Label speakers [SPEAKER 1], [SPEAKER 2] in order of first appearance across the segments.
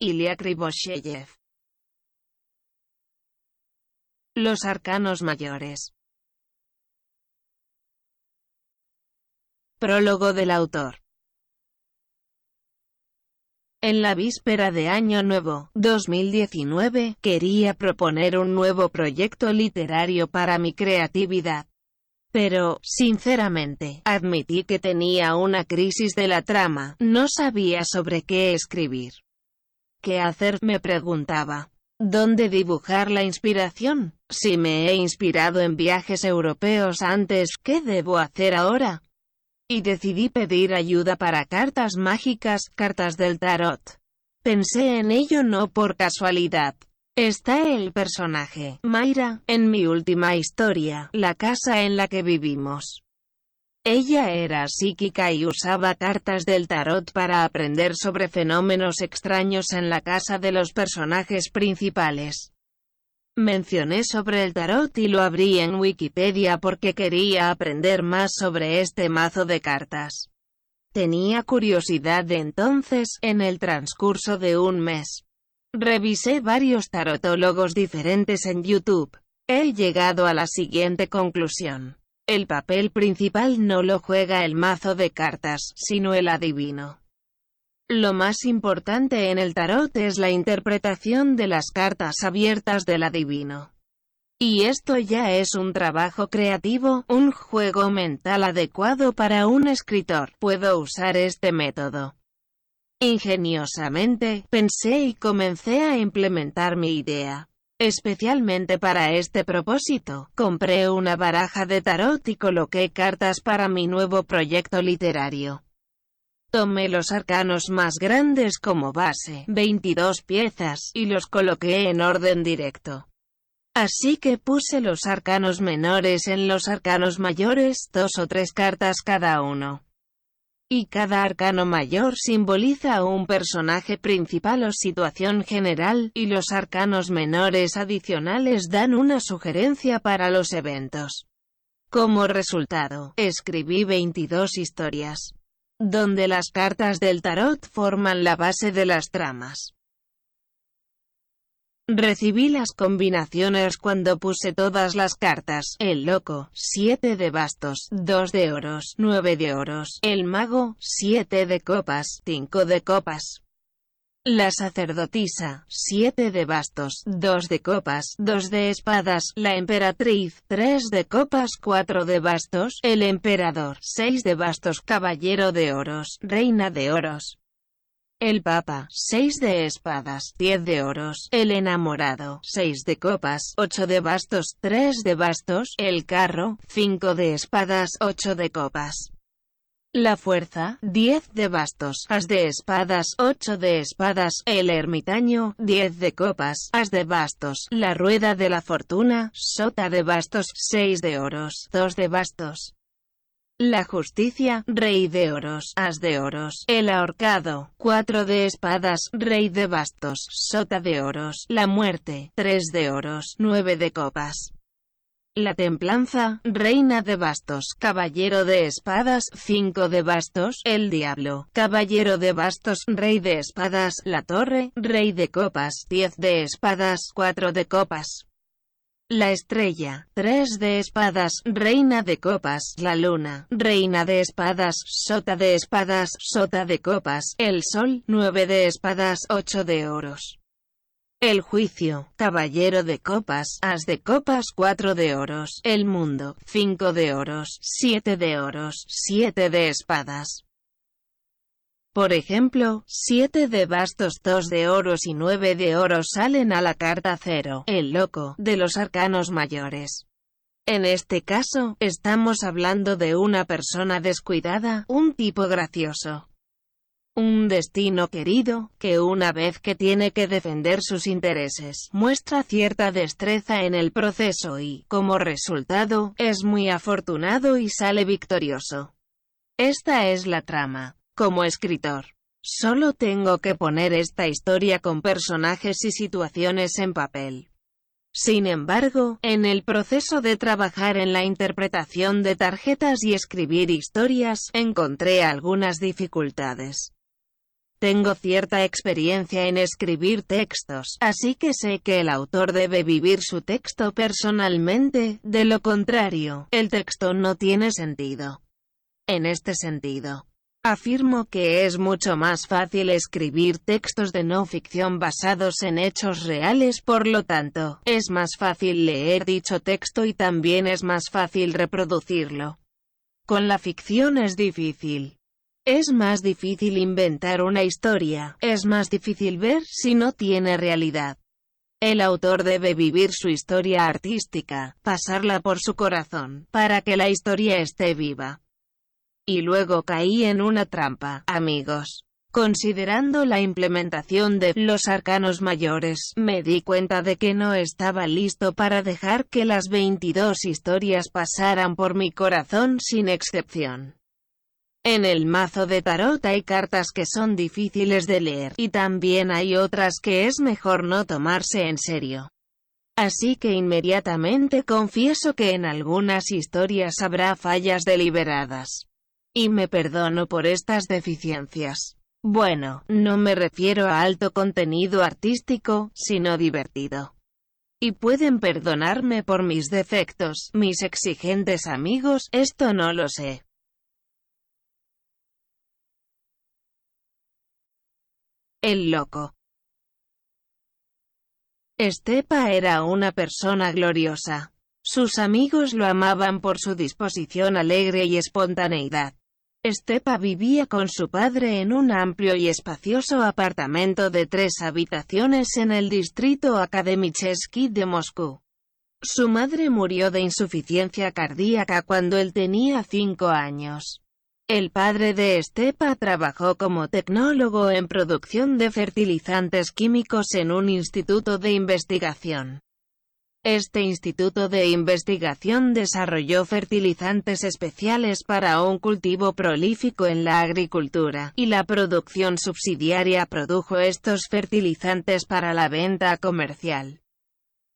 [SPEAKER 1] Ilya. Los arcanos mayores. Prólogo del autor. En la víspera de Año Nuevo, 2019, quería proponer un nuevo proyecto literario para mi creatividad. Pero, sinceramente, admití que tenía una crisis de la trama, no sabía sobre qué escribir. ¿Qué hacer? me preguntaba. ¿Dónde dibujar la inspiración? Si me he inspirado en viajes europeos antes, ¿qué debo hacer ahora? Y decidí pedir ayuda para cartas mágicas, cartas del tarot. Pensé en ello no por casualidad. Está el personaje, Mayra, en mi última historia, la casa en la que vivimos. Ella era psíquica y usaba cartas del tarot para aprender sobre fenómenos extraños en la casa de los personajes principales. Mencioné sobre el tarot y lo abrí en Wikipedia porque quería aprender más sobre este mazo de cartas. Tenía curiosidad de entonces, en el transcurso de un mes. Revisé varios tarotólogos diferentes en YouTube. He llegado a la siguiente conclusión. El papel principal no lo juega el mazo de cartas, sino el adivino. Lo más importante en el tarot es la interpretación de las cartas abiertas del adivino. Y esto ya es un trabajo creativo, un juego mental adecuado para un escritor. Puedo usar este método. Ingeniosamente, pensé y comencé a implementar mi idea. Especialmente para este propósito, compré una baraja de tarot y coloqué cartas para mi nuevo proyecto literario. Tomé los arcanos más grandes como base, 22 piezas, y los coloqué en orden directo. Así que puse los arcanos menores en los arcanos mayores, dos o tres cartas cada uno. Y cada arcano mayor simboliza a un personaje principal o situación general, y los arcanos menores adicionales dan una sugerencia para los eventos. Como resultado, escribí 22 historias, donde las cartas del tarot forman la base de las tramas. Recibí las combinaciones cuando puse todas las cartas. El loco, 7 de bastos, 2 de oros, 9 de oros. El mago, 7 de copas, 5 de copas. La sacerdotisa, 7 de bastos, 2 de copas, 2 de espadas, la emperatriz, 3 de copas, 4 de bastos, el emperador, 6 de bastos, caballero de oros, reina de oros, el Papa, 6 de espadas, 10 de oros. El enamorado, 6 de copas, 8 de bastos, 3 de bastos. El carro, 5 de espadas, 8 de copas. La fuerza, 10 de bastos, as de espadas, 8 de espadas, el ermitaño, 10 de copas, as de bastos, la rueda de la fortuna, sota de bastos, 6 de oros, 2 de bastos. La justicia, rey de oros, as de oros, el ahorcado, cuatro de espadas, rey de bastos, sota de oros, la muerte, tres de oros, nueve de copas. La templanza, reina de bastos, caballero de espadas, cinco de bastos, el diablo, caballero de bastos, rey de espadas, la torre, rey de copas, diez de espadas, cuatro de copas. La estrella, tres de espadas, reina de copas, la luna, reina de espadas, sota de espadas, sota de copas, el sol, nueve de espadas, ocho de oros. El juicio, caballero de copas, as de copas, cuatro de oros, el mundo, cinco de oros, siete de oros, siete de espadas. Por ejemplo, 7 de bastos, 2 de oros y 9 de oros salen a la carta cero, el loco, de los arcanos mayores. En este caso, estamos hablando de una persona descuidada, un tipo gracioso. Un destino querido, que una vez que tiene que defender sus intereses, muestra cierta destreza en el proceso y, como resultado, es muy afortunado y sale victorioso. Esta es la trama. Como escritor, solo tengo que poner esta historia con personajes y situaciones en papel. Sin embargo, en el proceso de trabajar en la interpretación de tarjetas y escribir historias, encontré algunas dificultades. Tengo cierta experiencia en escribir textos, así que sé que el autor debe vivir su texto personalmente, de lo contrario, el texto no tiene sentido. En este sentido, afirmo que es mucho más fácil escribir textos de no ficción basados en hechos reales, por lo tanto, es más fácil leer dicho texto y también es más fácil reproducirlo. Con la ficción es difícil. Es más difícil inventar una historia, es más difícil ver si no tiene realidad. El autor debe vivir su historia artística, pasarla por su corazón, para que la historia esté viva. Y luego caí en una trampa, amigos. Considerando la implementación de los arcanos mayores, me di cuenta de que no estaba listo para dejar que las 22 historias pasaran por mi corazón sin excepción. En el mazo de tarot hay cartas que son difíciles de leer, y también hay otras que es mejor no tomarse en serio. Así que inmediatamente confieso que en algunas historias habrá fallas deliberadas. Y me perdono por estas deficiencias. Bueno, no me refiero a alto contenido artístico, sino divertido. Y pueden perdonarme por mis defectos, mis exigentes amigos, esto no lo sé. El loco. Estepa era una persona gloriosa. Sus amigos lo amaban por su disposición alegre y espontaneidad. Estepa vivía con su padre en un amplio y espacioso apartamento de tres habitaciones en el distrito Akademichesky de Moscú. Su madre murió de insuficiencia cardíaca cuando él tenía cinco años. El padre de Estepa trabajó como tecnólogo en producción de fertilizantes químicos en un instituto de investigación. Este instituto de investigación desarrolló fertilizantes especiales para un cultivo prolífico en la agricultura, y la producción subsidiaria produjo estos fertilizantes para la venta comercial.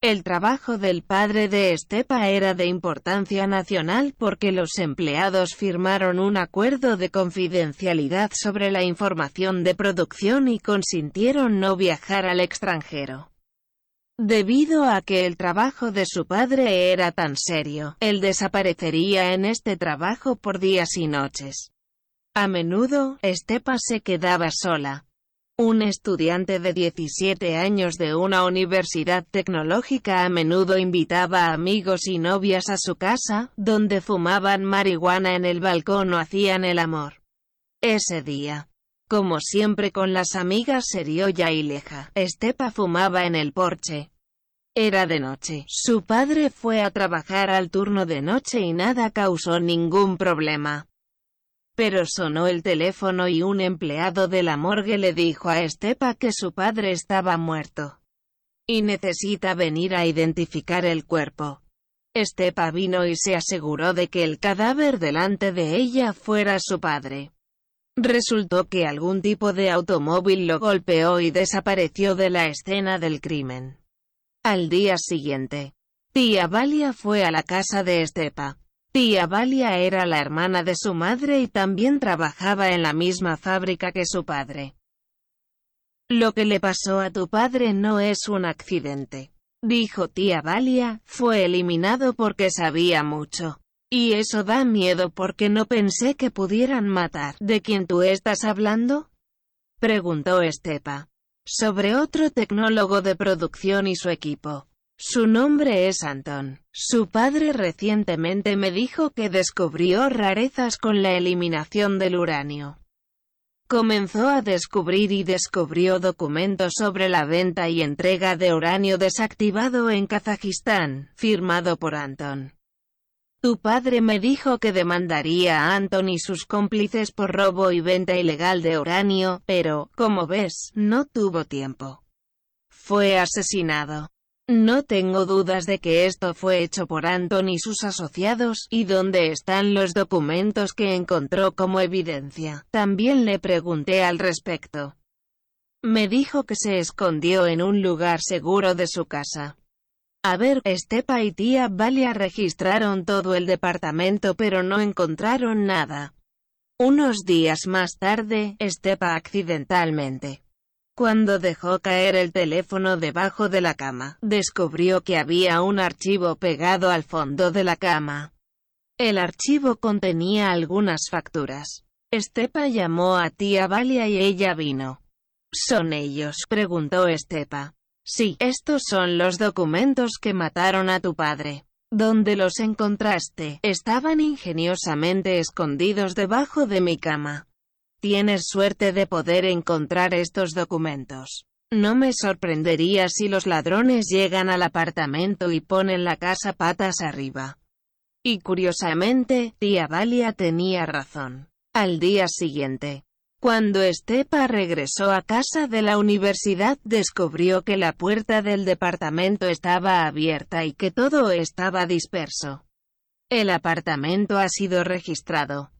[SPEAKER 1] El trabajo del padre de Estepa era de importancia nacional porque los empleados firmaron un acuerdo de confidencialidad sobre la información de producción y consintieron no viajar al extranjero. Debido a que el trabajo de su padre era tan serio, él desaparecería en este trabajo por días y noches. A menudo, Estepa se quedaba sola, un estudiante de 17 años de una universidad tecnológica a menudo invitaba a amigos y novias a su casa, donde fumaban marihuana en el balcón o hacían el amor. Ese día, como siempre con las amigas Serioya y Leja, Estepa fumaba en el porche. Era de noche. Su padre fue a trabajar al turno de noche y nada causó ningún problema. Pero sonó el teléfono y un empleado de la morgue le dijo a Estepa que su padre estaba muerto. Y necesita venir a identificar el cuerpo. Estepa vino y se aseguró de que el cadáver delante de ella fuera su padre. Resultó que algún tipo de automóvil lo golpeó y desapareció de la escena del crimen. Al día siguiente, tía Valia fue a la casa de Estepa. Tía Valia era la hermana de su madre y también trabajaba en la misma fábrica que su padre. Lo que le pasó a tu padre no es un accidente. Dijo tía Valia, fue eliminado porque sabía mucho. Y eso da miedo porque no pensé que pudieran matar. ¿De quién tú estás hablando? Preguntó Estepa. Sobre otro tecnólogo de producción y su equipo. Su nombre es Anton. Su padre recientemente me dijo que descubrió rarezas con la eliminación del uranio. Comenzó a descubrir y descubrió documentos sobre la venta y entrega de uranio desactivado en Kazajistán, firmado por Anton. Tu padre me dijo que demandaría a Anton y sus cómplices por robo y venta ilegal de uranio, pero, como ves, no tuvo tiempo. Fue asesinado. No tengo dudas de que esto fue hecho por Anton y sus asociados, ¿y dónde están los documentos que encontró como evidencia? También le pregunté al respecto. Me dijo que se escondió en un lugar seguro de su casa. A ver, Estepa y tía Valia registraron todo el departamento pero no encontraron nada. Unos días más tarde, Stepa accidentalmente, cuando dejó caer el teléfono debajo de la cama, descubrió que había un archivo pegado al fondo de la cama. El archivo contenía algunas facturas. Stepa llamó a tía Valia y ella vino. ¿Son ellos? preguntó Stepa. Sí, estos son los documentos que mataron a tu padre. ¿Dónde los encontraste? Estaban ingeniosamente escondidos debajo de mi cama. Tienes suerte de poder encontrar estos documentos. No me sorprendería si los ladrones llegan al apartamento y ponen la casa patas arriba. Y curiosamente, tía Valia tenía razón. Al día siguiente, cuando Stepa regresó a casa de la universidad descubrió que la puerta del departamento estaba abierta y que todo estaba disperso. El apartamento ha sido registrado.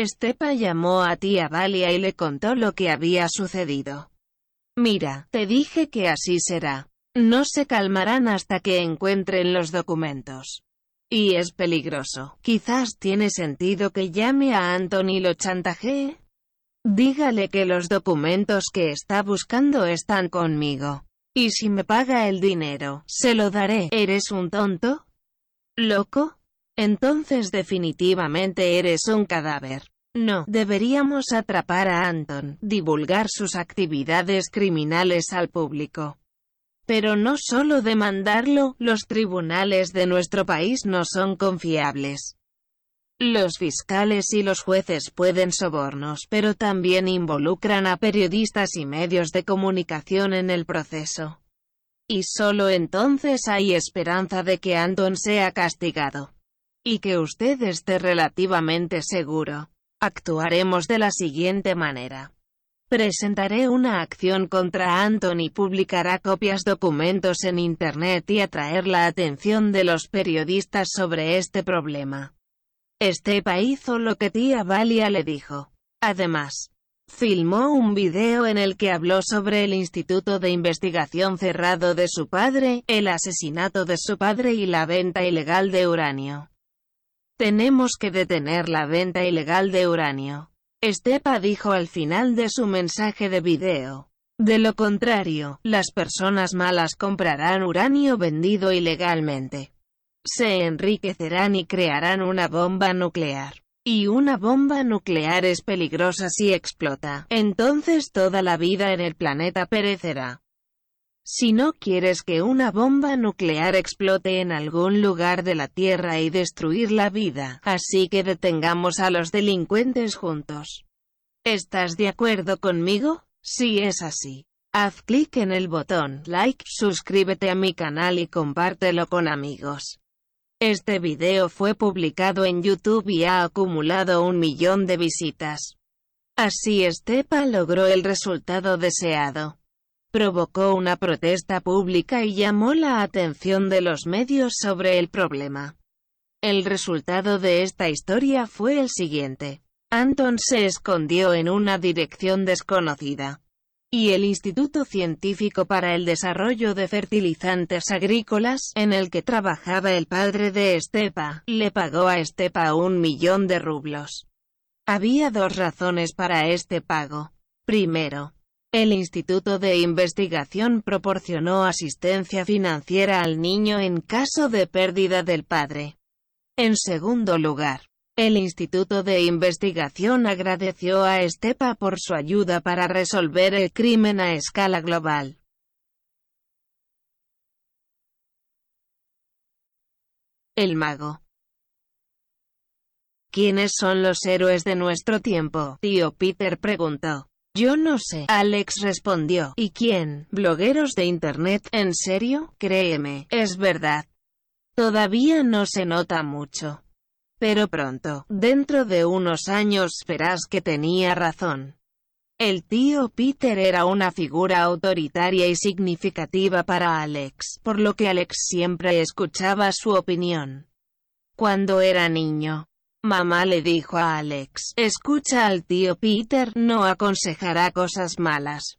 [SPEAKER 1] Stepa llamó a tía Valia y le contó lo que había sucedido. Mira, te dije que así será. No se calmarán hasta que encuentren los documentos. Y es peligroso. Quizás tiene sentido que llame a Anton y lo chantajee. Dígale que los documentos que está buscando están conmigo. Y si me paga el dinero, se lo daré. ¿Eres un tonto? ¿Loco? Entonces definitivamente eres un cadáver. No, deberíamos atrapar a Anton, divulgar sus actividades criminales al público. Pero no solo demandarlo, los tribunales de nuestro país no son confiables. Los fiscales y los jueces pueden sobornos, pero también involucran a periodistas y medios de comunicación en el proceso. Y solo entonces hay esperanza de que Anton sea castigado. Y que usted esté relativamente seguro. Actuaremos de la siguiente manera. Presentaré una acción contra Anton y publicará copias documentos en Internet y atraer la atención de los periodistas sobre este problema. Estepa hizo lo que tía Valia le dijo. Además, filmó un video en el que habló sobre el Instituto de Investigación cerrado de su padre, el asesinato de su padre y la venta ilegal de uranio. Tenemos que detener la venta ilegal de uranio. Estepa dijo al final de su mensaje de video. De lo contrario, las personas malas comprarán uranio vendido ilegalmente. Se enriquecerán y crearán una bomba nuclear. Y una bomba nuclear es peligrosa si explota. Entonces toda la vida en el planeta perecerá. Si no quieres que una bomba nuclear explote en algún lugar de la Tierra y destruir la vida, así que detengamos a los delincuentes juntos. ¿Estás de acuerdo conmigo? Si es así, haz clic en el botón like, suscríbete a mi canal y compártelo con amigos. Este video fue publicado en YouTube y ha acumulado un millón de visitas. Así Estepa logró el resultado deseado provocó una protesta pública y llamó la atención de los medios sobre el problema. El resultado de esta historia fue el siguiente. Anton se escondió en una dirección desconocida. Y el Instituto Científico para el Desarrollo de Fertilizantes Agrícolas, en el que trabajaba el padre de Estepa, le pagó a Estepa un millón de rublos. Había dos razones para este pago. Primero, el Instituto de Investigación proporcionó asistencia financiera al niño en caso de pérdida del padre. En segundo lugar, el Instituto de Investigación agradeció a Estepa por su ayuda para resolver el crimen a escala global. El mago. ¿Quiénes son los héroes de nuestro tiempo? Tío Peter preguntó. Yo no sé, Alex respondió. ¿Y quién? ¿Blogueros de internet? ¿En serio? Créeme, es verdad. Todavía no se nota mucho. Pero pronto, dentro de unos años verás que tenía razón. El tío Peter era una figura autoritaria y significativa para Alex, por lo que Alex siempre escuchaba su opinión. Cuando era niño, Mamá le dijo a Alex, escucha al tío Peter, no aconsejará cosas malas.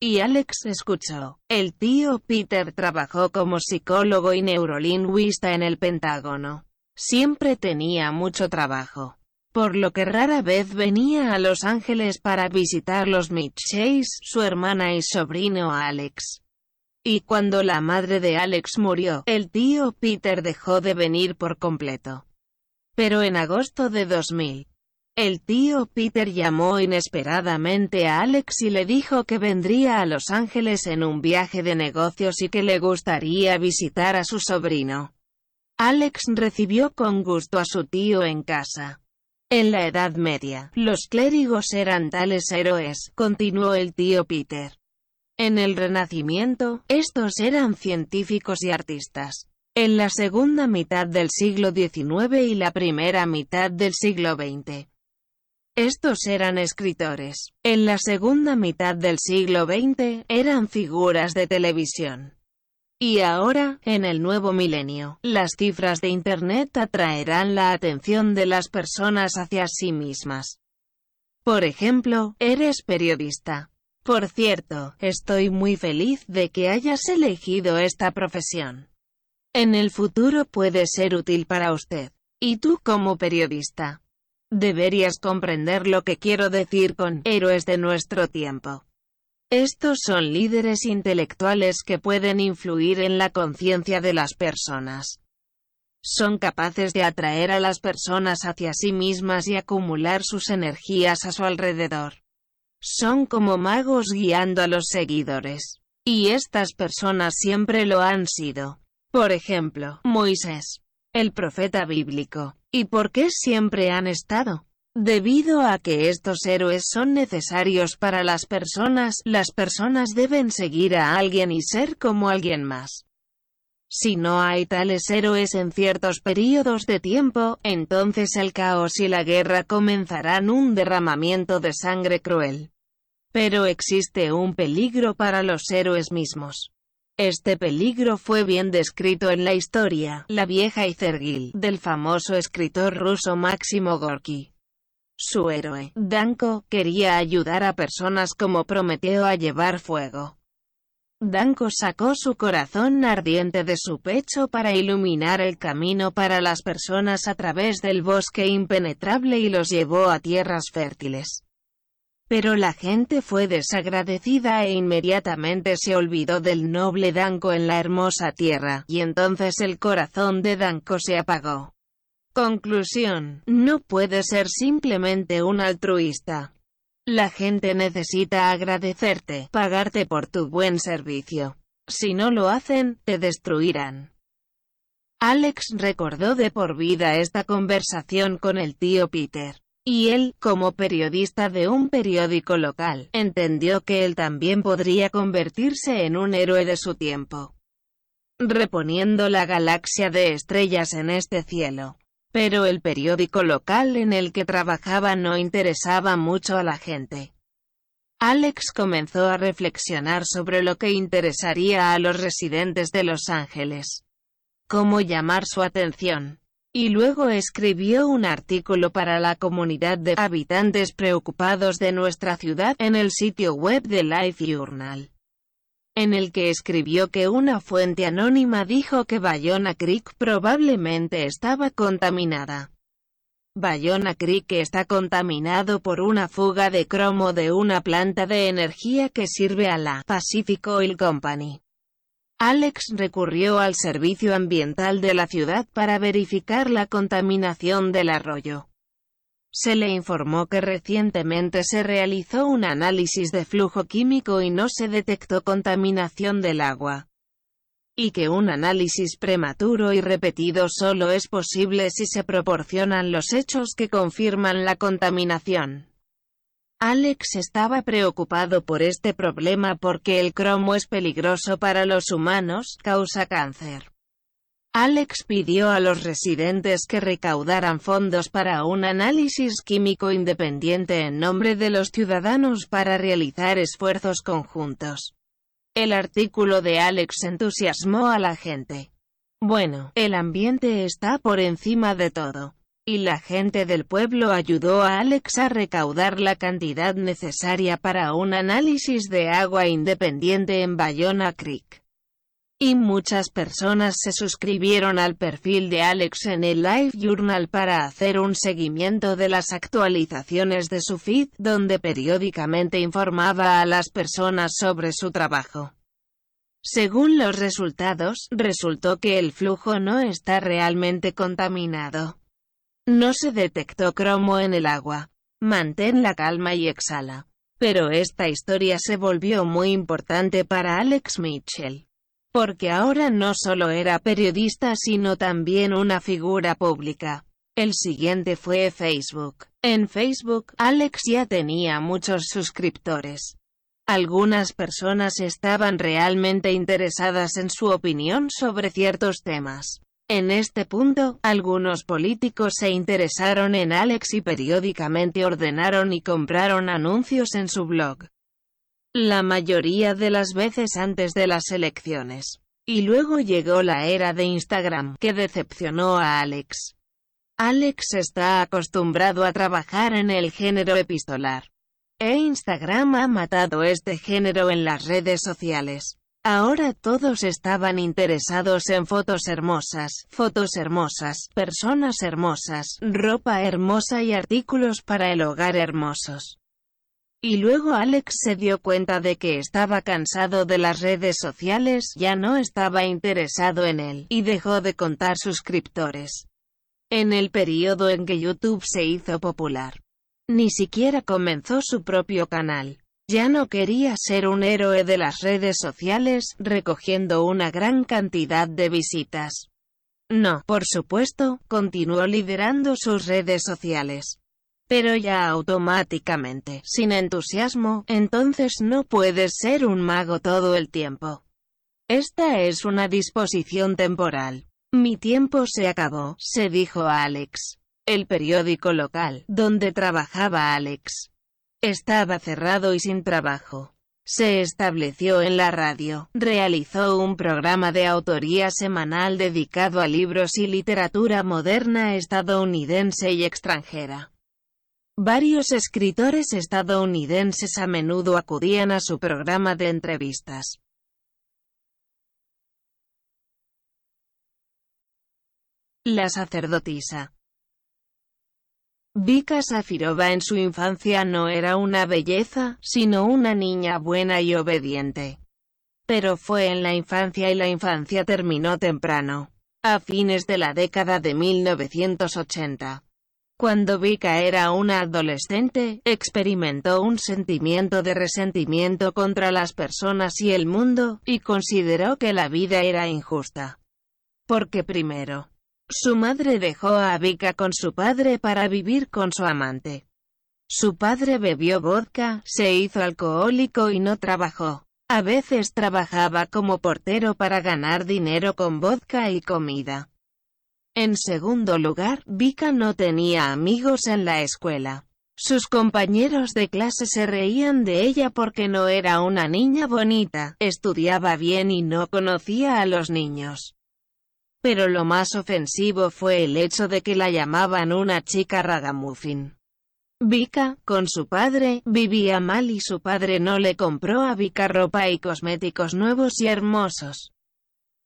[SPEAKER 1] Y Alex escuchó. El tío Peter trabajó como psicólogo y neurolingüista en el Pentágono. Siempre tenía mucho trabajo. por lo que rara vez venía a Los Ángeles para visitar los Mitch Chase, su hermana y sobrino Alex. Y cuando la madre de Alex murió, el tío Peter dejó de venir por completo. Pero en agosto de 2000, el tío Peter llamó inesperadamente a Alex y le dijo que vendría a Los Ángeles en un viaje de negocios y que le gustaría visitar a su sobrino. Alex recibió con gusto a su tío en casa. En la Edad Media, los clérigos eran tales héroes, continuó el tío Peter. En el Renacimiento, estos eran científicos y artistas. En la segunda mitad del siglo XIX y la primera mitad del siglo XX, estos eran escritores. En la segunda mitad del siglo XX, eran figuras de televisión. Y ahora, en el nuevo milenio, las cifras de Internet atraerán la atención de las personas hacia sí mismas. Por ejemplo, eres periodista. Por cierto, estoy muy feliz de que hayas elegido esta profesión. En el futuro puede ser útil para usted. ¿Y tú como periodista? Deberías comprender lo que quiero decir con héroes de nuestro tiempo. Estos son líderes intelectuales que pueden influir en la conciencia de las personas. Son capaces de atraer a las personas hacia sí mismas y acumular sus energías a su alrededor. Son como magos guiando a los seguidores. Y estas personas siempre lo han sido. Por ejemplo, Moisés, el profeta bíblico. ¿Y por qué siempre han estado? Debido a que estos héroes son necesarios para las personas, las personas deben seguir a alguien y ser como alguien más. Si no hay tales héroes en ciertos periodos de tiempo, entonces el caos y la guerra comenzarán un derramamiento de sangre cruel. Pero existe un peligro para los héroes mismos. Este peligro fue bien descrito en la historia, La vieja Izergil, del famoso escritor ruso Máximo Gorky. Su héroe, Danko, quería ayudar a personas como Prometeo a llevar fuego. Danko sacó su corazón ardiente de su pecho para iluminar el camino para las personas a través del bosque impenetrable y los llevó a tierras fértiles. Pero la gente fue desagradecida e inmediatamente se olvidó del noble Danko en la hermosa tierra, y entonces el corazón de Danko se apagó. Conclusión, no puede ser simplemente un altruista. La gente necesita agradecerte, pagarte por tu buen servicio. Si no lo hacen, te destruirán. Alex recordó de por vida esta conversación con el tío Peter. Y él, como periodista de un periódico local, entendió que él también podría convertirse en un héroe de su tiempo. Reponiendo la galaxia de estrellas en este cielo. Pero el periódico local en el que trabajaba no interesaba mucho a la gente. Alex comenzó a reflexionar sobre lo que interesaría a los residentes de Los Ángeles. Cómo llamar su atención y luego escribió un artículo para la comunidad de habitantes preocupados de nuestra ciudad en el sitio web de Life Journal, en el que escribió que una fuente anónima dijo que Bayona Creek probablemente estaba contaminada. Bayona Creek está contaminado por una fuga de cromo de una planta de energía que sirve a la Pacific Oil Company. Alex recurrió al servicio ambiental de la ciudad para verificar la contaminación del arroyo. Se le informó que recientemente se realizó un análisis de flujo químico y no se detectó contaminación del agua. Y que un análisis prematuro y repetido solo es posible si se proporcionan los hechos que confirman la contaminación. Alex estaba preocupado por este problema porque el cromo es peligroso para los humanos, causa cáncer. Alex pidió a los residentes que recaudaran fondos para un análisis químico independiente en nombre de los ciudadanos para realizar esfuerzos conjuntos. El artículo de Alex entusiasmó a la gente. Bueno, el ambiente está por encima de todo y la gente del pueblo ayudó a Alex a recaudar la cantidad necesaria para un análisis de agua independiente en Bayona Creek. Y muchas personas se suscribieron al perfil de Alex en el Live Journal para hacer un seguimiento de las actualizaciones de su feed, donde periódicamente informaba a las personas sobre su trabajo. Según los resultados, resultó que el flujo no está realmente contaminado. No se detectó cromo en el agua. Mantén la calma y exhala. Pero esta historia se volvió muy importante para Alex Mitchell porque ahora no solo era periodista sino también una figura pública. El siguiente fue Facebook. En Facebook, Alex ya tenía muchos suscriptores. Algunas personas estaban realmente interesadas en su opinión sobre ciertos temas. En este punto, algunos políticos se interesaron en Alex y periódicamente ordenaron y compraron anuncios en su blog la mayoría de las veces antes de las elecciones. Y luego llegó la era de Instagram, que decepcionó a Alex. Alex está acostumbrado a trabajar en el género epistolar. E Instagram ha matado este género en las redes sociales. Ahora todos estaban interesados en fotos hermosas, fotos hermosas, personas hermosas, ropa hermosa y artículos para el hogar hermosos. Y luego Alex se dio cuenta de que estaba cansado de las redes sociales, ya no estaba interesado en él, y dejó de contar suscriptores. En el periodo en que YouTube se hizo popular. Ni siquiera comenzó su propio canal. Ya no quería ser un héroe de las redes sociales, recogiendo una gran cantidad de visitas. No, por supuesto, continuó liderando sus redes sociales pero ya automáticamente, sin entusiasmo, entonces no puedes ser un mago todo el tiempo. Esta es una disposición temporal. Mi tiempo se acabó, se dijo a Alex. El periódico local, donde trabajaba Alex, estaba cerrado y sin trabajo. Se estableció en la radio, realizó un programa de autoría semanal dedicado a libros y literatura moderna estadounidense y extranjera. Varios escritores estadounidenses a menudo acudían a su programa de entrevistas. La sacerdotisa Vika Safirova en su infancia no era una belleza, sino una niña buena y obediente. Pero fue en la infancia y la infancia terminó temprano, a fines de la década de 1980. Cuando Vika era una adolescente, experimentó un sentimiento de resentimiento contra las personas y el mundo, y consideró que la vida era injusta. Porque primero, su madre dejó a Vika con su padre para vivir con su amante. Su padre bebió vodka, se hizo alcohólico y no trabajó. A veces trabajaba como portero para ganar dinero con vodka y comida. En segundo lugar, Vika no tenía amigos en la escuela. Sus compañeros de clase se reían de ella porque no era una niña bonita, estudiaba bien y no conocía a los niños. Pero lo más ofensivo fue el hecho de que la llamaban una chica ragamuffin. Vika, con su padre, vivía mal y su padre no le compró a Vika ropa y cosméticos nuevos y hermosos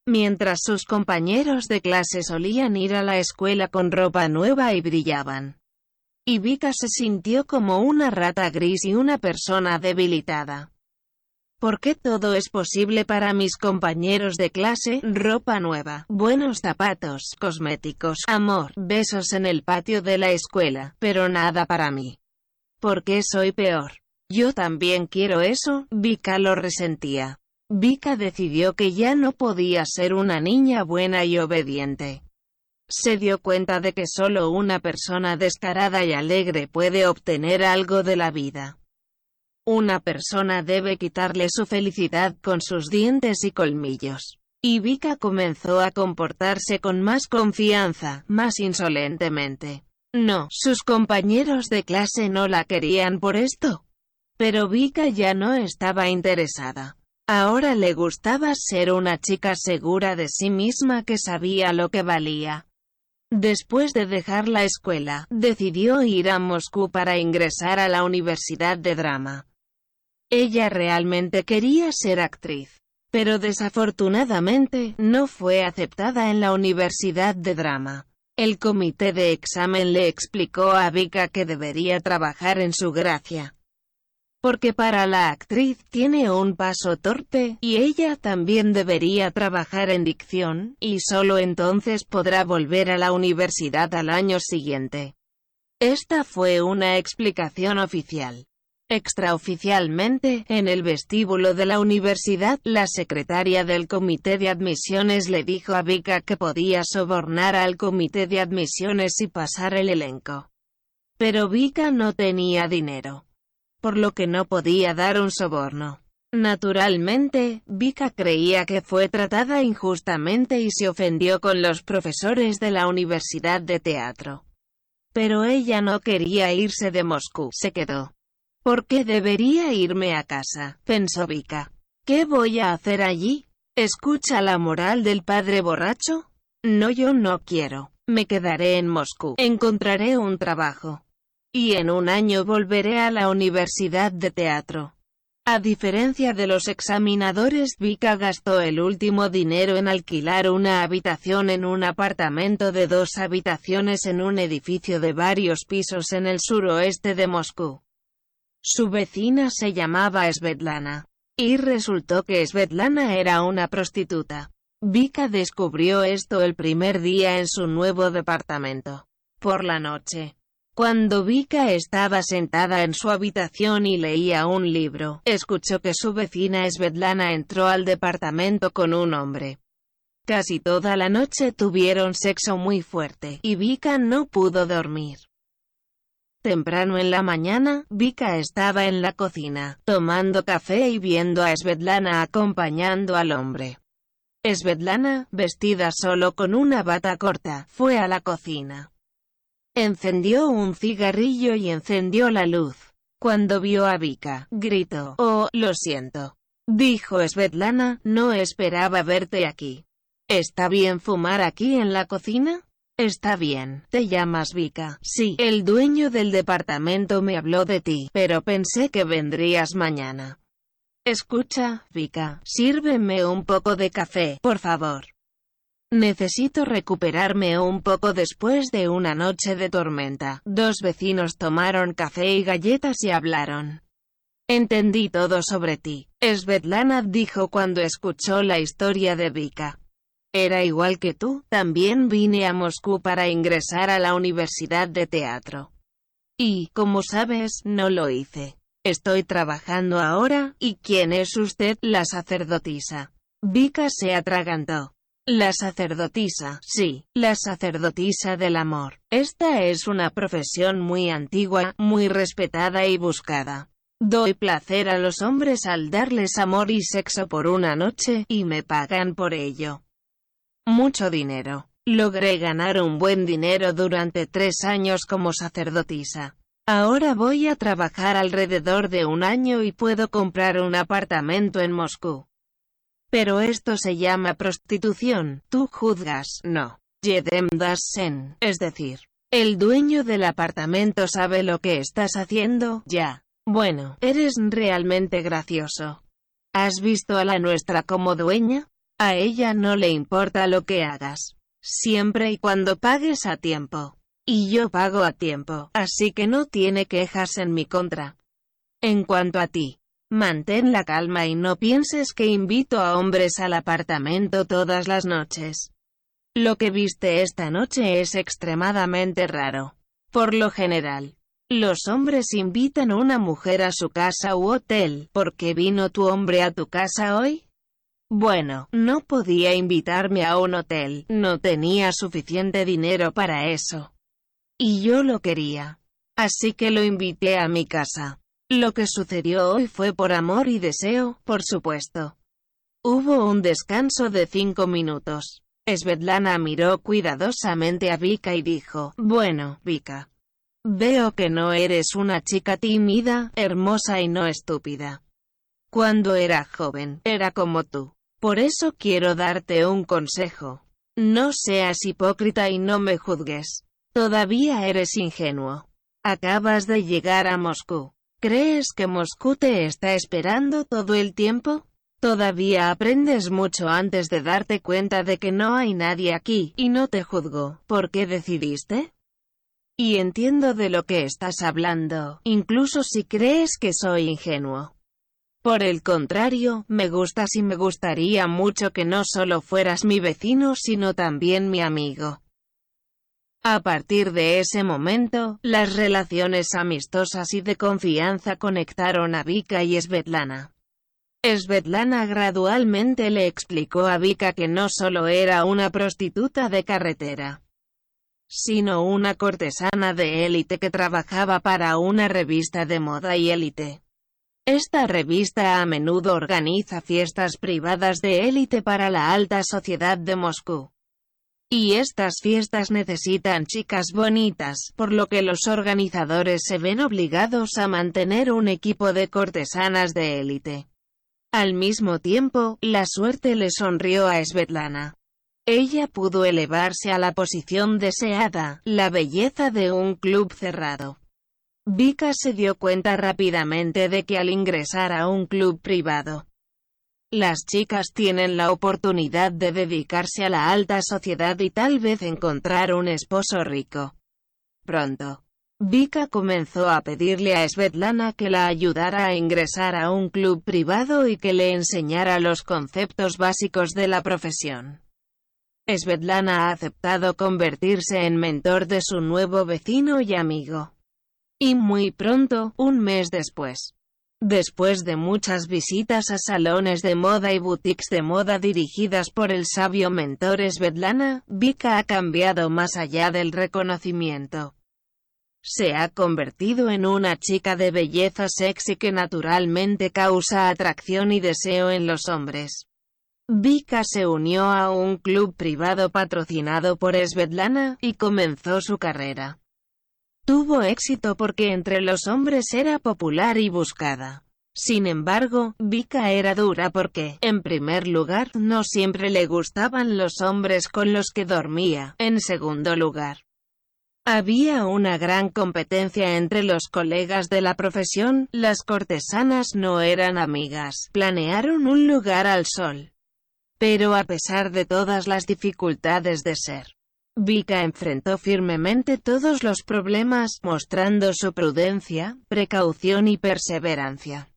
[SPEAKER 1] mientras sus compañeros de clase solían ir a la escuela con ropa nueva y brillaban. Y Vika se sintió como una rata gris y una persona debilitada. ¿Por qué todo es posible para mis compañeros de clase? Ropa nueva, buenos zapatos, cosméticos, amor, besos en el patio de la escuela, pero nada para mí. ¿Por qué soy peor? Yo también quiero eso, Vika lo resentía. Vika decidió que ya no podía ser una niña buena y obediente. Se dio cuenta de que solo una persona descarada y alegre puede obtener algo de la vida. Una persona debe quitarle su felicidad con sus dientes y colmillos. Y Vika comenzó a comportarse con más confianza, más insolentemente. No, sus compañeros de clase no la querían por esto. Pero Vika ya no estaba interesada. Ahora le gustaba ser una chica segura de sí misma que sabía lo que valía. Después de dejar la escuela, decidió ir a Moscú para ingresar a la Universidad de Drama. Ella realmente quería ser actriz. pero desafortunadamente, no fue aceptada en la Universidad de Drama. El comité de examen le explicó a Vika que debería trabajar en su gracia. Porque para la actriz tiene un paso torpe, y ella también debería trabajar en dicción, y solo entonces podrá volver a la universidad al año siguiente. Esta fue una explicación oficial. Extraoficialmente, en el vestíbulo de la universidad, la secretaria del comité de admisiones le dijo a Vika que podía sobornar al comité de admisiones y pasar el elenco. Pero Vika no tenía dinero, por lo que no podía dar un soborno. Naturalmente, Vika creía que fue tratada injustamente y se ofendió con los profesores de la Universidad de Teatro. Pero ella no quería irse de Moscú, se quedó. ¿Por qué debería irme a casa? pensó Vika. ¿Qué voy a hacer allí? ¿Escucha la moral del padre borracho? No yo no quiero. Me quedaré en Moscú. Encontraré un trabajo. Y en un año volveré a la Universidad de Teatro. A diferencia de los examinadores, Vika gastó el último dinero en alquilar una habitación en un apartamento de dos habitaciones en un edificio de varios pisos en el suroeste de Moscú. Su vecina se llamaba Svetlana. Y resultó que Svetlana era una prostituta. Vika descubrió esto el primer día en su nuevo departamento. Por la noche. Cuando Vika estaba sentada en su habitación y leía un libro, escuchó que su vecina Svetlana entró al departamento con un hombre. Casi toda la noche tuvieron sexo muy fuerte, y Vika no pudo dormir. Temprano en la mañana, Vika estaba en la cocina, tomando café y viendo a Svetlana acompañando al hombre. Svetlana, vestida solo con una bata corta, fue a la cocina. Encendió un cigarrillo y encendió la luz. Cuando vio a Vika, gritó, «Oh, lo siento», dijo Svetlana, «no esperaba verte aquí». ¿Está bien fumar aquí en la cocina? Está bien, te llamas Vika. Sí, el dueño del departamento me habló de ti, pero pensé que vendrías mañana. Escucha, Vika, sírveme un poco de café, por favor. Necesito recuperarme un poco después de una noche de tormenta. Dos vecinos tomaron café y galletas y hablaron. Entendí todo sobre ti. Svetlana dijo cuando escuchó la historia de Vika. Era igual que tú, también vine a Moscú para ingresar a la Universidad de Teatro. Y, como sabes, no lo hice. Estoy trabajando ahora, ¿y quién es usted? La sacerdotisa. Vika se atragantó. La sacerdotisa, sí, la sacerdotisa del amor. Esta es una profesión muy antigua, muy respetada y buscada. Doy placer a los hombres al darles amor y sexo por una noche, y me pagan por ello mucho dinero. Logré ganar un buen dinero durante tres años como sacerdotisa. Ahora voy a trabajar alrededor de un año y puedo comprar un apartamento en Moscú. Pero esto se llama prostitución, tú juzgas, no. Yedem das sen, es decir, el dueño del apartamento sabe lo que estás haciendo, ya. Bueno, eres realmente gracioso. ¿Has visto a la nuestra como dueña? A ella no le importa lo que hagas. Siempre y cuando pagues a tiempo. Y yo pago a tiempo, así que no tiene quejas en mi contra. En cuanto a ti, mantén la calma y no pienses que invito a hombres al apartamento todas las noches. Lo que viste esta noche es extremadamente raro. Por lo general, los hombres invitan a una mujer a su casa u hotel. ¿Por qué vino tu hombre a tu casa hoy? Bueno, no podía invitarme a un hotel, no tenía suficiente dinero para eso. Y yo lo quería. Así que lo invité a mi casa. Lo que sucedió hoy fue por amor y deseo, por supuesto. Hubo un descanso de cinco minutos. Svetlana miró cuidadosamente a Vika y dijo, Bueno, Vika. Veo que no eres una chica tímida, hermosa y no estúpida. Cuando era joven, era como tú. Por eso quiero darte un consejo. No seas hipócrita y no me juzgues. Todavía eres ingenuo. Acabas de llegar a Moscú. ¿Crees que Moscú te está esperando todo el tiempo? Todavía aprendes mucho antes de darte cuenta de que no hay nadie aquí, y no te juzgo. ¿Por qué decidiste? Y entiendo de lo que estás hablando, incluso si crees que soy ingenuo. Por el contrario, me gustas y me gustaría mucho que no solo fueras mi vecino sino también mi amigo. A partir de ese momento, las relaciones amistosas y de confianza conectaron a Vika y Svetlana. Svetlana gradualmente le explicó a Vika que no solo era una prostituta de carretera, sino una cortesana de élite que trabajaba para una revista de moda y élite. Esta revista a menudo organiza fiestas privadas de élite para la alta sociedad de Moscú. Y estas fiestas necesitan chicas bonitas, por lo que los organizadores se ven obligados a mantener un equipo de cortesanas de élite. Al mismo tiempo, la suerte le sonrió a Svetlana. Ella pudo elevarse a la posición deseada, la belleza de un club cerrado. Vika se dio cuenta rápidamente de que al ingresar a un club privado, las chicas tienen la oportunidad de dedicarse a la alta sociedad y tal vez encontrar un esposo rico. Pronto, Vika comenzó a pedirle a Svetlana que la ayudara a ingresar a un club privado y que le enseñara los conceptos básicos de la profesión. Svetlana ha aceptado convertirse en mentor de su nuevo vecino y amigo. Y muy pronto, un mes después, Después de muchas visitas a salones de moda y boutiques de moda dirigidas por el sabio mentor Svetlana, Vika ha cambiado más allá del reconocimiento. Se ha convertido en una chica de belleza sexy que naturalmente causa atracción y deseo en los hombres. Vika se unió a un club privado patrocinado por Svetlana, y comenzó su carrera. Tuvo éxito porque entre los hombres era popular y buscada. Sin embargo, Vika era dura porque, en primer lugar, no siempre le gustaban los hombres con los que dormía. En segundo lugar, había una gran competencia entre los colegas de la profesión, las cortesanas no eran amigas, planearon un lugar al sol. Pero a pesar de todas las dificultades de ser Vika enfrentó firmemente todos los problemas, mostrando su prudencia, precaución y perseverancia.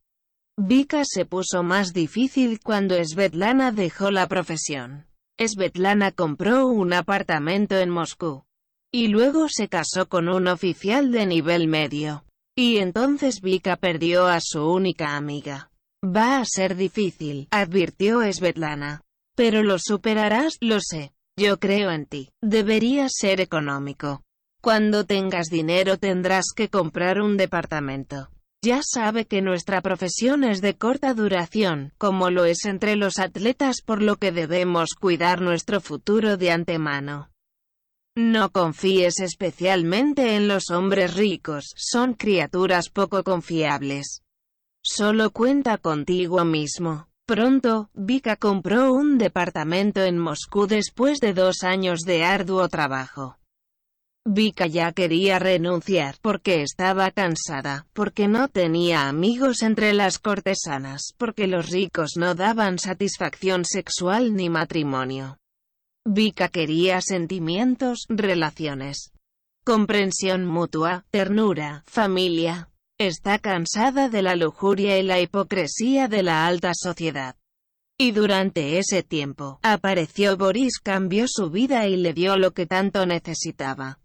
[SPEAKER 1] Vika se puso más difícil cuando Svetlana dejó la profesión. Svetlana compró un apartamento en Moscú. Y luego se casó con un oficial de nivel medio. Y entonces Vika perdió a su única amiga. Va a ser difícil, advirtió Svetlana. Pero lo superarás, lo sé. Yo creo en ti. Deberías ser económico. Cuando tengas dinero tendrás que comprar un departamento. Ya sabe que nuestra profesión es de corta duración, como lo es entre los atletas por lo que debemos cuidar nuestro futuro de antemano. No confíes especialmente en los hombres ricos, son criaturas poco confiables. Solo cuenta contigo mismo. Pronto, Vika compró un departamento en Moscú después de dos años de arduo trabajo. Vika ya quería renunciar, porque estaba cansada, porque no tenía amigos entre las cortesanas, porque los ricos no daban satisfacción sexual ni matrimonio. Vika quería sentimientos, relaciones, comprensión mutua, ternura, familia, Está cansada de la lujuria y la hipocresía de la alta sociedad. Y durante ese tiempo, apareció Boris cambió su vida y le dio lo que tanto necesitaba.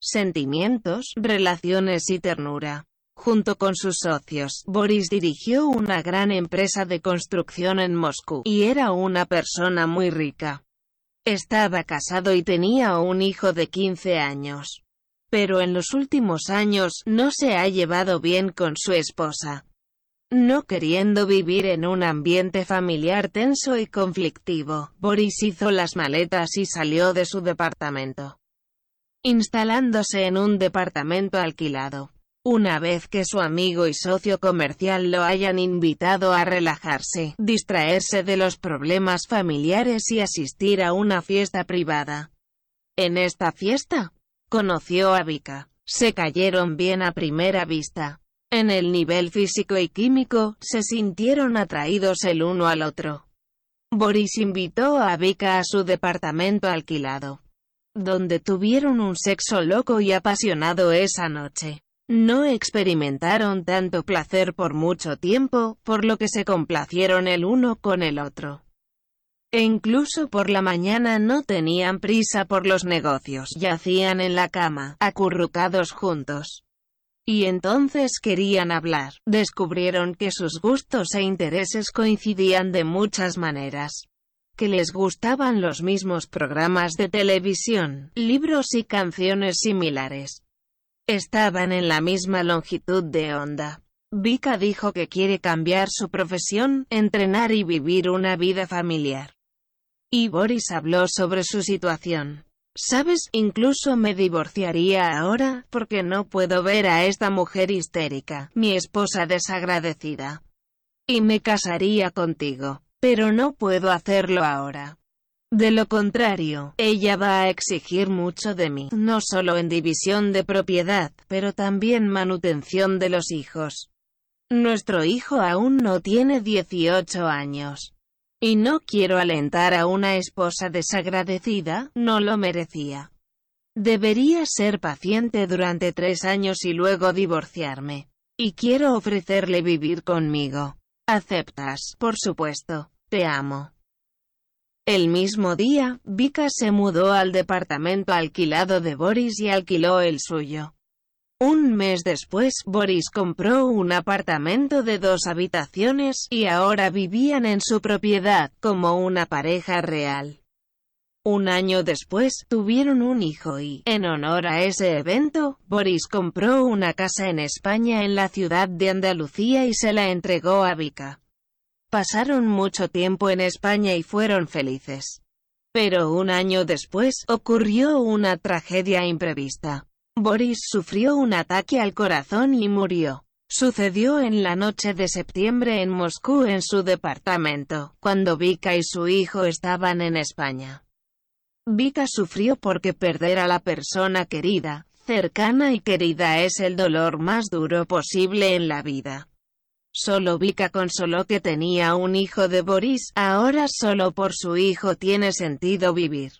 [SPEAKER 1] Sentimientos, relaciones y ternura. Junto con sus socios, Boris dirigió una gran empresa de construcción en Moscú, y era una persona muy rica. Estaba casado y tenía un hijo de 15 años pero en los últimos años, no se ha llevado bien con su esposa. No queriendo vivir en un ambiente familiar tenso y conflictivo, Boris hizo las maletas y salió de su departamento, instalándose en un departamento alquilado. Una vez que su amigo y socio comercial lo hayan invitado a relajarse, distraerse de los problemas familiares y asistir a una fiesta privada. En esta fiesta, Conoció a Vika. Se cayeron bien a primera vista. En el nivel físico y químico, se sintieron atraídos el uno al otro. Boris invitó a Vika a su departamento alquilado, donde tuvieron un sexo loco y apasionado esa noche. No experimentaron tanto placer por mucho tiempo, por lo que se complacieron el uno con el otro. E incluso por la mañana no tenían prisa por los negocios, yacían en la cama, acurrucados juntos. Y entonces querían hablar. Descubrieron que sus gustos e intereses coincidían de muchas maneras. Que les gustaban los mismos programas de televisión, libros y canciones similares. Estaban en la misma longitud de onda. Vika dijo que quiere cambiar su profesión, entrenar y vivir una vida familiar. Y Boris habló sobre su situación. Sabes, incluso me divorciaría ahora, porque no puedo ver a esta mujer histérica, mi esposa desagradecida. Y me casaría contigo. Pero no puedo hacerlo ahora. De lo contrario, ella va a exigir mucho de mí, no solo en división de propiedad, pero también manutención de los hijos. Nuestro hijo aún no tiene 18 años. Y no quiero alentar a una esposa desagradecida, no lo merecía. Debería ser paciente durante tres años y luego divorciarme. Y quiero ofrecerle vivir conmigo. ¿Aceptas? Por supuesto. Te amo. El mismo día, Vika se mudó al departamento alquilado de Boris y alquiló el suyo. Un mes después, Boris compró un apartamento de dos habitaciones, y ahora vivían en su propiedad, como una pareja real. Un año después, tuvieron un hijo y, en honor a ese evento, Boris compró una casa en España en la ciudad de Andalucía y se la entregó a Vika. Pasaron mucho tiempo en España y fueron felices. Pero un año después, ocurrió una tragedia imprevista. Boris sufrió un ataque al corazón y murió. Sucedió en la noche de septiembre en Moscú en su departamento, cuando Vika y su hijo estaban en España. Vika sufrió porque perder a la persona querida, cercana y querida es el dolor más duro posible en la vida. Solo Vika consoló que tenía un hijo de Boris, ahora solo por su hijo tiene sentido vivir.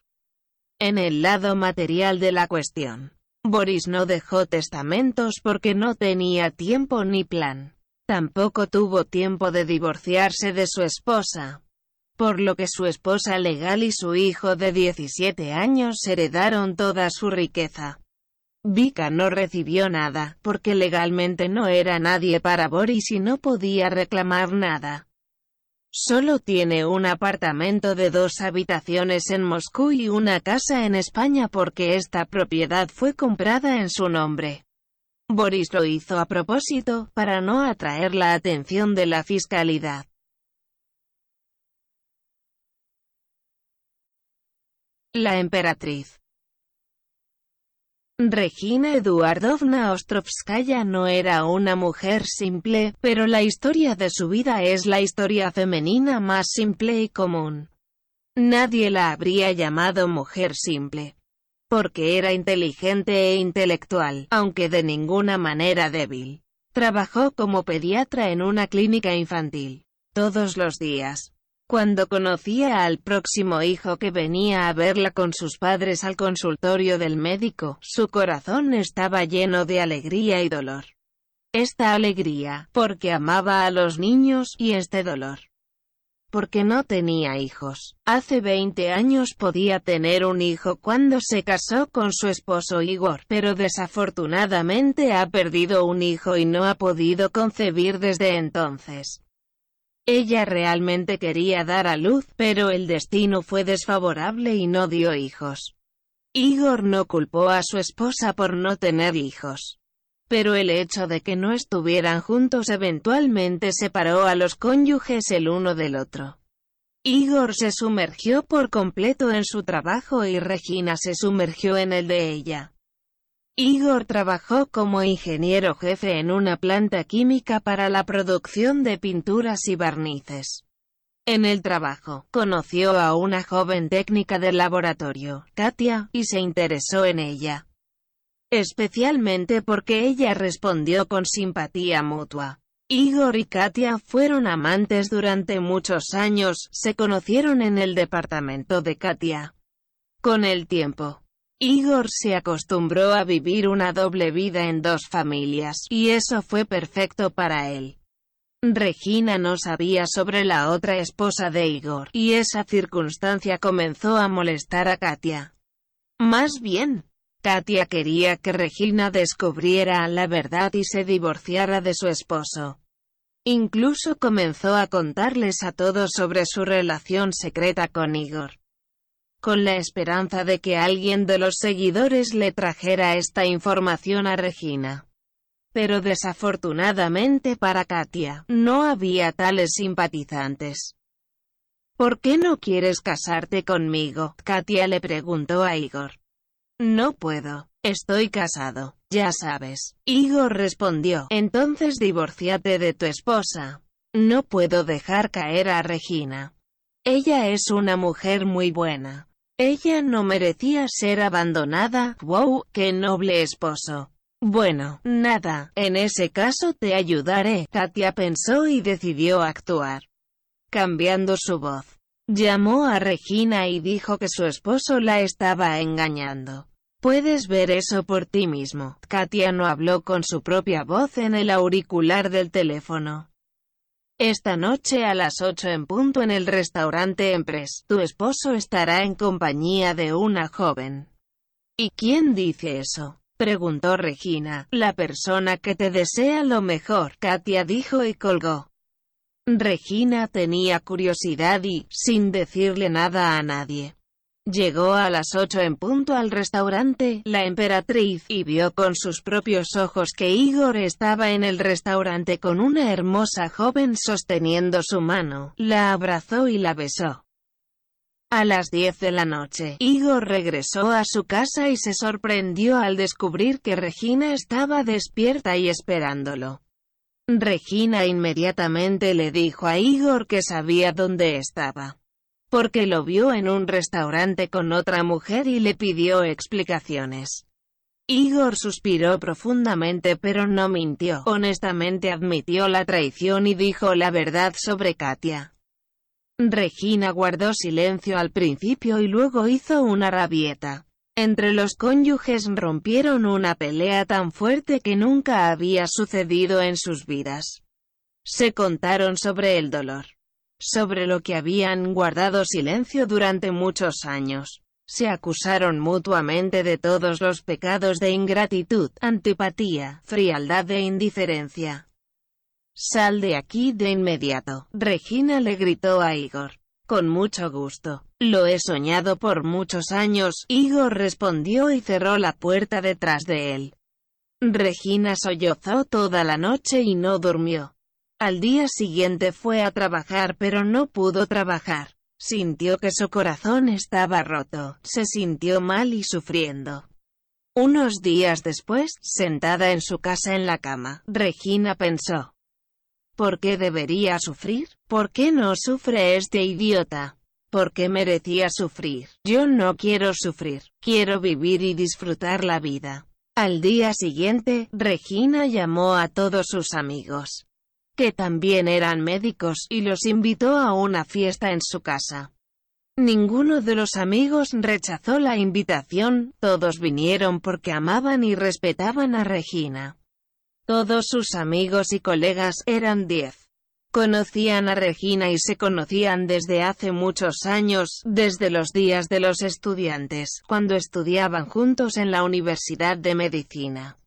[SPEAKER 1] En el lado material de la cuestión, Boris no dejó testamentos porque no tenía tiempo ni plan. Tampoco tuvo tiempo de divorciarse de su esposa. Por lo que su esposa legal y su hijo de 17 años heredaron toda su riqueza. Vika no recibió nada, porque legalmente no era nadie para Boris y no podía reclamar nada. Solo tiene un apartamento de dos habitaciones en Moscú y una casa en España porque esta propiedad fue comprada en su nombre. Boris lo hizo a propósito, para no atraer la atención de la fiscalidad. La emperatriz Regina Eduardovna Ostrovskaya no era una mujer simple, pero la historia de su vida es la historia femenina más simple y común. Nadie la habría llamado mujer simple. Porque era inteligente e intelectual, aunque de ninguna manera débil. Trabajó como pediatra en una clínica infantil. Todos los días, cuando conocía al próximo hijo que venía a verla con sus padres al consultorio del médico, su corazón estaba lleno de alegría y dolor. Esta alegría, porque amaba a los niños, y este dolor, porque no tenía hijos. Hace 20 años podía tener un hijo cuando se casó con su esposo Igor, pero desafortunadamente ha perdido un hijo y no ha podido concebir desde entonces. Ella realmente quería dar a luz, pero el destino fue desfavorable y no dio hijos. Igor no culpó a su esposa por no tener hijos. Pero el hecho de que no estuvieran juntos eventualmente separó a los cónyuges el uno del otro. Igor se sumergió por completo en su trabajo y Regina se sumergió en el de ella. Igor trabajó como ingeniero jefe en una planta química para la producción de pinturas y barnices. En el trabajo, conoció a una joven técnica del laboratorio, Katia, y se interesó en ella. especialmente porque ella respondió con simpatía mutua. Igor y Katia fueron amantes durante muchos años, se conocieron en el departamento de Katia. Con el tiempo, Igor se acostumbró a vivir una doble vida en dos familias, y eso fue perfecto para él. Regina no sabía sobre la otra esposa de Igor, y esa circunstancia comenzó a molestar a Katia. Más bien, Katia quería que Regina descubriera la verdad y se divorciara de su esposo. Incluso comenzó a contarles a todos sobre su relación secreta con Igor. Con la esperanza de que alguien de los seguidores le trajera esta información a Regina. Pero desafortunadamente para Katia, no había tales simpatizantes. ¿Por qué no quieres casarte conmigo? Katia le preguntó a Igor. No puedo. Estoy casado. Ya sabes. Igor respondió. Entonces divórciate de tu esposa. No puedo dejar caer a Regina. Ella es una mujer muy buena. Ella no merecía ser abandonada. Wow, qué noble esposo. Bueno, nada, en ese caso te ayudaré. Katia pensó y decidió actuar. Cambiando su voz. Llamó a Regina y dijo que su esposo la estaba engañando. Puedes ver eso por ti mismo. Katia no habló con su propia voz en el auricular del teléfono. Esta noche a las 8 en punto en el restaurante Empress, tu esposo estará en compañía de una joven. ¿Y quién dice eso? Preguntó Regina. La persona que te desea lo mejor, Katia dijo y colgó. Regina tenía curiosidad y, sin decirle nada a nadie, llegó a las ocho en punto al restaurante, la emperatriz, y vio con sus propios ojos que Igor estaba en el restaurante con una hermosa joven sosteniendo su mano, la abrazó y la besó. A las diez de la noche, Igor regresó a su casa y se sorprendió al descubrir que Regina estaba despierta y esperándolo. Regina inmediatamente le dijo a Igor que sabía dónde estaba. Porque lo vio en un restaurante con otra mujer y le pidió explicaciones. Igor suspiró profundamente pero no mintió. Honestamente admitió la traición y dijo la verdad sobre Katia. Regina guardó silencio al principio y luego hizo una rabieta. Entre los cónyuges rompieron una pelea tan fuerte que nunca había sucedido en sus vidas. Se contaron sobre el dolor, sobre lo que habían guardado silencio durante muchos años. Se acusaron mutuamente de todos los pecados de ingratitud, antipatía, frialdad e indiferencia. Sal de aquí de inmediato, Regina le gritó a Igor. Con mucho gusto. Lo he soñado por muchos años, Igor respondió y cerró la puerta detrás de él. Regina sollozó toda la noche y no durmió. Al día siguiente fue a trabajar pero no pudo trabajar. Sintió que su corazón estaba roto, se sintió mal y sufriendo. Unos días después, sentada en su casa en la cama, Regina pensó, ¿Por qué debería sufrir? ¿Por qué no sufre este idiota? ¿Por qué merecía sufrir? Yo no quiero sufrir, quiero vivir y disfrutar la vida. Al día siguiente, Regina llamó a todos sus amigos, que también eran médicos, y los invitó a una fiesta en su casa. Ninguno de los amigos rechazó la invitación, todos vinieron porque amaban y respetaban a Regina. Todos sus amigos y colegas eran diez. Conocían a Regina y se conocían desde hace muchos años, desde los días de los estudiantes, cuando estudiaban juntos en la Universidad de Medicina.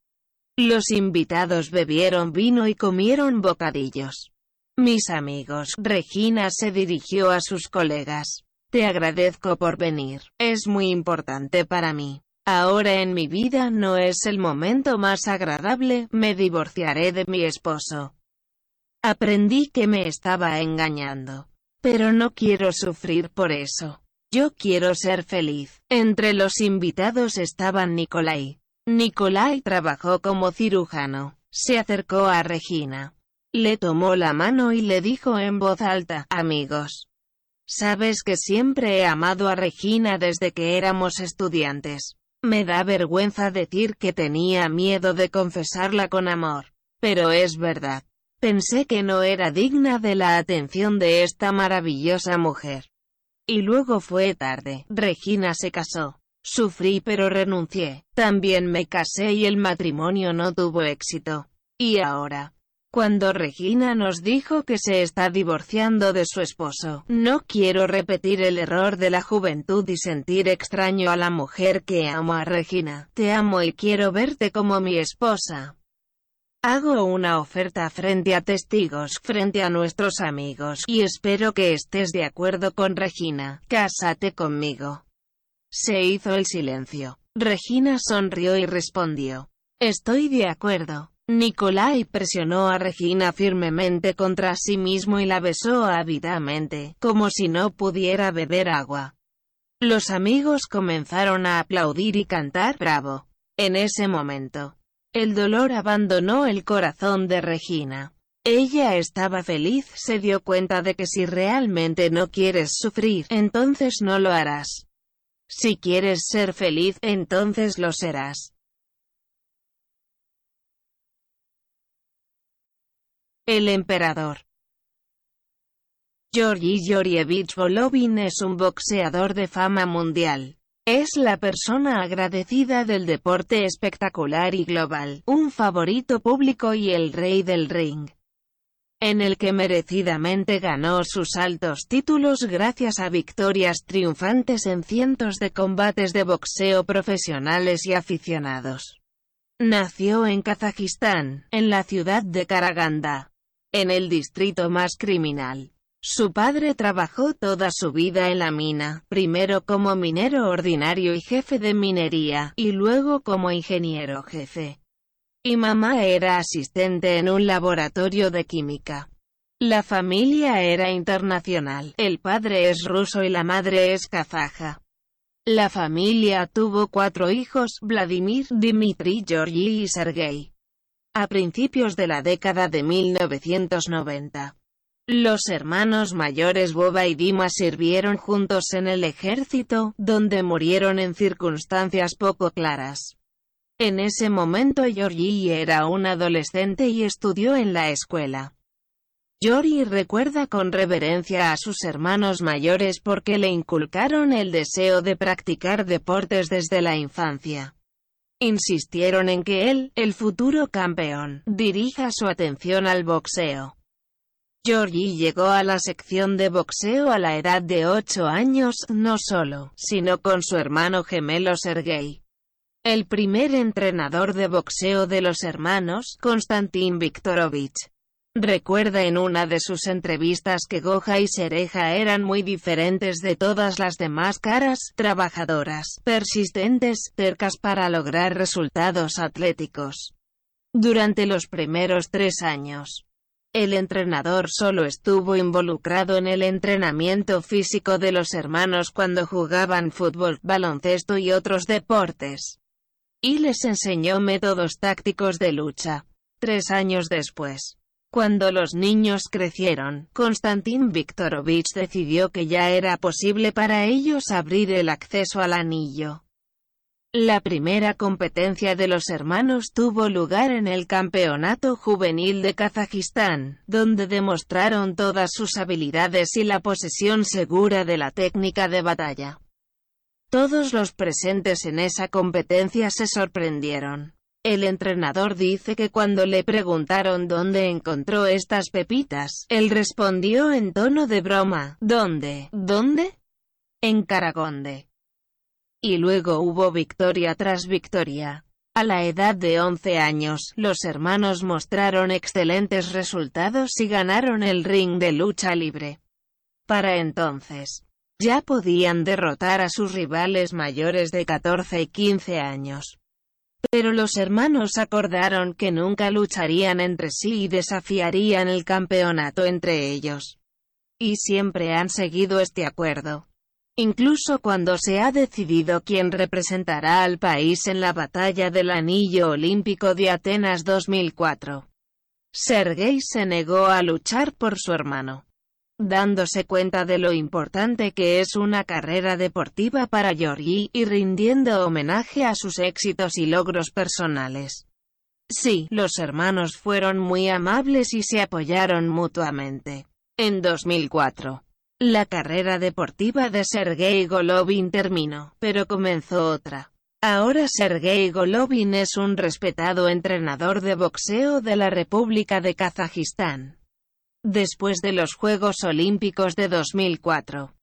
[SPEAKER 1] Los invitados bebieron vino y comieron bocadillos. Mis amigos, Regina se dirigió a sus colegas. Te agradezco por venir, es muy importante para mí. Ahora en mi vida no es el momento más agradable, me divorciaré de mi esposo. Aprendí que me estaba engañando. Pero no quiero sufrir por eso. Yo quiero ser feliz. Entre los invitados estaban Nicolai. Nicolai trabajó como cirujano. Se acercó a Regina. Le tomó la mano y le dijo en voz alta, amigos. Sabes que siempre he amado a Regina desde que éramos estudiantes. Me da vergüenza decir que tenía miedo de confesarla con amor. Pero es verdad. Pensé que no era digna de la atención de esta maravillosa mujer. Y luego fue tarde. Regina se casó. Sufrí pero renuncié. También me casé y el matrimonio no tuvo éxito. Y ahora, cuando Regina nos dijo que se está divorciando de su esposo, no quiero repetir el error de la juventud y sentir extraño a la mujer que amo a Regina. Te amo y quiero verte como mi esposa. Hago una oferta frente a testigos, frente a nuestros amigos, y espero que estés de acuerdo con Regina. Cásate conmigo. Se hizo el silencio. Regina sonrió y respondió. Estoy de acuerdo. Nicolai presionó a Regina firmemente contra sí mismo y la besó ávidamente, como si no pudiera beber agua. Los amigos comenzaron a aplaudir y cantar bravo. En ese momento, el dolor abandonó el corazón de Regina. Ella estaba feliz, se dio cuenta de que si realmente no quieres sufrir, entonces no lo harás. Si quieres ser feliz, entonces lo serás. El emperador. Georgi Georgievich Volovin es un boxeador de fama mundial. Es la persona agradecida del deporte espectacular y global, un favorito público y el rey del ring. En el que merecidamente ganó sus altos títulos gracias a victorias triunfantes en cientos de combates de boxeo profesionales y aficionados. Nació en Kazajistán, en la ciudad de Karaganda en el distrito más criminal. Su padre trabajó toda su vida en la mina, primero como minero ordinario y jefe de minería, y luego como ingeniero jefe. Y mamá era asistente en un laboratorio de química. La familia era internacional, el padre es ruso y la madre es kazaja. La familia tuvo cuatro hijos, Vladimir, Dmitri, Georgi y Sergei a principios de la década de 1990. Los hermanos mayores Boba y Dima sirvieron juntos en el ejército, donde murieron en circunstancias poco claras. En ese momento Georgie era un adolescente y estudió en la escuela. Yori recuerda con reverencia a sus hermanos mayores porque le inculcaron el deseo de practicar deportes desde la infancia. Insistieron en que él, el futuro campeón, dirija su atención al boxeo. Georgie llegó a la sección de boxeo a la edad de 8 años, no solo, sino con su hermano gemelo Sergei. El primer entrenador de boxeo de los hermanos, Konstantin Viktorovich, Recuerda en una de sus entrevistas que Goja y Sereja eran muy diferentes de todas las demás caras, trabajadoras, persistentes, cercas para lograr resultados atléticos. Durante los primeros tres años, el entrenador solo estuvo involucrado en el entrenamiento físico de los hermanos cuando jugaban fútbol, baloncesto y otros deportes. Y les enseñó métodos tácticos de lucha. Tres años después, cuando los niños crecieron, Konstantin Viktorovich decidió que ya era posible para ellos abrir el acceso al anillo. La primera competencia de los hermanos tuvo lugar en el Campeonato Juvenil de Kazajistán, donde demostraron todas sus habilidades y la posesión segura de la técnica de batalla. Todos los presentes en esa competencia se sorprendieron. El entrenador dice que cuando le preguntaron dónde encontró estas pepitas, él respondió en tono de broma, ¿dónde? ¿Dónde? En Caragonde. Y luego hubo victoria tras victoria. A la edad de 11 años, los hermanos mostraron excelentes resultados y ganaron el ring de lucha libre. Para entonces, ya podían derrotar a sus rivales mayores de 14 y 15 años. Pero los hermanos acordaron que nunca lucharían entre sí y desafiarían el campeonato entre ellos. Y siempre han seguido este acuerdo. Incluso cuando se ha decidido quién representará al país en la batalla del anillo olímpico de Atenas 2004. Sergei se negó a luchar por su hermano. Dándose cuenta de lo importante que es una carrera deportiva para Georgie, y rindiendo homenaje a sus éxitos y logros personales. Sí, los hermanos fueron muy amables y se apoyaron mutuamente. En 2004, la carrera deportiva de Sergei Golovin terminó, pero comenzó otra. Ahora Sergei Golovin es un respetado entrenador de boxeo de la República de Kazajistán. Después de los Juegos Olímpicos de 2004,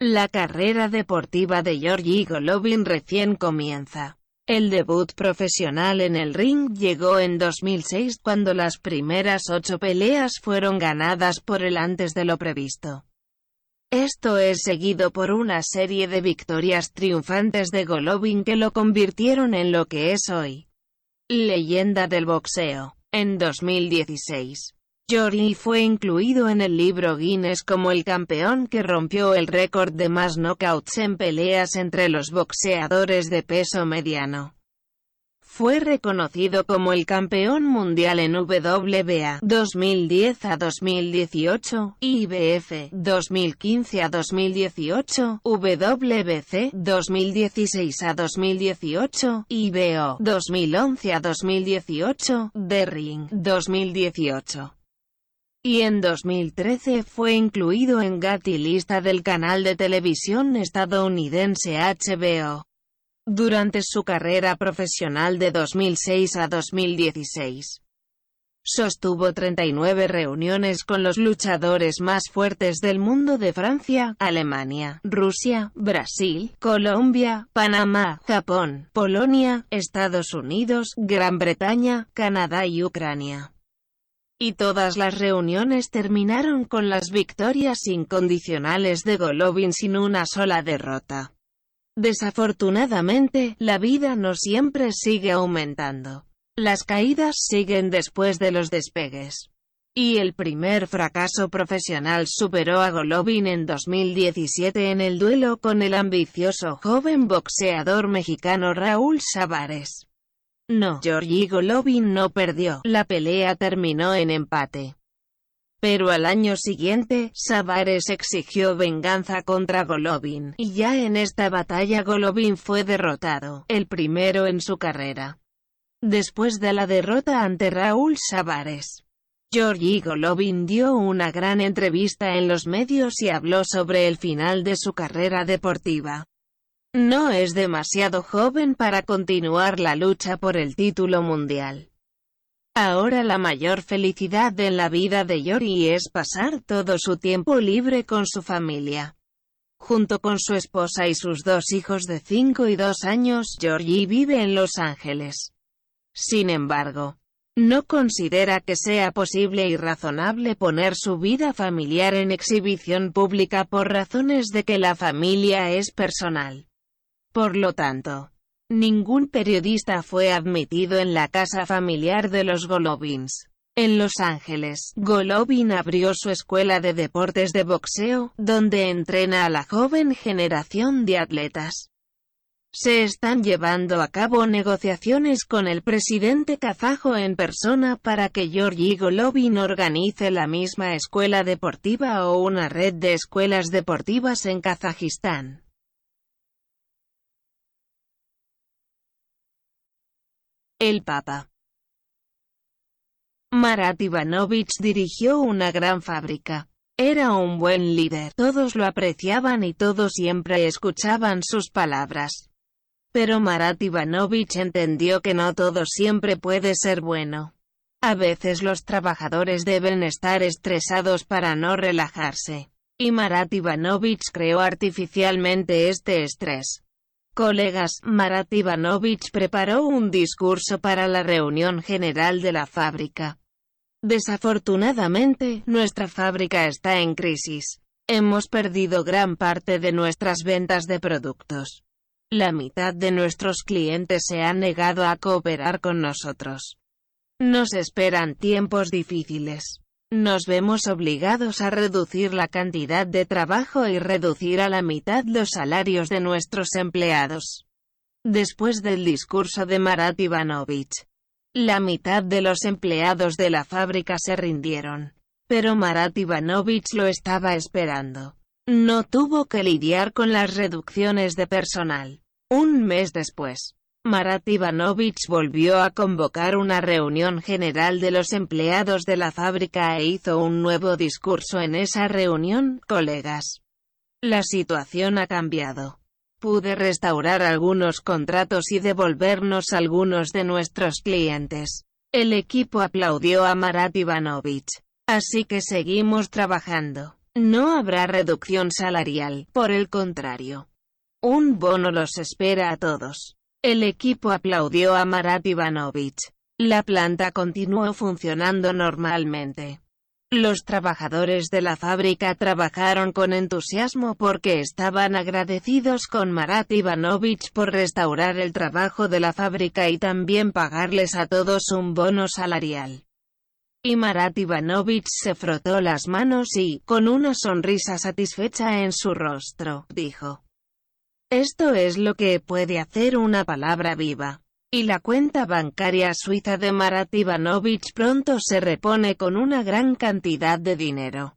[SPEAKER 1] la carrera deportiva de Georgi Golovin recién comienza. El debut profesional en el ring llegó en 2006 cuando las primeras ocho peleas fueron ganadas por él antes de lo previsto. Esto es seguido por una serie de victorias triunfantes de Golovin que lo convirtieron en lo que es hoy. Leyenda del boxeo. En 2016, Jory fue incluido en el libro Guinness como el campeón que rompió el récord de más knockouts en peleas entre los boxeadores de peso mediano. Fue reconocido como el campeón mundial en WBA 2010 a 2018, IBF 2015 a 2018, WBC 2016 a 2018, IBO 2011 a 2018, The Ring 2018 y en 2013 fue incluido en Gatti lista del canal de televisión estadounidense HBO. Durante su carrera profesional de 2006 a 2016, sostuvo 39 reuniones con los luchadores más fuertes del mundo de Francia, Alemania, Rusia, Brasil, Colombia, Panamá, Japón, Polonia, Estados Unidos, Gran Bretaña, Canadá y Ucrania y todas las reuniones terminaron con las victorias incondicionales de Golovin sin una sola derrota. Desafortunadamente, la vida no siempre sigue aumentando. Las caídas siguen después de los despegues. Y el primer fracaso profesional superó a Golovin en 2017 en el duelo con el ambicioso joven boxeador mexicano Raúl Savares. No, Georgi Golovin no perdió, la pelea terminó en empate. Pero al año siguiente, Savares exigió venganza contra Golovin, y ya en esta batalla Golovin fue derrotado, el primero en su carrera. Después de la derrota ante Raúl Savares, Georgi Golovin dio una gran entrevista en los medios y habló sobre el final de su carrera deportiva. No es demasiado joven para continuar la lucha por el título mundial. Ahora la mayor felicidad en la vida de Yori es pasar todo su tiempo libre con su familia. Junto con su esposa y sus dos hijos de 5 y 2 años, Georgie vive en Los Ángeles. Sin embargo, no considera que sea posible y razonable poner su vida familiar en exhibición pública por razones de que la familia es personal. Por lo tanto, ningún periodista fue admitido en la casa familiar de los Golovins. En Los Ángeles, Golovin abrió su escuela de deportes de boxeo, donde entrena a la joven generación de atletas. Se están llevando a cabo negociaciones con el presidente kazajo en persona para que Georgi Golovin organice la misma escuela deportiva o una red de escuelas deportivas en Kazajistán. El Papa Marat Ivanovich dirigió una gran fábrica. Era un buen líder, todos lo apreciaban y todos siempre escuchaban sus palabras. Pero Marat Ivanovich entendió que no todo siempre puede ser bueno. A veces los trabajadores deben estar estresados para no relajarse. Y Marat Ivanovich creó artificialmente este estrés. Colegas, Marat Ivanovich preparó un discurso para la reunión general de la fábrica. Desafortunadamente, nuestra fábrica está en crisis. Hemos perdido gran parte de nuestras ventas de productos. La mitad de nuestros clientes se han negado a cooperar con nosotros. Nos esperan tiempos difíciles. Nos vemos obligados a reducir la cantidad de trabajo y reducir a la mitad los salarios de nuestros empleados. Después del discurso de Marat Ivanovich, la mitad de los empleados de la fábrica se rindieron. Pero Marat Ivanovich lo estaba esperando. No tuvo que lidiar con las reducciones de personal. Un mes después, Marat Ivanovich volvió a convocar una reunión general de los empleados de la fábrica e hizo un nuevo discurso en esa reunión, colegas. La situación ha cambiado. Pude restaurar algunos contratos y devolvernos algunos de nuestros clientes. El equipo aplaudió a Marat Ivanovich. Así que seguimos trabajando. No habrá reducción salarial, por el contrario. Un bono los espera a todos. El equipo aplaudió a Marat Ivanovich. La planta continuó funcionando normalmente. Los trabajadores de la fábrica trabajaron con entusiasmo porque estaban agradecidos con Marat Ivanovich por restaurar el trabajo de la fábrica y también pagarles a todos un bono salarial. Y Marat Ivanovich se frotó las manos y, con una sonrisa satisfecha en su rostro, dijo. Esto es lo que puede hacer una palabra viva y la cuenta bancaria suiza de Marat Ivanovich pronto se repone con una gran cantidad de dinero.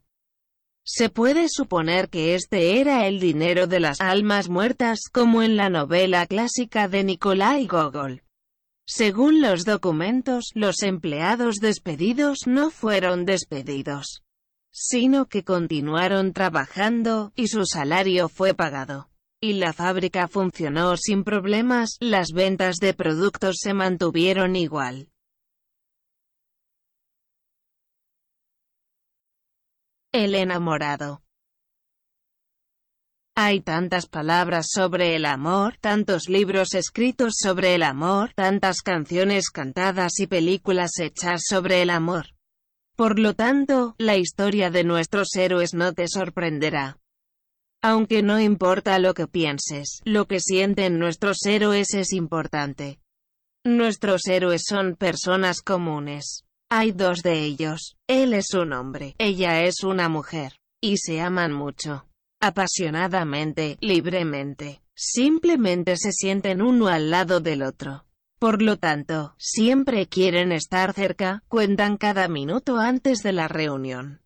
[SPEAKER 1] Se puede suponer que este era el dinero de las almas muertas, como en la novela clásica de Nikolai Gogol. Según los documentos, los empleados despedidos no fueron despedidos, sino que continuaron trabajando, y su salario fue pagado y la fábrica funcionó sin problemas, las ventas de productos se mantuvieron igual. El enamorado. Hay tantas palabras sobre el amor, tantos libros escritos sobre el amor, tantas canciones cantadas y películas hechas sobre el amor. Por lo tanto, la historia de nuestros héroes no te sorprenderá. Aunque no importa lo que pienses, lo que sienten nuestros héroes es importante. Nuestros héroes son personas comunes. Hay dos de ellos. Él es un hombre, ella es una mujer. Y se aman mucho. Apasionadamente, libremente. Simplemente se sienten uno al lado del otro. Por lo tanto, siempre quieren estar cerca, cuentan cada minuto antes de la reunión.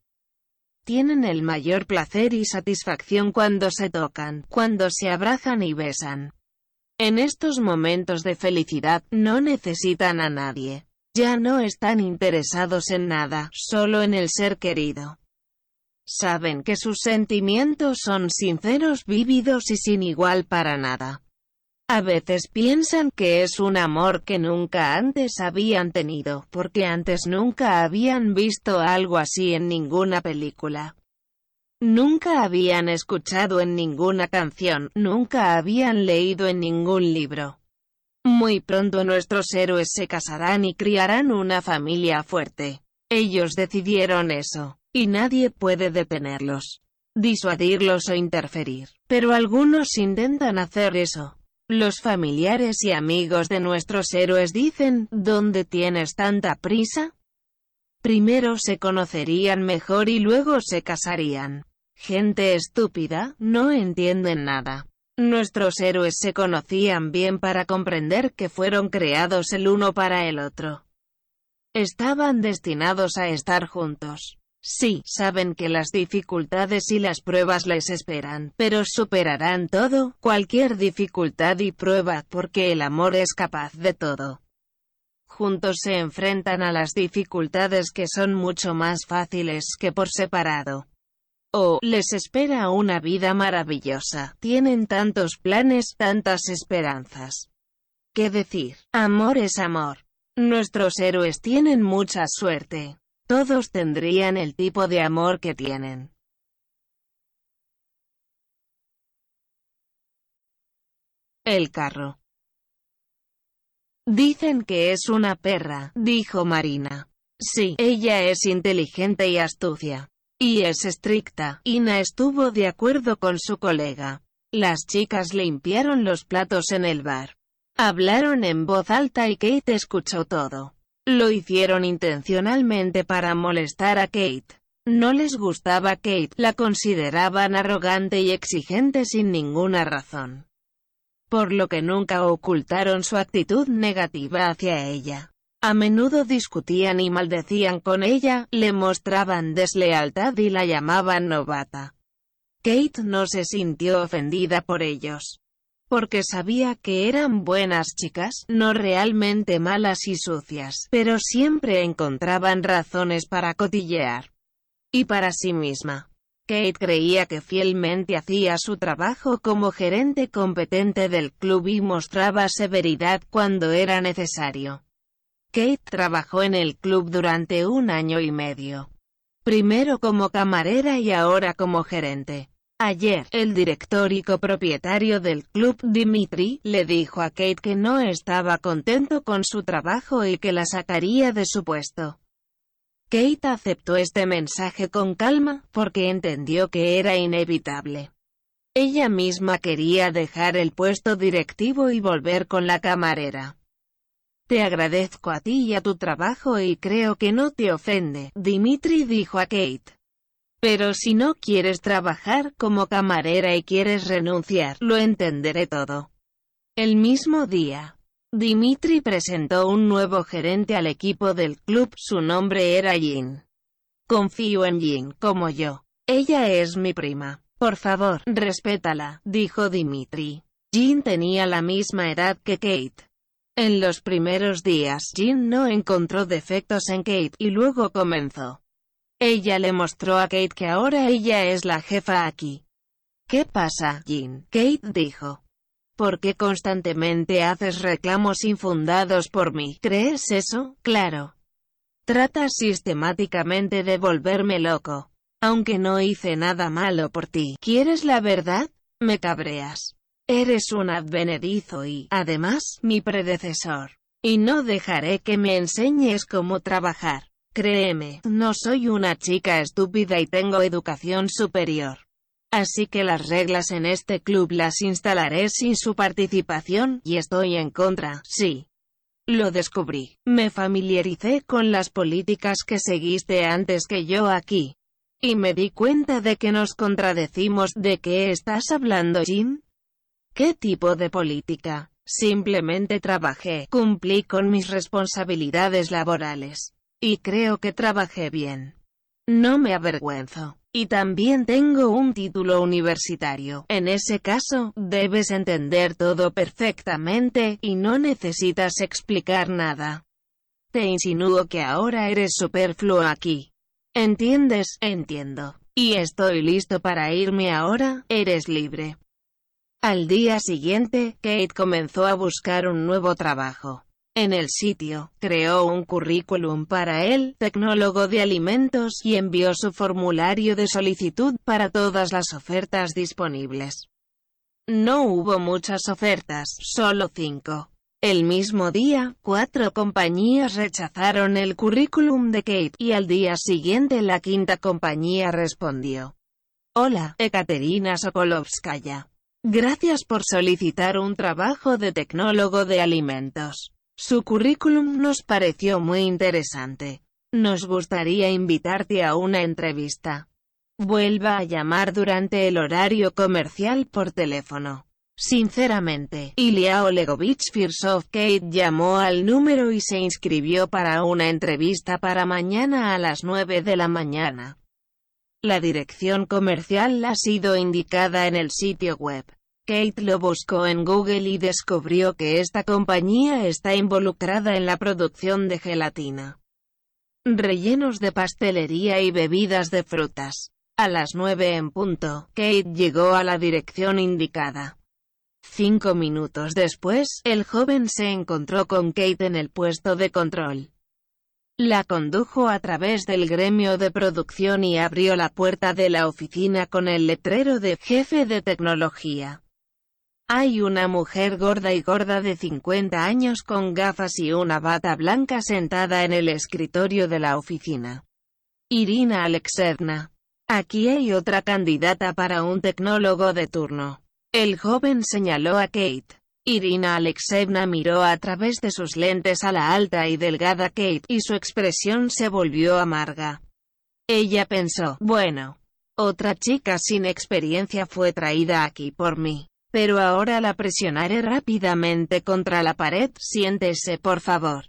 [SPEAKER 1] Tienen el mayor placer y satisfacción cuando se tocan, cuando se abrazan y besan. En estos momentos de felicidad, no necesitan a nadie. Ya no están interesados en nada, solo en el ser querido. Saben que sus sentimientos son sinceros, vívidos y sin igual para nada. A veces piensan que es un amor que nunca antes habían tenido, porque antes nunca habían visto algo así en ninguna película. Nunca habían escuchado en ninguna canción, nunca habían leído en ningún libro. Muy pronto nuestros héroes se casarán y criarán una familia fuerte. Ellos decidieron eso, y nadie puede detenerlos, disuadirlos o interferir. Pero algunos intentan hacer eso. Los familiares y amigos de nuestros héroes dicen, ¿dónde tienes tanta prisa? Primero se conocerían mejor y luego se casarían. Gente estúpida, no entienden nada. Nuestros héroes se conocían bien para comprender que fueron creados el uno para el otro. Estaban destinados a estar juntos. Sí, saben que las dificultades y las pruebas les esperan, pero superarán todo, cualquier dificultad y prueba, porque el amor es capaz de todo. Juntos se enfrentan a las dificultades que son mucho más fáciles que por separado. O, les espera una vida maravillosa, tienen tantos planes, tantas esperanzas. ¿Qué decir? Amor es amor. Nuestros héroes tienen mucha suerte. Todos tendrían el tipo de amor que tienen. El carro. Dicen que es una perra, dijo Marina. Sí, ella es inteligente y astucia. Y es estricta. Ina estuvo de acuerdo con su colega. Las chicas limpiaron los platos en el bar. Hablaron en voz alta y Kate escuchó todo. Lo hicieron intencionalmente para molestar a Kate. No les gustaba Kate, la consideraban arrogante y exigente sin ninguna razón. Por lo que nunca ocultaron su actitud negativa hacia ella. A menudo discutían y maldecían con ella, le mostraban deslealtad y la llamaban novata. Kate no se sintió ofendida por ellos. Porque sabía que eran buenas chicas, no realmente malas y sucias, pero siempre encontraban razones para cotillear. Y para sí misma. Kate creía que fielmente hacía su trabajo como gerente competente del club y mostraba severidad cuando era necesario. Kate trabajó en el club durante un año y medio. Primero como camarera y ahora como gerente. Ayer, el director y copropietario del club, Dimitri, le dijo a Kate que no estaba contento con su trabajo y que la sacaría de su puesto. Kate aceptó este mensaje con calma, porque entendió que era inevitable. Ella misma quería dejar el puesto directivo y volver con la camarera. Te agradezco a ti y a tu trabajo y creo que no te ofende, Dimitri dijo a Kate. Pero si no quieres trabajar como camarera y quieres renunciar, lo entenderé todo. El mismo día, Dimitri presentó un nuevo gerente al equipo del club, su nombre era Jin. Confío en Jin, como yo. Ella es mi prima. Por favor, respétala, dijo Dimitri. Jin tenía la misma edad que Kate. En los primeros días, Jin no encontró defectos en Kate, y luego comenzó. Ella le mostró a Kate que ahora ella es la jefa aquí. ¿Qué pasa, Jin? Kate dijo. ¿Por qué constantemente haces reclamos infundados por mí? ¿Crees eso? Claro. Tratas sistemáticamente de volverme loco. Aunque no hice nada malo por ti. ¿Quieres la verdad? Me cabreas. Eres un advenedizo y, además, mi predecesor. Y no dejaré que me enseñes cómo trabajar. Créeme, no soy una chica estúpida y tengo educación superior. Así que las reglas en este club las instalaré sin su participación, y estoy en contra, sí. Lo descubrí. Me familiaricé con las políticas que seguiste antes que yo aquí. Y me di cuenta de que nos contradecimos. ¿De qué estás hablando, Jim? ¿Qué tipo de política? Simplemente trabajé, cumplí con mis responsabilidades laborales. Y creo que trabajé bien. No me avergüenzo. Y también tengo un título universitario. En ese caso, debes entender todo perfectamente, y no necesitas explicar nada. Te insinúo que ahora eres superfluo aquí. ¿Entiendes? Entiendo. Y estoy listo para irme ahora, eres libre. Al día siguiente, Kate comenzó a buscar un nuevo trabajo. En el sitio, creó un currículum para el tecnólogo de alimentos y envió su formulario de solicitud para todas las ofertas disponibles. No hubo muchas ofertas, solo cinco. El mismo día, cuatro compañías rechazaron el currículum de Kate, y al día siguiente la quinta compañía respondió. Hola, Ekaterina Sokolovskaya. Gracias por solicitar un trabajo de tecnólogo de alimentos. Su currículum nos pareció muy interesante. Nos gustaría invitarte a una entrevista. Vuelva a llamar durante el horario comercial por teléfono. Sinceramente, Ilya Olegovich Firsov Kate llamó al número y se inscribió para una entrevista para mañana a las 9 de la mañana. La dirección comercial ha sido indicada en el sitio web. Kate lo buscó en Google y descubrió que esta compañía está involucrada en la producción de gelatina, rellenos de pastelería y bebidas de frutas. A las nueve en punto, Kate llegó a la dirección indicada. Cinco minutos después, el joven se encontró con Kate en el puesto de control. La condujo a través del gremio de producción y abrió la puerta de la oficina con el letrero de «Jefe de tecnología». Hay una mujer gorda y gorda de 50 años con gafas y una bata blanca sentada en el escritorio de la oficina. Irina Alexevna. Aquí hay otra candidata para un tecnólogo de turno. El joven señaló a Kate. Irina Alexevna miró a través de sus lentes a la alta y delgada Kate, y su expresión se volvió amarga. Ella pensó, bueno, otra chica sin experiencia fue traída aquí por mí. Pero ahora la presionaré rápidamente contra la pared, siéntese por favor.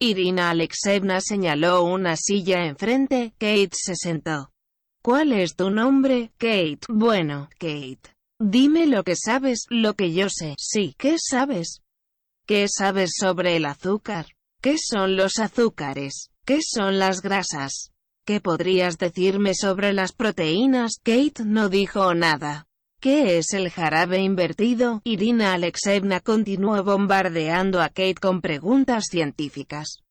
[SPEAKER 1] Irina Alexevna señaló una silla enfrente, Kate se sentó. ¿Cuál es tu nombre, Kate? Bueno, Kate. Dime lo que sabes, lo que yo sé. Sí, ¿qué sabes? ¿Qué sabes sobre el azúcar? ¿Qué son los azúcares? ¿Qué son las grasas? ¿Qué podrías decirme sobre las proteínas? Kate no dijo nada. ¿Qué es el jarabe invertido? Irina Alexevna continuó bombardeando a Kate con preguntas científicas.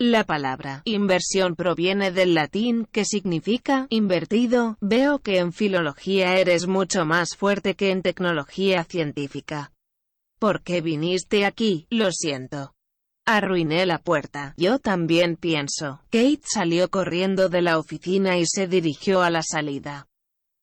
[SPEAKER 1] La palabra inversión proviene del latín, que significa invertido. Veo que en filología eres mucho más fuerte que en tecnología científica. ¿Por qué viniste aquí? Lo siento. Arruiné la puerta. Yo también pienso. Kate salió corriendo de la oficina y se dirigió a la salida.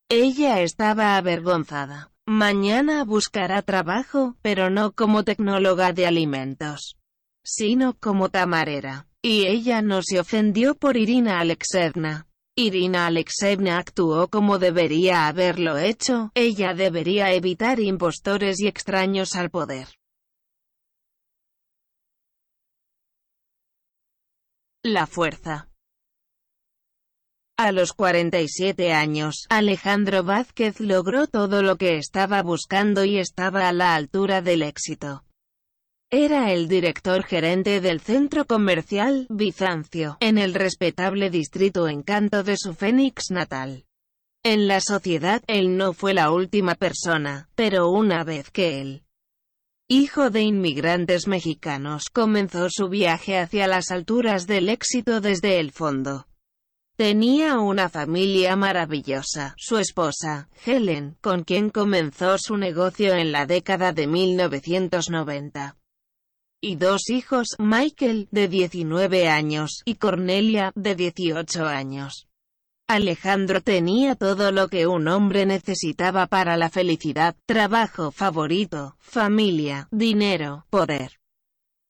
[SPEAKER 1] Ella estaba avergonzada. Mañana buscará trabajo, pero no como tecnóloga de alimentos, sino como tamarera. Y ella no se ofendió por Irina Alexevna. Irina Alexevna actuó como debería haberlo hecho, ella debería evitar impostores y extraños al poder. La fuerza. A los 47 años, Alejandro Vázquez logró todo lo que estaba buscando y estaba a la altura del éxito. Era el director gerente del centro comercial, Bizancio, en el respetable distrito Encanto de su Fénix natal. En la sociedad, él no fue la última persona, pero una vez que él, hijo de inmigrantes mexicanos, comenzó su viaje hacia las alturas del éxito desde el fondo. Tenía una familia maravillosa, su esposa, Helen, con quien comenzó su negocio en la década de 1990 y dos hijos, Michael, de 19 años, y Cornelia, de 18 años. Alejandro tenía todo lo que un hombre necesitaba para la felicidad, trabajo favorito, familia, dinero, poder,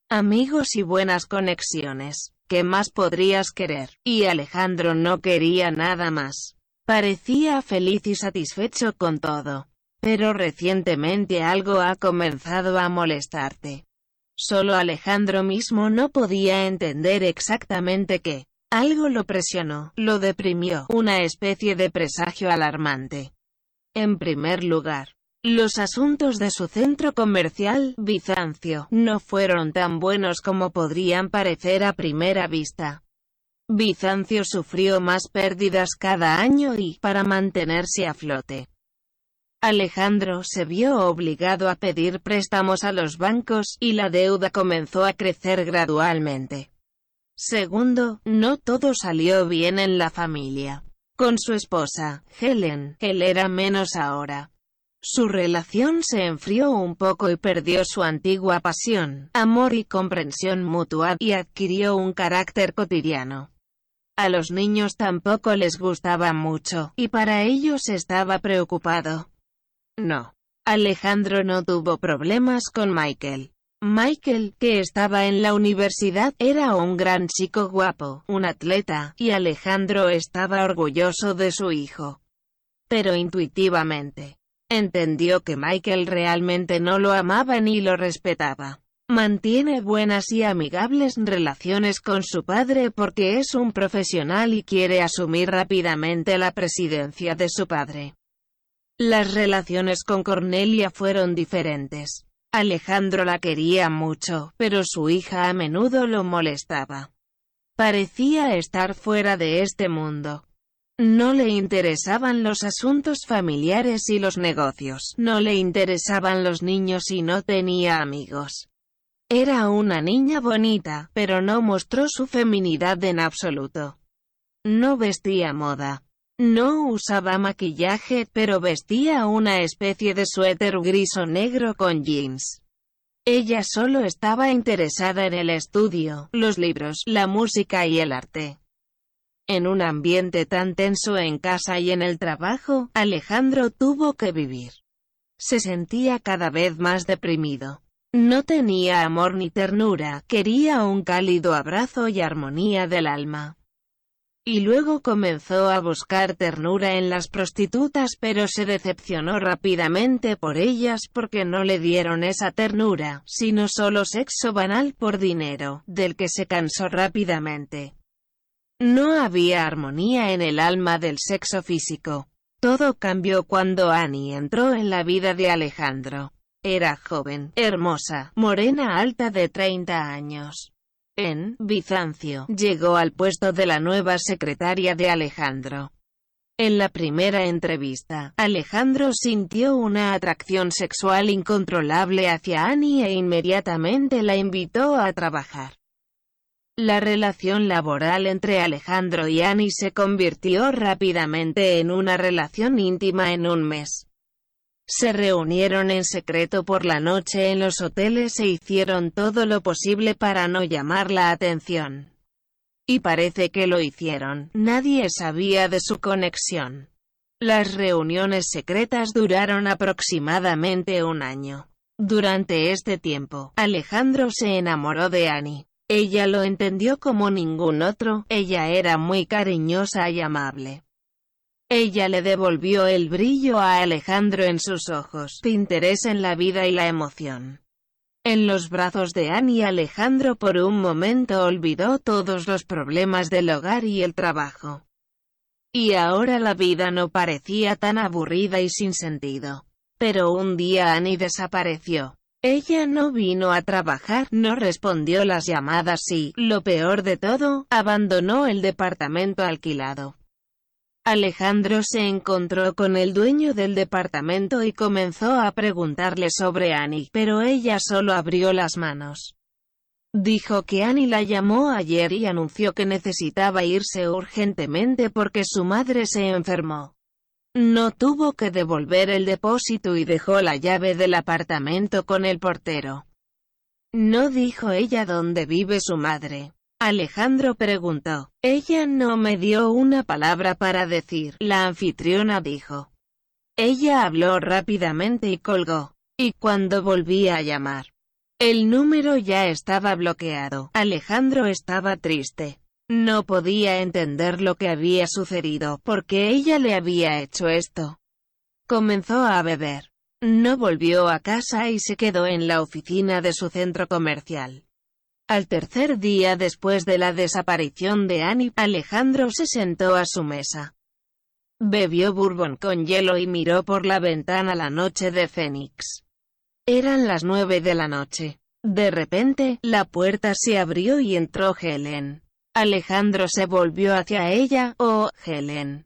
[SPEAKER 1] amigos y buenas conexiones. ¿Qué más podrías querer? Y Alejandro no quería nada más. Parecía feliz y satisfecho con todo. Pero recientemente algo ha comenzado a molestarte. Solo Alejandro mismo no podía entender exactamente qué. Algo lo presionó, lo deprimió, una especie de presagio alarmante. En primer lugar, los asuntos de su centro comercial, Bizancio, no fueron tan buenos como podrían parecer a primera vista. Bizancio sufrió más pérdidas cada año y, para mantenerse a flote, Alejandro se vio obligado a pedir préstamos a los bancos, y la deuda comenzó a crecer gradualmente. Segundo, no todo salió bien en la familia. Con su esposa, Helen, él era menos ahora. Su relación se enfrió un poco y perdió su antigua pasión, amor y comprensión mutua, y adquirió un carácter cotidiano. A los niños tampoco les gustaba mucho, y para ellos estaba preocupado. No. Alejandro no tuvo problemas con Michael. Michael, que estaba en la universidad, era un gran chico guapo, un atleta, y Alejandro estaba orgulloso de su hijo. Pero intuitivamente, entendió que Michael realmente no lo amaba ni lo respetaba. Mantiene buenas y amigables relaciones con su padre porque es un profesional y quiere asumir rápidamente la presidencia de su padre. Las relaciones con Cornelia fueron diferentes. Alejandro la quería mucho, pero su hija a menudo lo molestaba. Parecía estar fuera de este mundo. No le interesaban los asuntos familiares y los negocios, no le interesaban los niños y no tenía amigos. Era una niña bonita, pero no mostró su feminidad en absoluto. No vestía moda. No usaba maquillaje, pero vestía una especie de suéter gris o negro con jeans. Ella solo estaba interesada en el estudio, los libros, la música y el arte. En un ambiente tan tenso en casa y en el trabajo, Alejandro tuvo que vivir. Se sentía cada vez más deprimido. No tenía amor ni ternura, quería un cálido abrazo y armonía del alma. y luego comenzó a buscar ternura en las prostitutas pero se decepcionó rápidamente por ellas porque no le dieron esa ternura, sino solo sexo banal por dinero, del que se cansó rápidamente. No había armonía en el alma del sexo físico. Todo cambió cuando Annie entró en la vida de Alejandro. Era joven, hermosa, morena alta de 30 años en Bizancio, llegó al puesto de la nueva secretaria de Alejandro. En la primera entrevista, Alejandro sintió una atracción sexual incontrolable hacia Annie e inmediatamente la invitó a trabajar. La relación laboral entre Alejandro y Annie se convirtió rápidamente en una relación íntima en un mes. Se reunieron en secreto por la noche en los hoteles e hicieron todo lo posible para no llamar la atención. Y parece que lo hicieron, nadie sabía de su conexión. Las reuniones secretas duraron aproximadamente un año. Durante este tiempo, Alejandro se enamoró de Annie. Ella lo entendió como ningún otro, ella era muy cariñosa y amable. Ella le devolvió el brillo a Alejandro en sus ojos, interés en la vida y la emoción. En los brazos de Annie Alejandro por un momento olvidó todos los problemas del hogar y el trabajo. Y ahora la vida no parecía tan aburrida y sin sentido. Pero un día Annie desapareció. Ella no vino a trabajar, no respondió las llamadas y, lo peor de todo, abandonó el departamento alquilado. Alejandro se encontró con el dueño del departamento y comenzó a preguntarle sobre Annie, pero ella solo abrió las manos. Dijo que Annie la llamó ayer y anunció que necesitaba irse urgentemente porque su madre se enfermó. No tuvo que devolver el depósito y dejó la llave del apartamento con el portero. No dijo ella dónde vive su madre. Alejandro preguntó. Ella no me dio una palabra para decir, la anfitriona dijo. Ella habló rápidamente y colgó. Y cuando volví a llamar, el número ya estaba bloqueado. Alejandro estaba triste. No podía entender lo que había sucedido, porque ella le había hecho esto. Comenzó a beber. No volvió a casa y se quedó en la oficina de su centro comercial. Al tercer día después de la desaparición de Annie, Alejandro se sentó a su mesa. Bebió bourbon con hielo y miró por la ventana la noche de Fénix. Eran las nueve de la noche. De repente, la puerta se abrió y entró Helen. Alejandro se volvió hacia ella, oh, Helen.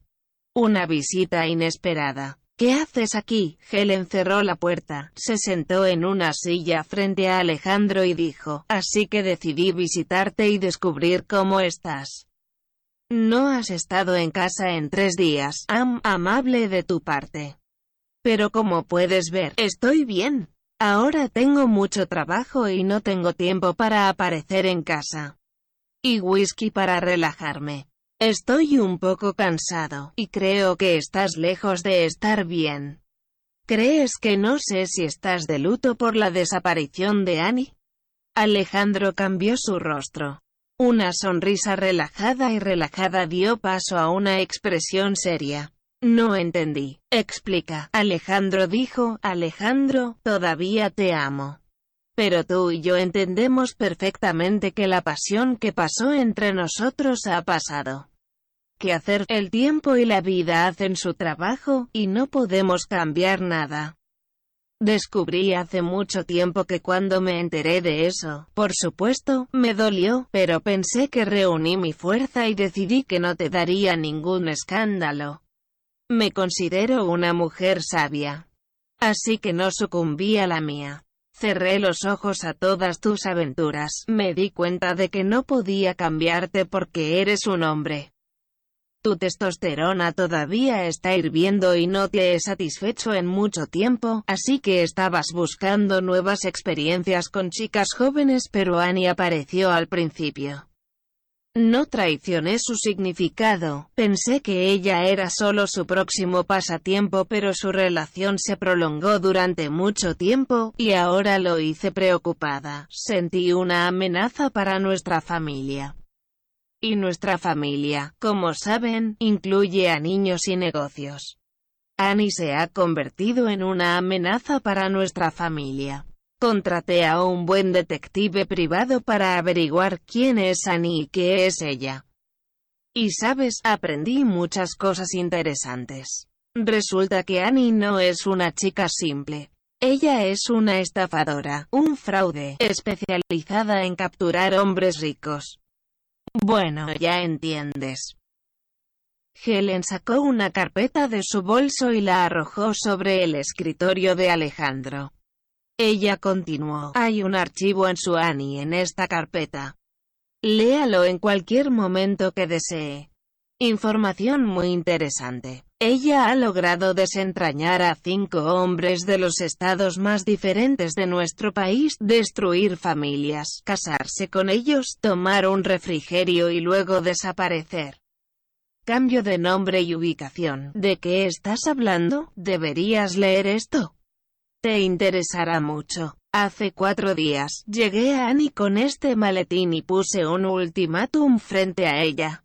[SPEAKER 1] Una visita inesperada. ¿Qué haces aquí? Helen cerró la puerta, se sentó en una silla frente a Alejandro y dijo, así que decidí visitarte y descubrir cómo estás. No has estado en casa en tres días, am, amable de tu parte. Pero como puedes ver, estoy bien. Ahora tengo mucho trabajo y no tengo tiempo para aparecer en casa. Y whisky para relajarme. Estoy un poco cansado, y creo que estás lejos de estar bien. ¿Crees que no sé si estás de luto por la desaparición de Annie? Alejandro cambió su rostro. Una sonrisa relajada y relajada dio paso a una expresión seria. No entendí. Explica. Alejandro dijo, Alejandro, todavía te amo. Pero tú y yo entendemos perfectamente que la pasión que pasó entre nosotros ha pasado que hacer, el tiempo y la vida hacen su trabajo, y no podemos cambiar nada. Descubrí hace mucho tiempo que cuando me enteré de eso, por supuesto, me dolió, pero pensé que reuní mi fuerza y decidí que no te daría ningún escándalo. Me considero una mujer sabia. Así que no sucumbí a la mía. Cerré los ojos a todas tus aventuras, me di cuenta de que no podía cambiarte porque eres un hombre. Tu testosterona todavía está hirviendo y no te he satisfecho en mucho tiempo, así que estabas buscando nuevas experiencias con chicas jóvenes pero Annie apareció al principio. No traicioné su significado, pensé que ella era solo su próximo pasatiempo pero su relación se prolongó durante mucho tiempo, y ahora lo hice preocupada, sentí una amenaza para nuestra familia. Y nuestra familia, como saben, incluye a niños y negocios. Annie se ha convertido en una amenaza para nuestra familia. Contraté a un buen detective privado para averiguar quién es Annie y qué es ella. Y sabes, aprendí muchas cosas interesantes. Resulta que Annie no es una chica simple. Ella es una estafadora, un fraude, especializada en capturar hombres ricos. Bueno, ya entiendes. Helen sacó una carpeta de su bolso y la arrojó sobre el escritorio de Alejandro. Ella continuó, hay un archivo en su ANI en esta carpeta. Léalo en cualquier momento que desee. Información muy interesante. Ella ha logrado desentrañar a cinco hombres de los estados más diferentes de nuestro país, destruir familias, casarse con ellos, tomar un refrigerio y luego desaparecer. Cambio de nombre y ubicación. ¿De qué estás hablando? Deberías leer esto. Te interesará mucho. Hace cuatro días, llegué a Annie con este maletín y puse un ultimátum frente a ella.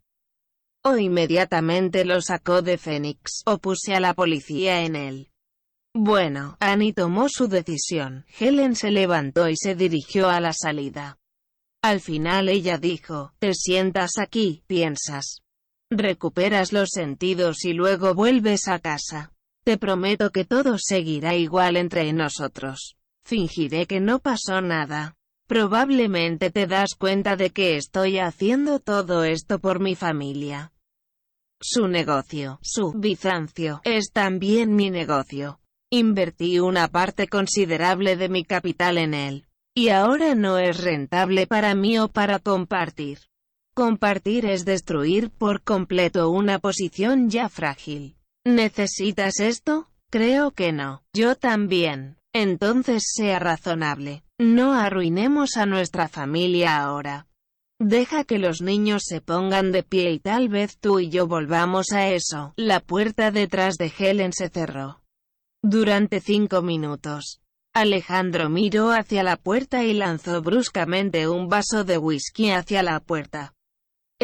[SPEAKER 1] O inmediatamente lo sacó de Fénix, o puse a la policía en él. Bueno, Annie tomó su decisión. Helen se levantó y se dirigió a la salida. Al final ella dijo, te sientas aquí, piensas. Recuperas los sentidos y luego vuelves a casa. Te prometo que todo seguirá igual entre nosotros. Fingiré que no pasó nada. Probablemente te das cuenta de que estoy haciendo todo esto por mi familia. Su negocio, su Bizancio, es también mi negocio. Invertí una parte considerable de mi capital en él. Y ahora no es rentable para mí o para compartir. Compartir es destruir por completo una posición ya frágil. ¿Necesitas esto? Creo que no. Yo también. Entonces sea razonable. No arruinemos a nuestra familia ahora. Deja que los niños se pongan de pie y tal vez tú y yo volvamos a eso. La puerta detrás de Helen se cerró. Durante cinco minutos. Alejandro miró hacia la puerta y lanzó bruscamente un vaso de whisky hacia la puerta.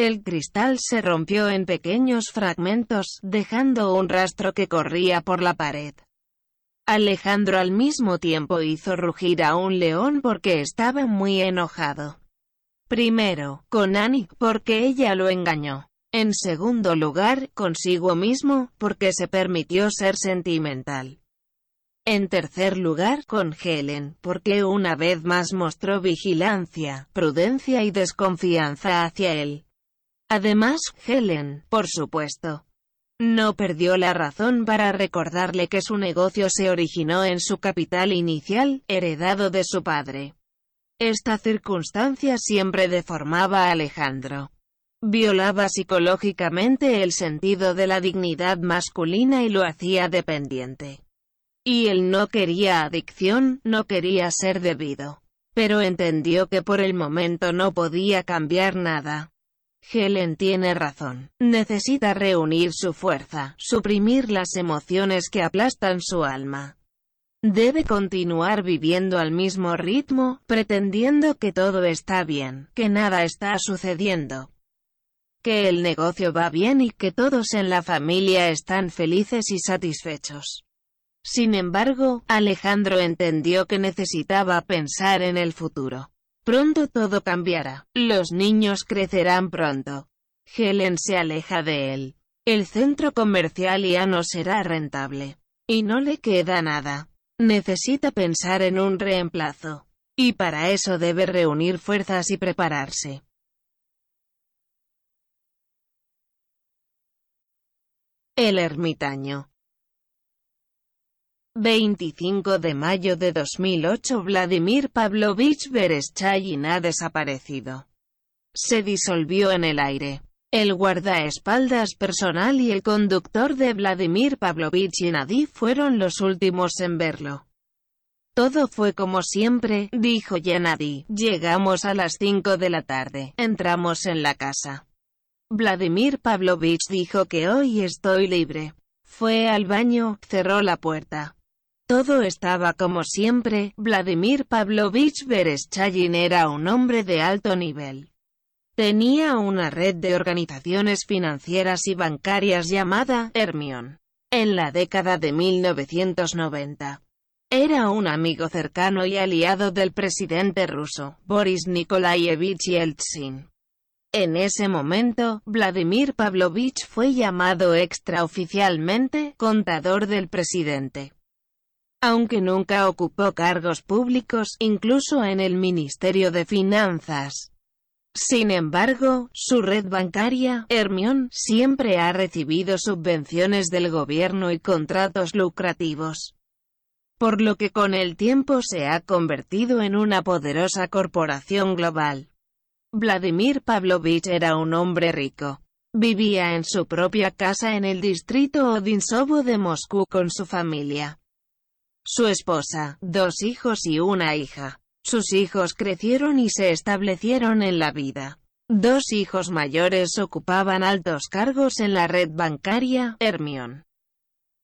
[SPEAKER 1] El cristal se rompió en pequeños fragmentos, dejando un rastro que corría por la pared. Alejandro al mismo tiempo hizo rugir a un león porque estaba muy enojado. Primero, con Annie, porque ella lo engañó. En segundo lugar, consigo mismo, porque se permitió ser sentimental. En tercer lugar, con Helen, porque una vez más mostró vigilancia, prudencia y desconfianza hacia él. Además, Helen, por supuesto, no perdió la razón para recordarle que su negocio se originó en su capital inicial, heredado de su padre. Esta circunstancia siempre deformaba a Alejandro. Violaba psicológicamente el sentido de la dignidad masculina y lo hacía dependiente. Y él no quería adicción, no quería ser debido. Pero entendió que por el momento no podía cambiar nada. Helen tiene razón. Necesita reunir su fuerza, suprimir las emociones que aplastan su alma. Debe continuar viviendo al mismo ritmo, pretendiendo que todo está bien, que nada está sucediendo, que el negocio va bien y que todos en la familia están felices y satisfechos. Sin embargo, Alejandro entendió que necesitaba pensar en el futuro. Pronto todo cambiará. Los niños crecerán pronto. Helen se aleja de él. El centro comercial ya no será rentable. Y no le queda nada. Necesita pensar en un reemplazo. Y para eso debe reunir fuerzas y prepararse. El ermitaño 25 de mayo de 2008 Vladimir Pavlovich Bereshchayin ha desaparecido. Se disolvió en el aire. El guardaespaldas personal y el conductor de Vladimir Pavlovich Yanadi fueron los últimos en verlo. Todo fue como siempre, dijo Yanadi. Llegamos a las 5 de la tarde. Entramos en la casa. Vladimir Pavlovich dijo que hoy estoy libre. Fue al baño, cerró la puerta. Todo estaba como siempre, Vladimir Pavlovich Bereshchayin era un hombre de alto nivel. tenía una red de organizaciones financieras y bancarias llamada Hermione. En la década de 1990, era un amigo cercano y aliado del presidente ruso, Boris Nikolaevich Yeltsin. En ese momento, Vladimir Pavlovich fue llamado extraoficialmente contador del presidente. Aunque nunca ocupó cargos públicos, incluso en el Ministerio de Finanzas. Sin embargo, su red bancaria, Hermione, siempre ha recibido subvenciones del gobierno y contratos lucrativos por lo que con el tiempo se ha convertido en una poderosa corporación global. Vladimir Pavlovich era un hombre rico. Vivía en su propia casa en el distrito Odinsovo de Moscú con su familia. Su esposa, dos hijos y una hija. Sus hijos crecieron y se establecieron en la vida. Dos hijos mayores ocupaban altos cargos en la red bancaria, Hermione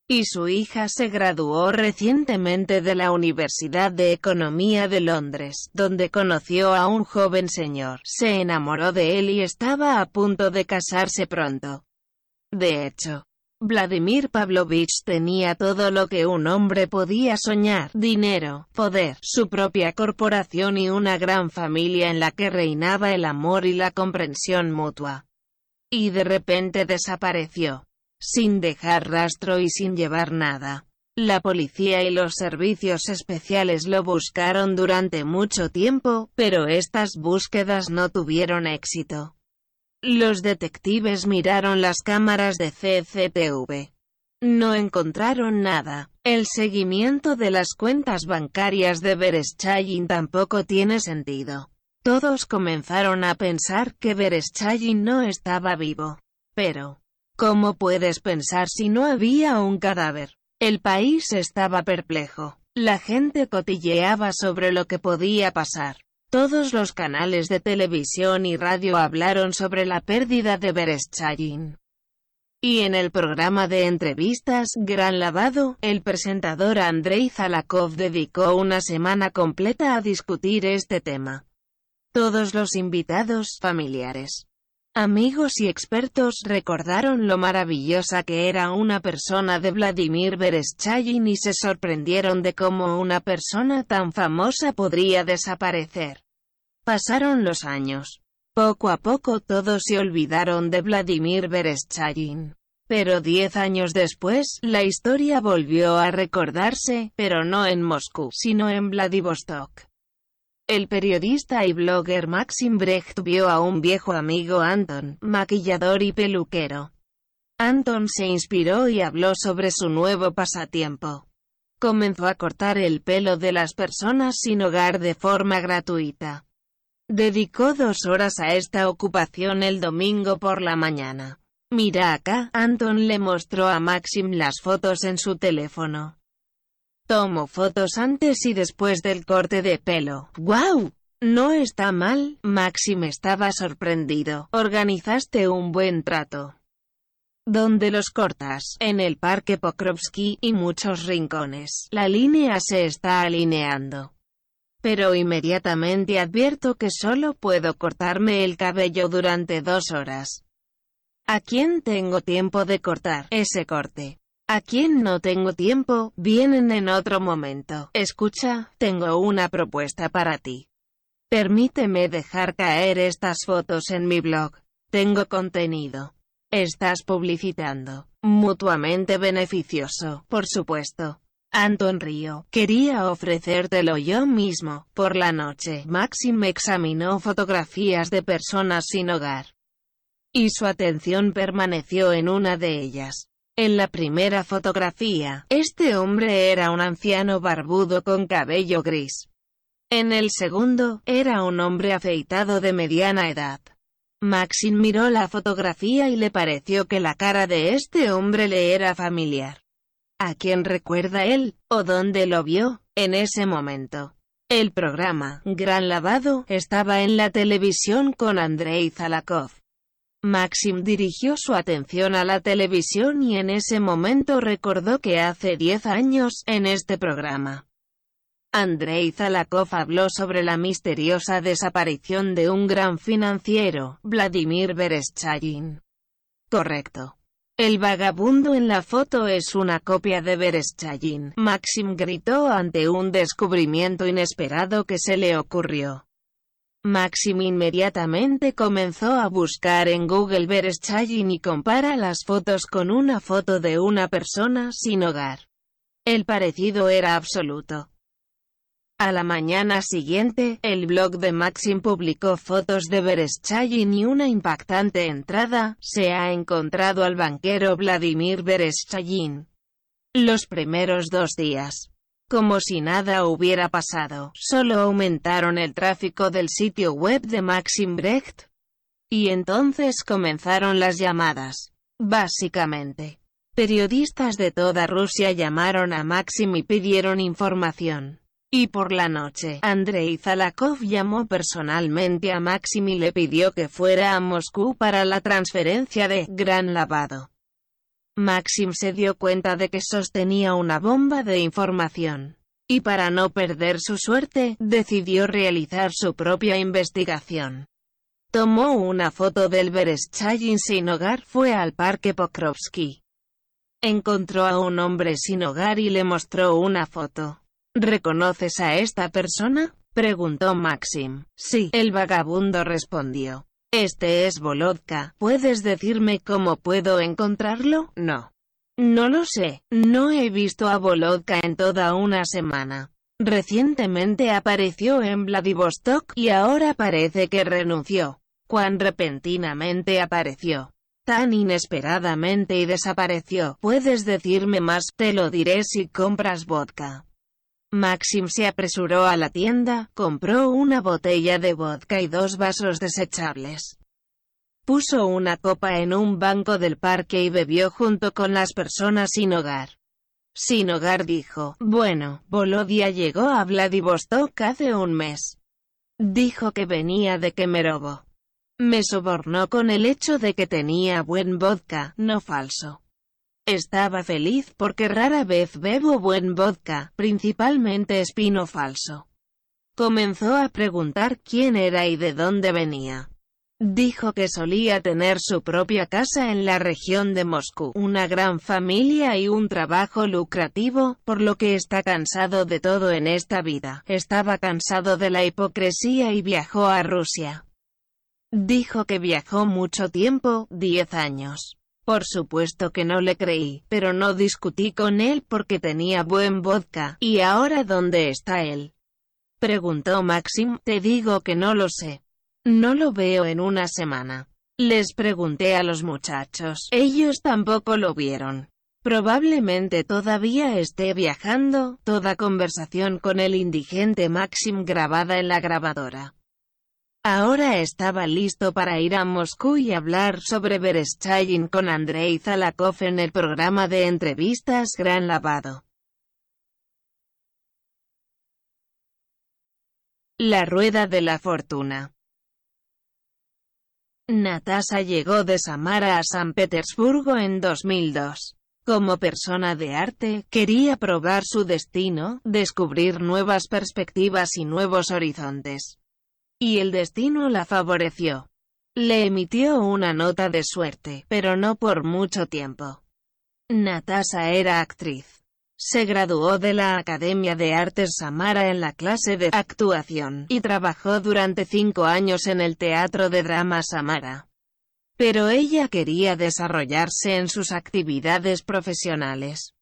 [SPEAKER 1] y su hija se graduó recientemente de la Universidad de Economía de Londres, donde conoció a un joven señor, se enamoró de él y estaba a punto de casarse pronto. De hecho, Vladimir Pavlovich tenía todo lo que un hombre podía soñar, dinero, poder, su propia corporación y una gran familia en la que reinaba el amor y la comprensión mutua. Y de repente desapareció sin dejar rastro y sin llevar nada. La policía y los servicios especiales lo buscaron durante mucho tiempo, pero estas búsquedas no tuvieron éxito. Los detectives miraron las cámaras de CCTV. No encontraron nada. El seguimiento de las cuentas bancarias de Bereschayin tampoco tiene sentido. Todos comenzaron a pensar que Bereschayin no estaba vivo. Pero, ¿Cómo puedes pensar si no había un cadáver? El país estaba perplejo. La gente cotilleaba sobre lo que podía pasar. Todos los canales de televisión y radio hablaron sobre la pérdida de Bereschayin. Y en el programa de entrevistas, Gran Lavado, el presentador Andrei Zalakov dedicó una semana completa a discutir este tema. Todos los invitados, familiares, Amigos y expertos recordaron lo maravillosa que era una persona de Vladimir Bereschayin y se sorprendieron de cómo una persona tan famosa podría desaparecer. Pasaron los años. Poco a poco todos se olvidaron de Vladimir Bereschayin. Pero diez años después, la historia volvió a recordarse, pero no en Moscú, sino en Vladivostok. El periodista y blogger Maxim Brecht vio a un viejo amigo Anton, maquillador y peluquero. Anton se inspiró y habló sobre su nuevo pasatiempo. Comenzó a cortar el pelo de las personas sin hogar de forma gratuita. Dedicó dos horas a esta ocupación el domingo por la mañana. Mira acá, Anton le mostró a Maxim las fotos en su teléfono. Tomo fotos antes y después del corte de pelo. ¡Guau! No está mal, Maxim estaba sorprendido. Organizaste un buen trato. ¿Dónde los cortas? En el Parque Pokrovsky, y muchos rincones. La línea se está alineando. Pero inmediatamente advierto que solo puedo cortarme el cabello durante dos horas. ¿A quién tengo tiempo de cortar ese corte? A quien no tengo tiempo, vienen en otro momento. Escucha, tengo una propuesta para ti. Permíteme dejar caer estas fotos en mi blog. Tengo contenido. Estás publicitando. Mutuamente beneficioso, por supuesto. Anton Río, quería ofrecértelo yo mismo. Por la noche, Maxim examinó fotografías de personas sin hogar. Y su atención permaneció en una de ellas. En la primera fotografía, este hombre era un anciano barbudo con cabello gris. En el segundo, era un hombre afeitado de mediana edad. Maxim miró la fotografía y le pareció que la cara de este hombre le era familiar. ¿A quién recuerda él, o dónde lo vio, en ese momento? El programa, Gran Lavado, estaba en la televisión con Andrei Zalakov. Maxim dirigió su atención a la televisión y en ese momento recordó que hace 10 años, en este programa, Andrei Zalakov habló sobre la misteriosa desaparición de un gran financiero, Vladimir Vereshchagin. Correcto. El vagabundo en la foto es una copia de Vereshchagin. Maxim gritó ante un descubrimiento inesperado que se le ocurrió. Maxim inmediatamente comenzó a buscar en Google Vereshchagin y compara las fotos con una foto de una persona sin hogar. El parecido era absoluto. A la mañana siguiente, el blog de Maxim publicó fotos de Vereshchagin y una impactante entrada, se ha encontrado al banquero Vladimir Vereshchagin. Los primeros dos días, como si nada hubiera pasado, solo aumentaron el tráfico del sitio web de Maxim Brecht. Y entonces comenzaron las llamadas. Básicamente, periodistas de toda Rusia llamaron a Maxim y pidieron información. Y por la noche, Andrei Zalakov llamó personalmente a Maxim y le pidió que fuera a Moscú para la transferencia de «gran lavado». Maxim se dio cuenta de que sostenía una bomba de información. Y para no perder su suerte, decidió realizar su propia investigación. Tomó una foto del Bereshchagin sin hogar, fue al parque Pokrovsky. Encontró a un hombre sin hogar y le mostró una foto. ¿Reconoces a esta persona? preguntó Maxim. Sí, el vagabundo respondió. Este es Volodka. ¿Puedes decirme cómo puedo encontrarlo? No. No lo sé. No he visto a Volodka en toda una semana. Recientemente apareció en Vladivostok, y ahora parece que renunció. Cuán repentinamente apareció. Tan inesperadamente y desapareció. ¿Puedes decirme más? Te lo diré si compras vodka. Maxim se apresuró a la tienda, compró una botella de vodka y dos vasos desechables. Puso una copa en un banco del parque y bebió junto con las personas sin hogar. Sin hogar dijo, bueno, Volodia llegó a Vladivostok hace un mes. Dijo que venía de Kemerovo. Me sobornó con el hecho de que tenía buen vodka, no falso. Estaba feliz porque rara vez bebo buen vodka, principalmente espino falso. Comenzó a preguntar quién era y de dónde venía. Dijo que solía tener su propia casa en la región de Moscú, una gran familia y un trabajo lucrativo, por lo que está cansado de todo en esta vida. Estaba cansado de la hipocresía y viajó a Rusia. Dijo que viajó mucho tiempo, 10 años. Por supuesto que no le creí, pero no discutí con él porque tenía buen vodka. ¿Y ahora dónde está él? Preguntó Maxim, te digo que no lo sé. No lo veo en una semana. Les pregunté a los muchachos, ellos tampoco lo vieron. Probablemente todavía esté viajando, toda conversación con el indigente Maxim grabada en la grabadora. Ahora estaba listo para ir a Moscú y hablar sobre Bereshchagin con Andrei Zalakov en el programa de entrevistas Gran Lavado. La Rueda de la Fortuna Natasha llegó de Samara a San Petersburgo en 2002. Como persona de arte, quería probar su destino, descubrir nuevas perspectivas y nuevos horizontes. Y el destino la favoreció. Le emitió una nota de suerte, pero no por mucho tiempo. Natasha era actriz. Se graduó de la Academia de Artes Samara en la clase de actuación, y trabajó durante cinco años en el Teatro de Drama Samara. Pero ella quería desarrollarse en sus actividades profesionales.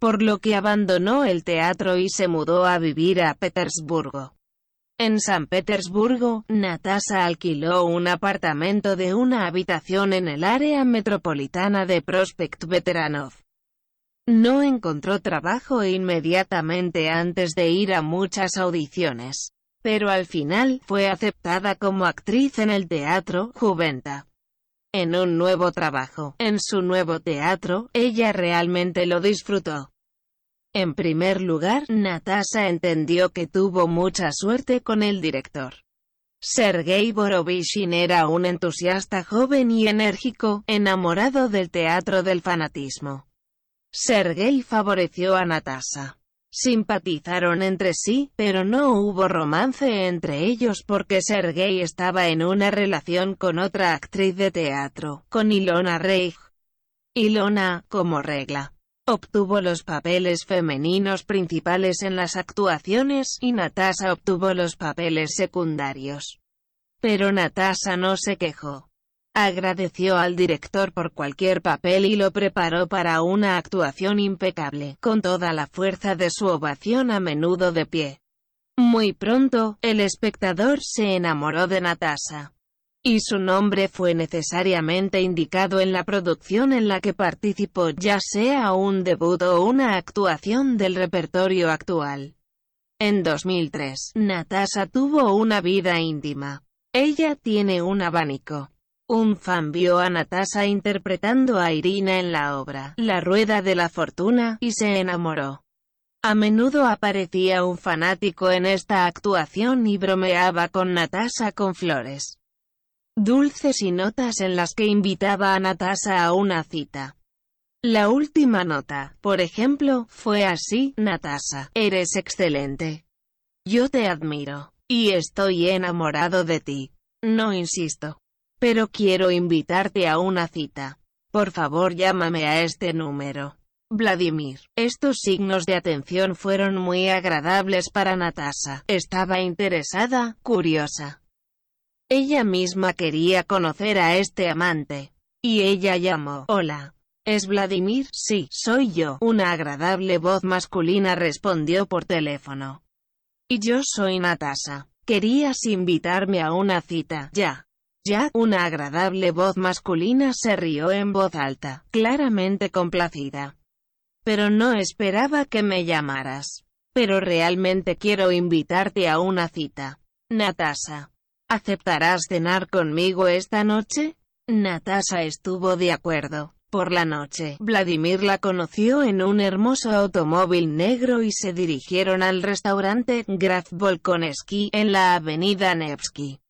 [SPEAKER 1] Por lo que abandonó el teatro y se mudó a vivir a Petersburgo. En San Petersburgo, Natasha alquiló un apartamento de una habitación en el área metropolitana de Prospect Veteranov. No encontró trabajo inmediatamente antes de ir a muchas audiciones, pero al final, fue aceptada como actriz en el teatro Juventa. En un nuevo trabajo, en su nuevo teatro, ella realmente lo disfrutó. En primer lugar, Natasha entendió que tuvo mucha suerte con el director. Sergei Borovichin era un entusiasta joven y enérgico, enamorado del teatro del fanatismo. Sergei favoreció a Natasha. Simpatizaron entre sí, pero no hubo romance entre ellos porque Sergei estaba en una relación con otra actriz de teatro, con Ilona Reich. Ilona, como regla, obtuvo los papeles femeninos principales en las actuaciones, y Natasha obtuvo los papeles secundarios. Pero Natasha no se quejó. Agradeció al director por cualquier papel y lo preparó para una actuación impecable, con toda la fuerza de su ovación a menudo de pie. Muy pronto, el espectador se enamoró de Natasha. Y su nombre fue necesariamente indicado en la producción en la que participó, ya sea un debut o una actuación del repertorio actual. En 2003, Natasha tuvo una vida íntima. Ella tiene un abanico un fan vio a Natasha interpretando a Irina en la obra La Rueda de la Fortuna, y se enamoró. A menudo aparecía un fanático en esta actuación y bromeaba con Natasha con flores dulces y notas en las que invitaba a Natasha a una cita. La última nota, por ejemplo, fue así, Natasha, eres excelente. Yo te admiro. Y estoy enamorado de ti. No insisto. Pero quiero invitarte a una cita. Por favor llámame a este número. Vladimir. Estos signos de atención fueron muy agradables para Natasha. Estaba interesada, curiosa. Ella misma quería conocer a este amante. Y ella llamó. Hola. ¿Es Vladimir? Sí, soy yo. Una agradable voz masculina respondió por teléfono. Y yo soy Natasha. Querías invitarme a una cita. Ya. Ya, una agradable voz masculina se rió en voz alta, claramente complacida. Pero no esperaba que me llamaras. Pero realmente quiero invitarte a una cita. Natasha. ¿Aceptarás cenar conmigo esta noche? Natasha estuvo de acuerdo. Por la noche, Vladimir la conoció en un hermoso automóvil negro y se dirigieron al restaurante Graf Volkoneski en la avenida Nevsky.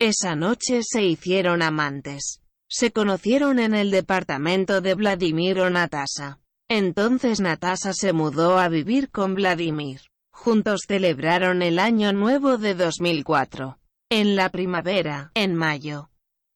[SPEAKER 1] Esa noche se hicieron amantes. Se conocieron en el departamento de Vladimir o Natasha. Entonces Natasha se mudó a vivir con Vladimir. Juntos celebraron el año nuevo de 2004. En la primavera, en mayo.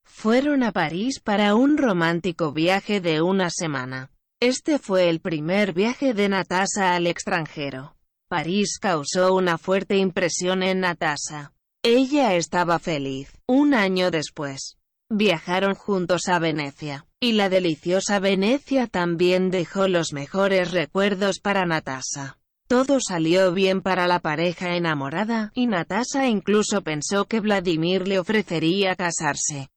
[SPEAKER 1] Fueron a París para un romántico viaje de una semana. Este fue el primer viaje de Natasha al extranjero. París causó una fuerte impresión en Natasha. Ella estaba feliz. Un año después, viajaron juntos a Venecia, y la deliciosa Venecia también dejó los mejores recuerdos para Natasha. Todo salió bien para la pareja enamorada, y Natasha incluso pensó que Vladimir le ofrecería casarse.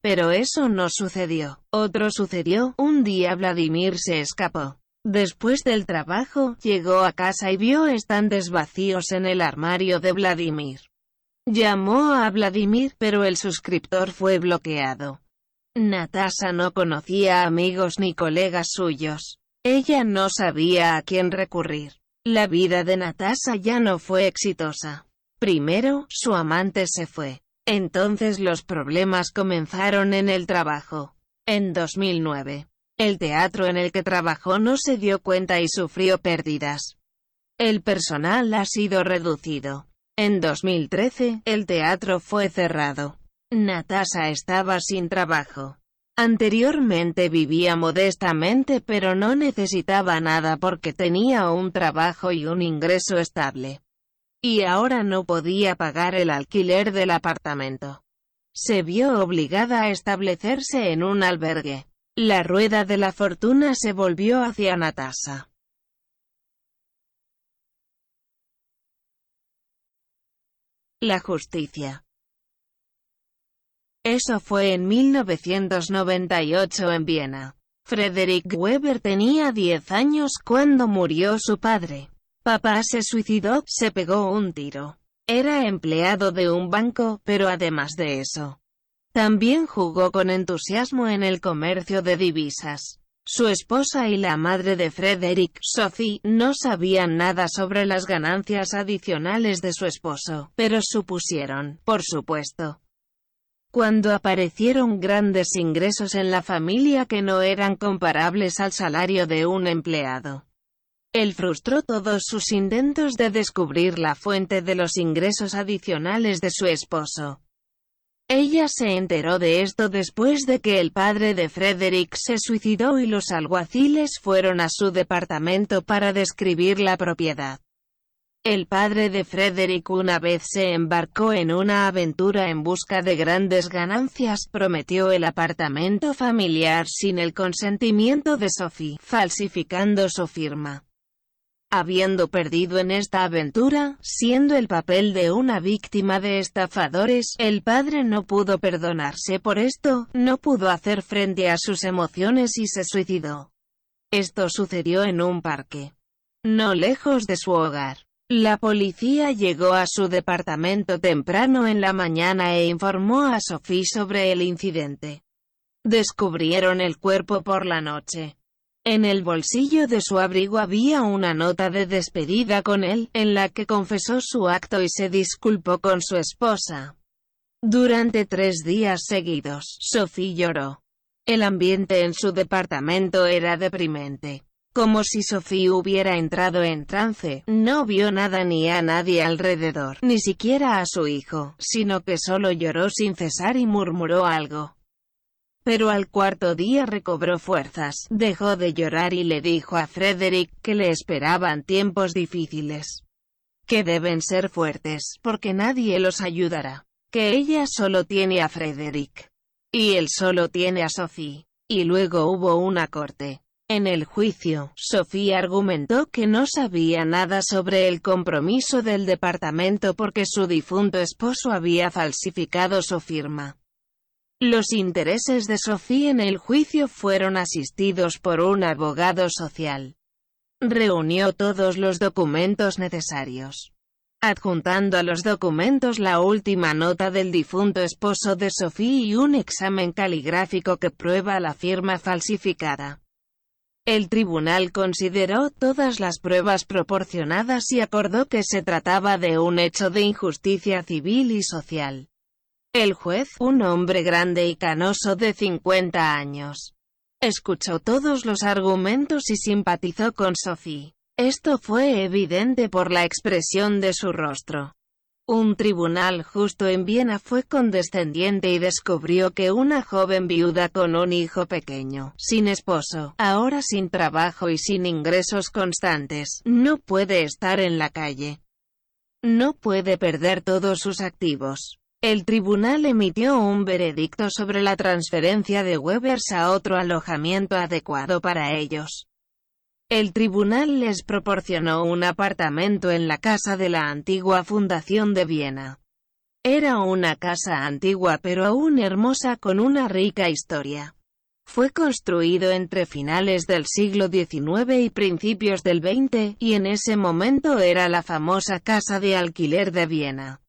[SPEAKER 1] Pero eso no sucedió. Otro sucedió, un día Vladimir se escapó. Después del trabajo, llegó a casa y vio estantes vacíos en el armario de Vladimir. Llamó a Vladimir, pero el suscriptor fue bloqueado. Natasha no conocía amigos ni colegas suyos. Ella no sabía a quién recurrir. La vida de Natasha ya no fue exitosa. Primero, su amante se fue. Entonces los problemas comenzaron en el trabajo. En 2009, el teatro en el que trabajó no se dio cuenta y sufrió pérdidas. El personal ha sido reducido. En 2013, el teatro fue cerrado. Natasha estaba sin trabajo. Anteriormente vivía modestamente pero no necesitaba nada porque tenía un trabajo y un ingreso estable. Y ahora no podía pagar el alquiler del apartamento. Se vio obligada a establecerse en un albergue. La rueda de la fortuna se volvió hacia Natasha. La justicia. Eso fue en 1998 en Viena. Frederick Weber tenía 10 años cuando murió su padre. Papá se suicidó, se pegó un tiro. Era empleado de un banco, pero además de eso, también jugó con entusiasmo en el comercio de divisas. Su esposa y la madre de Frederick, Sophie, no sabían nada sobre las ganancias adicionales de su esposo, pero supusieron, por supuesto, cuando aparecieron grandes ingresos en la familia que no eran comparables al salario de un empleado. Él frustró todos sus intentos de descubrir la fuente de los ingresos adicionales de su esposo. Ella se enteró de esto después de que el padre de Frederick se suicidó y los alguaciles fueron a su departamento para describir la propiedad. El padre de Frederick una vez se embarcó en una aventura en busca de grandes ganancias, prometió el apartamento familiar sin el consentimiento de Sophie, falsificando su firma. Habiendo perdido en esta aventura, siendo el papel de una víctima de estafadores, el padre no pudo perdonarse por esto, no pudo hacer frente a sus emociones y se suicidó. Esto sucedió en un parque. No lejos de su hogar. La policía llegó a su departamento temprano en la mañana e informó a Sophie sobre el incidente. Descubrieron el cuerpo por la noche. En el bolsillo de su abrigo había una nota de despedida con él, en la que confesó su acto y se disculpó con su esposa. Durante tres días seguidos, Sophie lloró. El ambiente en su departamento era deprimente. Como si Sophie hubiera entrado en trance, no vio nada ni a nadie alrededor, ni siquiera a su hijo, sino que solo lloró sin cesar y murmuró algo. Pero al cuarto día recobró fuerzas, dejó de llorar y le dijo a Frederick que le esperaban tiempos difíciles. Que deben ser fuertes, porque nadie los ayudará. Que ella solo tiene a Frederick. Y él solo tiene a Sophie. Y luego hubo una corte. En el juicio, Sofía argumentó que no sabía nada sobre el compromiso del departamento porque su difunto esposo había falsificado su firma. Los intereses de Sofía en el juicio fueron asistidos por un abogado social. Reunió todos los documentos necesarios. Adjuntando a los documentos la última nota del difunto esposo de Sofía y un examen caligráfico que prueba la firma falsificada. El tribunal consideró todas las pruebas proporcionadas y acordó que se trataba de un hecho de injusticia civil y social. El juez, un hombre grande y canoso de 50 años, escuchó todos los argumentos y simpatizó con Sophie. Esto fue evidente por la expresión de su rostro. Un tribunal justo en Viena fue condescendiente y descubrió que una joven viuda con un hijo pequeño, sin esposo, ahora sin trabajo y sin ingresos constantes, no puede estar en la calle. No puede perder todos sus activos. El tribunal emitió un veredicto sobre la transferencia de Webers a otro alojamiento adecuado para ellos. El tribunal les proporcionó un apartamento en la casa de la antigua fundación de Viena. Era una casa antigua pero aún hermosa con una rica historia. Fue construido entre finales del siglo XIX y principios del XX, y en ese momento era la famosa casa de alquiler de Viena.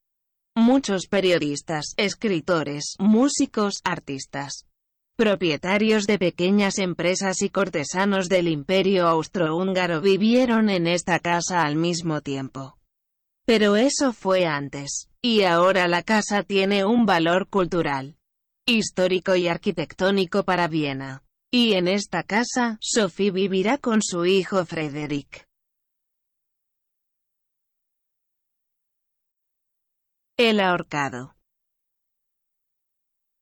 [SPEAKER 1] Muchos periodistas, escritores, músicos, artistas, Propietarios de pequeñas empresas y cortesanos del imperio austrohúngaro vivieron en esta casa al mismo tiempo. Pero eso fue antes, y ahora la casa tiene un valor cultural, histórico y arquitectónico para Viena. Y en esta casa, Sophie vivirá con su hijo Frederick. El ahorcado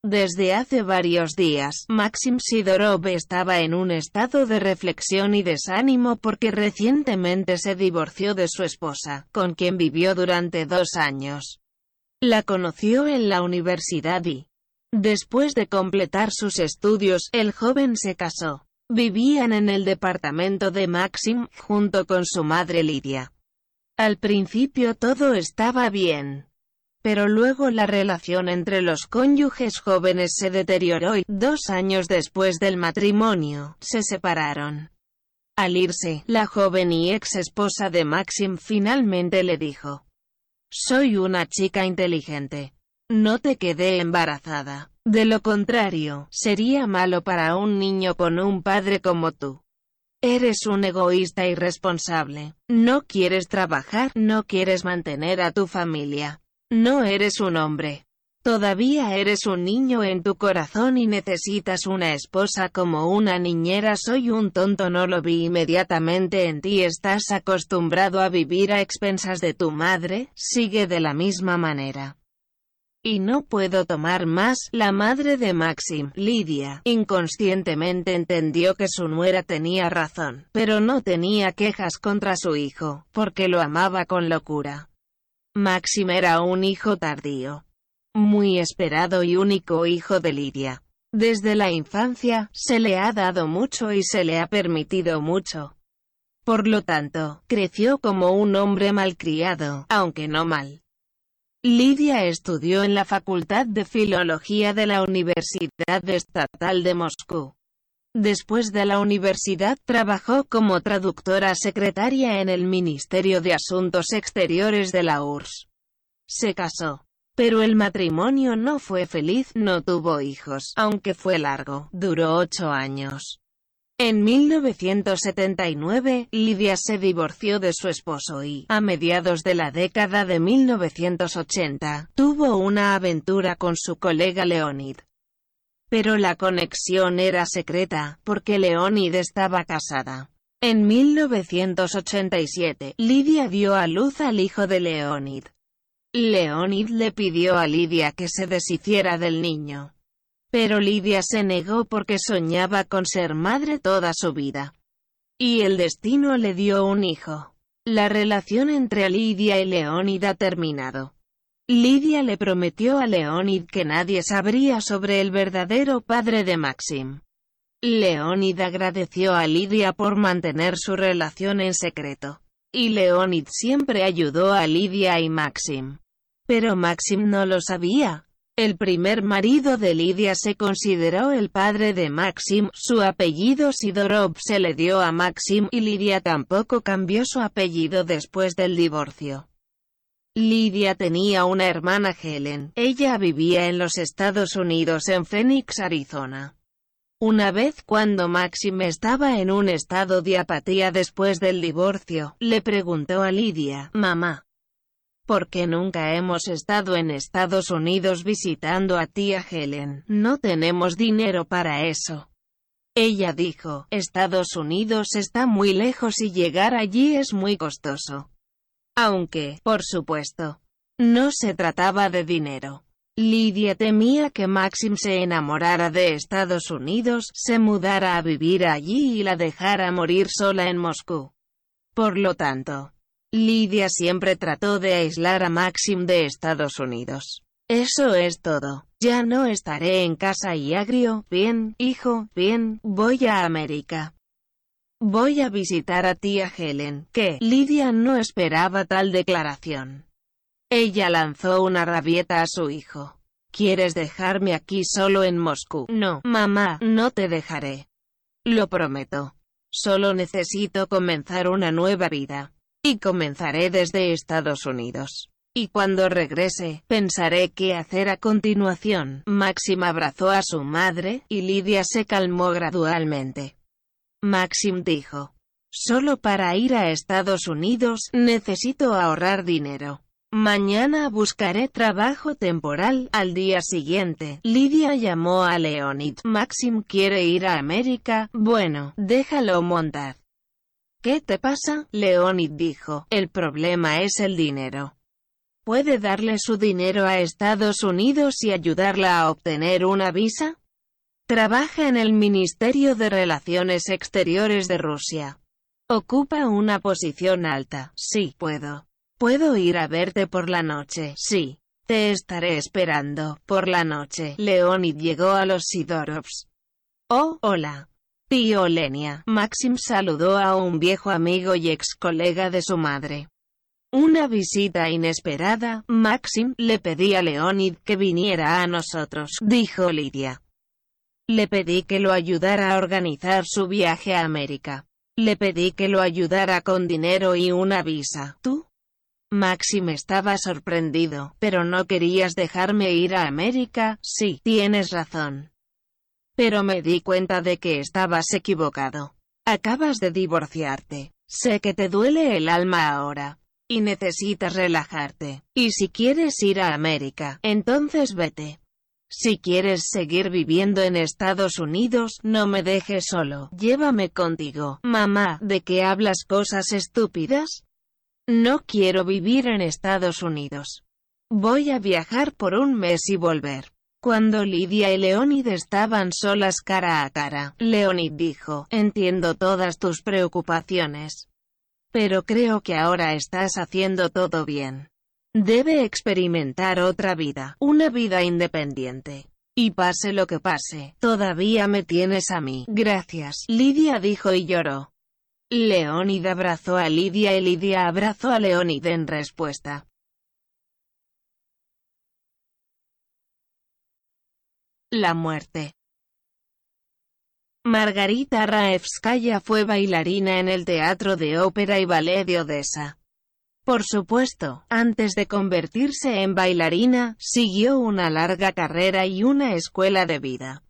[SPEAKER 1] desde hace varios días, Maxim Sidorov estaba en un estado de reflexión y desánimo porque recientemente se divorció de su esposa, con quien vivió durante dos años. La conoció en la universidad y, después de completar sus estudios, el joven se casó. Vivían en el departamento de Maxim, junto con su madre Lidia. Al principio todo estaba bien. Pero luego la relación entre los cónyuges jóvenes se deterioró y, dos años después del matrimonio, se separaron. Al irse, la joven y ex esposa de Maxim finalmente le dijo, Soy una chica inteligente. No te quedé embarazada. De lo contrario, sería malo para un niño con un padre como tú. Eres un egoísta irresponsable. No quieres trabajar, no quieres mantener a tu familia. No eres un hombre. Todavía eres un niño en tu corazón y necesitas una esposa como una niñera. Soy un tonto, no lo vi inmediatamente en ti. Estás acostumbrado a vivir a expensas de tu madre, sigue de la misma manera. Y no puedo tomar más, la madre de Maxim, Lidia, inconscientemente entendió que su nuera tenía razón, pero no tenía quejas contra su hijo, porque lo amaba con locura. Maxim era un hijo tardío muy esperado y único hijo de Lidia. Desde la infancia, se le ha dado mucho y se le ha permitido mucho. Por lo tanto, creció como un hombre malcriado, aunque no mal. Lidia estudió en la Facultad de Filología de la Universidad Estatal de Moscú. Después de la universidad trabajó como traductora secretaria en el Ministerio de Asuntos Exteriores de la URSS. Se casó. Pero el matrimonio no fue feliz, no tuvo hijos, aunque fue largo, duró ocho años. En 1979, Lidia se divorció de su esposo y, a mediados de la década de 1980, tuvo una aventura con su colega Leonid. Pero la conexión era secreta, porque Leonid estaba casada. En 1987, Lidia dio a luz al hijo de Leonid. Leonid le pidió a Lidia que se deshiciera del niño. Pero Lidia se negó porque soñaba con ser madre toda su vida. Y el destino le dio un hijo. La relación entre Lidia y Leonid ha terminado. Lidia le prometió a Leonid que nadie sabría sobre el verdadero padre de Maxim. Leonid agradeció a Lidia por mantener su relación en secreto. Y Leonid siempre ayudó a Lidia y Maxim. Pero Maxim no lo sabía. El primer marido de Lidia se consideró el padre de Maxim, su apellido Sidorov se le dio a Maxim y Lidia tampoco cambió su apellido después del divorcio. Lidia tenía una hermana Helen, ella vivía en los Estados Unidos en Phoenix, Arizona. Una vez cuando Maxim estaba en un estado de apatía después del divorcio, le preguntó a Lidia, mamá, porque nunca hemos estado en Estados Unidos visitando a tía Helen, no tenemos dinero para eso. Ella dijo, Estados Unidos está muy lejos y llegar allí es muy costoso. Aunque, por supuesto, no se trataba de dinero. Lidia temía que Maxim se enamorara de Estados Unidos, se mudara a vivir allí y la dejara morir sola en Moscú. Por lo tanto, Lidia siempre trató de aislar a Maxim de Estados Unidos. Eso es todo. Ya no estaré en casa y agrio. Bien, hijo, bien, voy a América. Voy a visitar a tía Helen, que Lidia no esperaba tal declaración. Ella lanzó una rabieta a su hijo. ¿Quieres dejarme aquí solo en Moscú? No, mamá, no te dejaré. Lo prometo. Solo necesito comenzar una nueva vida. Y comenzaré desde Estados Unidos. Y cuando regrese, pensaré qué hacer a continuación. Maxim abrazó a su madre, y Lidia se calmó gradualmente. Maxim dijo, Solo para ir a Estados Unidos, necesito ahorrar dinero. Mañana buscaré trabajo temporal. Al día siguiente, Lidia llamó a Leonid. Maxim quiere ir a América. Bueno, déjalo montar. ¿Qué te pasa? Leonid dijo, el problema es el dinero. ¿Puede darle su dinero a Estados Unidos y ayudarla a obtener una visa? Trabaja en el Ministerio de Relaciones Exteriores de Rusia. Ocupa una posición alta. Sí, puedo. Puedo ir a verte por la noche. Sí. Te estaré esperando. Por la noche. Leonid llegó a los Sidorovs. Oh, hola. Tío Lenia, Maxim saludó a un viejo amigo y ex colega de su madre. Una visita inesperada, Maxim, le pedí a Leonid que viniera a nosotros, dijo Lidia. Le pedí que lo ayudara a organizar su viaje a América. Le pedí que lo ayudara con dinero y una visa. ¿Tú? Maxim estaba sorprendido, pero no querías dejarme ir a América, sí, tienes razón. Pero me di cuenta de que estabas equivocado. Acabas de divorciarte. Sé que te duele el alma ahora. y necesitas relajarte. Y si quieres ir a América, entonces vete. Si quieres seguir viviendo en Estados Unidos, no me dejes solo. Llévame contigo. Mamá, ¿de qué hablas cosas estúpidas? No quiero vivir en Estados Unidos. Voy a viajar por un mes y volver. Cuando Lidia y Leonid estaban solas cara a cara, Leonid dijo, entiendo todas tus preocupaciones. Pero creo que ahora estás haciendo todo bien. Debe experimentar otra vida, una vida independiente. Y pase lo que pase, todavía me tienes a mí. Gracias, Lidia dijo y lloró. Leonid abrazó a Lidia y Lidia abrazó a Leonid en respuesta. La muerte Margarita Raevskaya fue bailarina en el Teatro de Ópera y Ballet de Odessa. Por supuesto, antes de convertirse en bailarina, siguió una larga carrera y una escuela de vida.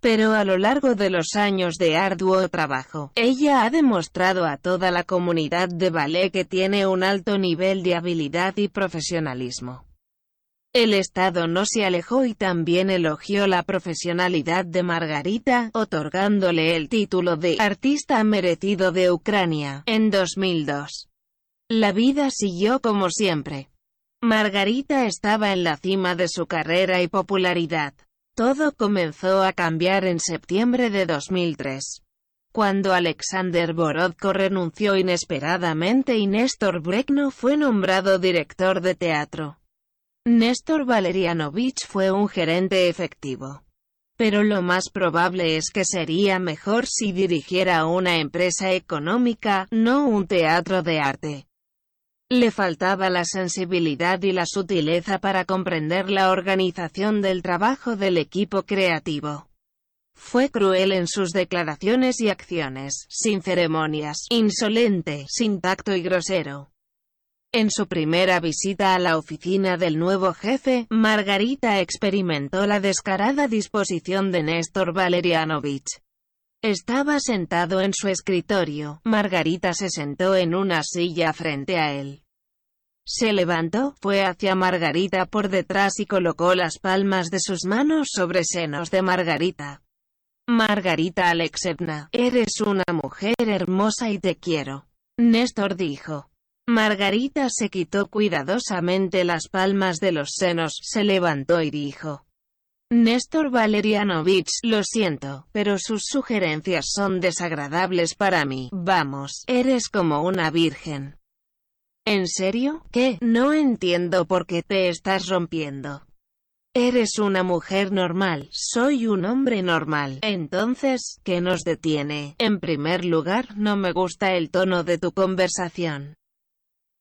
[SPEAKER 1] Pero a lo largo de los años de arduo trabajo, ella ha demostrado a toda la comunidad de ballet que tiene un alto nivel de habilidad y profesionalismo. El Estado no se alejó y también elogió la profesionalidad de Margarita, otorgándole el título de Artista Merecido de Ucrania, en 2002. La vida siguió como siempre. Margarita estaba en la cima de su carrera y popularidad. Todo comenzó a cambiar en septiembre de 2003. Cuando Alexander Borodko renunció inesperadamente y Néstor Brekno fue nombrado director de teatro. Néstor Valerianovich fue un gerente efectivo. Pero lo más probable es que sería mejor si dirigiera una empresa económica, no un teatro de arte. Le faltaba la sensibilidad y la sutileza para comprender la organización del trabajo del equipo creativo. Fue cruel en sus declaraciones y acciones, sin ceremonias, insolente, sin tacto y grosero. En su primera visita a la oficina del nuevo jefe, Margarita experimentó la descarada disposición de Néstor Valerianovich. Estaba sentado en su escritorio, Margarita se sentó en una silla frente a él. Se levantó, fue hacia Margarita por detrás y colocó las palmas de sus manos sobre senos de Margarita. Margarita Alexevna, eres una mujer hermosa y te quiero. Néstor dijo. Margarita se quitó cuidadosamente las palmas de los senos, se levantó y dijo. Néstor Valerianovich, lo siento, pero sus sugerencias son desagradables para mí. Vamos, eres como una virgen. ¿En serio? ¿Qué? No entiendo por qué te estás rompiendo. Eres una mujer normal, soy un hombre normal. Entonces, ¿qué nos detiene? En primer lugar, no me gusta el tono de tu conversación.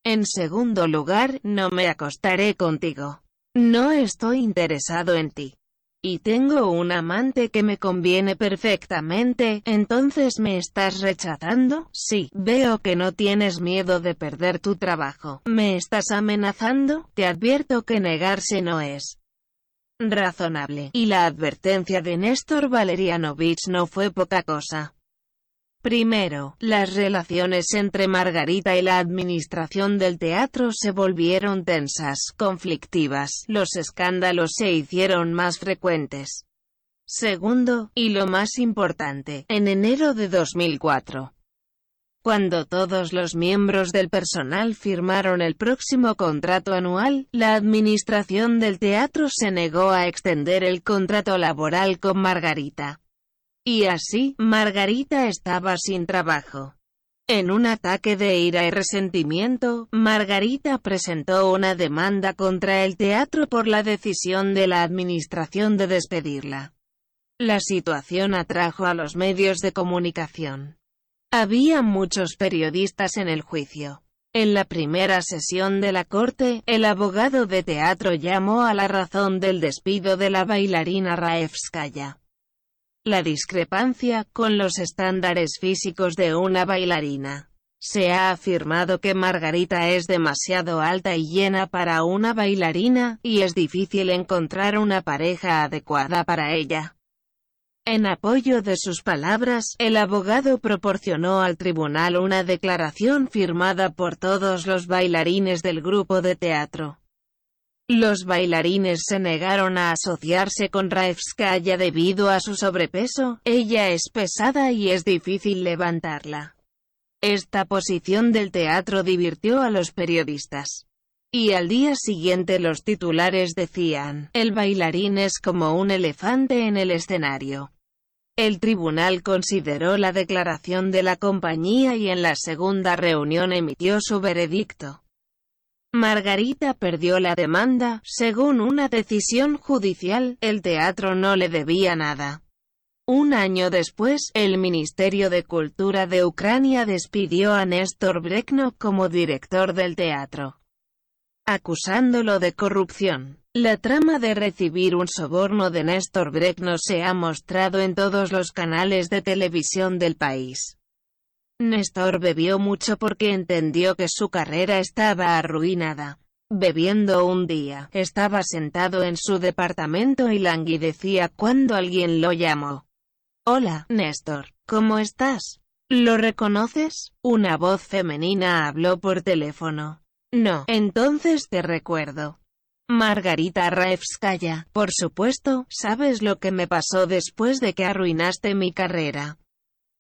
[SPEAKER 1] En segundo lugar, no me acostaré contigo. No estoy interesado en ti y tengo un amante que me conviene perfectamente, entonces me estás rechazando? Sí, veo que no tienes miedo de perder tu trabajo. ¿Me estás amenazando? Te advierto que negarse no es razonable. Y la advertencia de Néstor Valerianovich no fue poca cosa. Primero, las relaciones entre Margarita y la administración del teatro se volvieron tensas, conflictivas, los escándalos se hicieron más frecuentes. Segundo, y lo más importante, en enero de 2004, cuando todos los miembros del personal firmaron el próximo contrato anual, la administración del teatro se negó a extender el contrato laboral con Margarita. Y así, Margarita estaba sin trabajo. En un ataque de ira y resentimiento, Margarita presentó una demanda contra el teatro por la decisión de la administración de despedirla. La situación atrajo a los medios de comunicación. Había muchos periodistas en el juicio. En la primera sesión de la corte, el abogado de teatro llamó a la razón del despido de la bailarina Raevskaya la discrepancia con los estándares físicos de una bailarina. Se ha afirmado que Margarita es demasiado alta y llena para una bailarina, y es difícil encontrar una pareja adecuada para ella. En apoyo de sus palabras, el abogado proporcionó al tribunal una declaración firmada por todos los bailarines del grupo de teatro. Los bailarines se negaron a asociarse con Raevskaya debido a su sobrepeso, ella es pesada y es difícil levantarla. Esta posición del teatro divirtió a los periodistas. Y al día siguiente los titulares decían, el bailarín es como un elefante en el escenario. El tribunal consideró la declaración de la compañía y en la segunda reunión emitió su veredicto. Margarita perdió la demanda, según una decisión judicial, el teatro no le debía nada. Un año después, el Ministerio de Cultura de Ucrania despidió a Néstor Brekno como director del teatro, acusándolo de corrupción. La trama de recibir un soborno de Néstor Brekno se ha mostrado en todos los canales de televisión del país. Néstor bebió mucho porque entendió que su carrera estaba arruinada. Bebiendo un día, estaba sentado en su departamento y languidecía cuando alguien lo llamó. Hola, Néstor, ¿cómo estás? ¿Lo reconoces? Una voz femenina habló por teléfono. No, entonces te recuerdo. Margarita Raevskaya, por supuesto, sabes lo que me pasó después de que arruinaste mi carrera.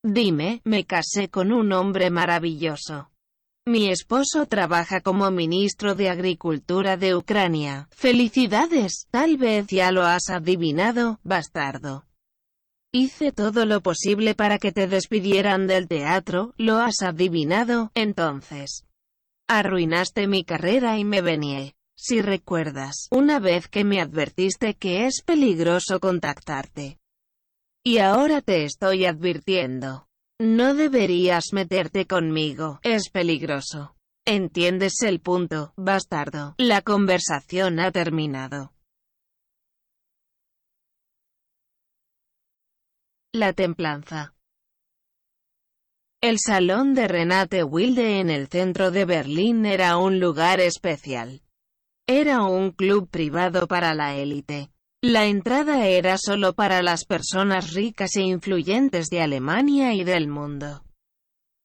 [SPEAKER 1] Dime, me casé con un hombre maravilloso. Mi esposo trabaja como ministro de Agricultura de Ucrania. Felicidades, tal vez ya lo has adivinado, bastardo. Hice todo lo posible para que te despidieran del teatro, lo has adivinado, entonces. Arruinaste mi carrera y me venié. Si recuerdas, una vez que me advertiste que es peligroso contactarte. Y ahora te estoy advirtiendo. No deberías meterte conmigo, es peligroso. ¿Entiendes el punto, bastardo? La conversación ha terminado. La templanza. El salón de Renate Wilde en el centro de Berlín era un lugar especial. Era un club privado para la élite. La entrada era solo para las personas ricas e influyentes de Alemania y del mundo.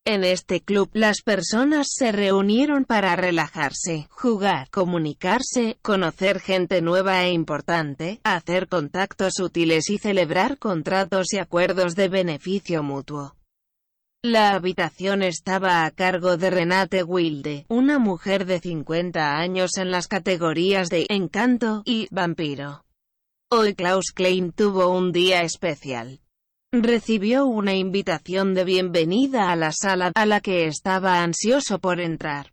[SPEAKER 1] En este club, las personas se reunieron para relajarse, jugar, comunicarse, conocer gente nueva e importante, hacer contactos útiles y celebrar contratos y acuerdos de beneficio mutuo. La habitación estaba a cargo de Renate Wilde, una mujer de 50 años en las categorías de encanto y vampiro. Hoy Klaus Klein tuvo un día especial. Recibió una invitación de bienvenida a la sala, a la que estaba ansioso por entrar.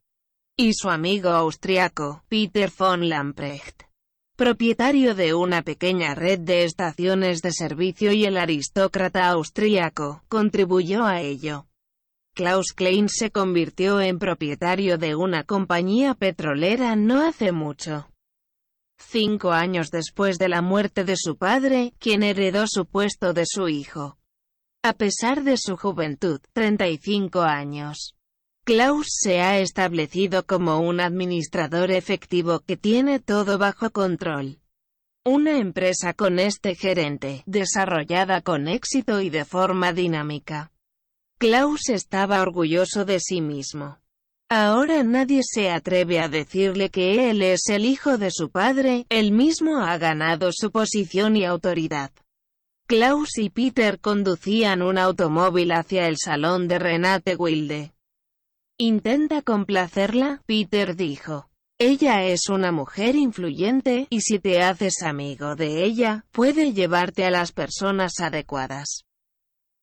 [SPEAKER 1] Y su amigo austriaco, Peter von Lamprecht propietario de una pequeña red de estaciones de servicio y el aristócrata austríaco, contribuyó a ello. Klaus Klein se convirtió en propietario de una compañía petrolera no hace mucho. Cinco años después de la muerte de su padre, quien heredó su puesto de su hijo. A pesar de su juventud, 35 años. Klaus se ha establecido como un administrador efectivo que tiene todo bajo control. Una empresa con este gerente, desarrollada con éxito y de forma dinámica. Klaus estaba orgulloso de sí mismo. Ahora nadie se atreve a decirle que él es el hijo de su padre, él mismo ha ganado su posición y autoridad. Klaus y Peter conducían un automóvil hacia el salón de Renate Wilde. Intenta complacerla, Peter dijo. Ella es una mujer influyente, y si te haces amigo de ella, puede llevarte a las personas adecuadas.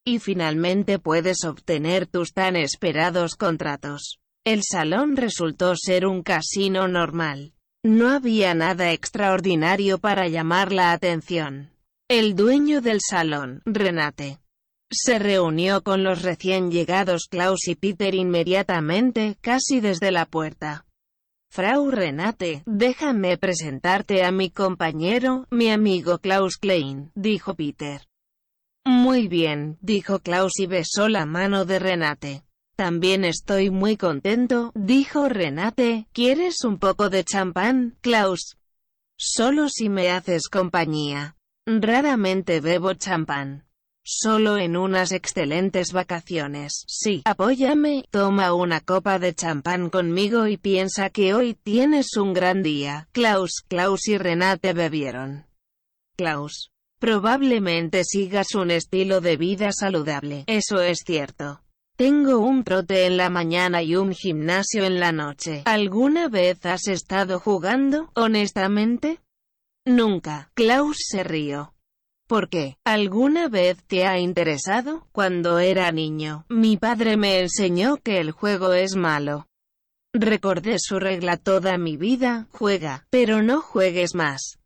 [SPEAKER 1] Y finalmente puedes obtener tus tan esperados contratos. El salón resultó ser un casino normal. No había nada extraordinario para llamar la atención. El dueño del salón, Renate, se reunió con los recién llegados Klaus y Peter inmediatamente, casi desde la puerta. Frau Renate, déjame presentarte a mi compañero, mi amigo Klaus Klein, dijo Peter. Muy bien, dijo Klaus y besó la mano de Renate. También estoy muy contento, dijo Renate, ¿quieres un poco de champán, Klaus? Solo si me haces compañía. Raramente bebo champán. solo en unas excelentes vacaciones. Sí, apóyame, toma una copa de champán conmigo y piensa que hoy tienes un gran día. Klaus, Klaus y Renate bebieron. Klaus. Probablemente sigas un estilo de vida saludable. Eso es cierto. Tengo un trote en la mañana y un gimnasio en la noche. ¿Alguna vez has estado jugando, honestamente? Nunca. Klaus se rió. ¿Por qué? ¿Alguna vez te ha interesado? Cuando era niño, mi padre me enseñó que el juego es malo. Recordé su regla toda mi vida, juega, pero no juegues más.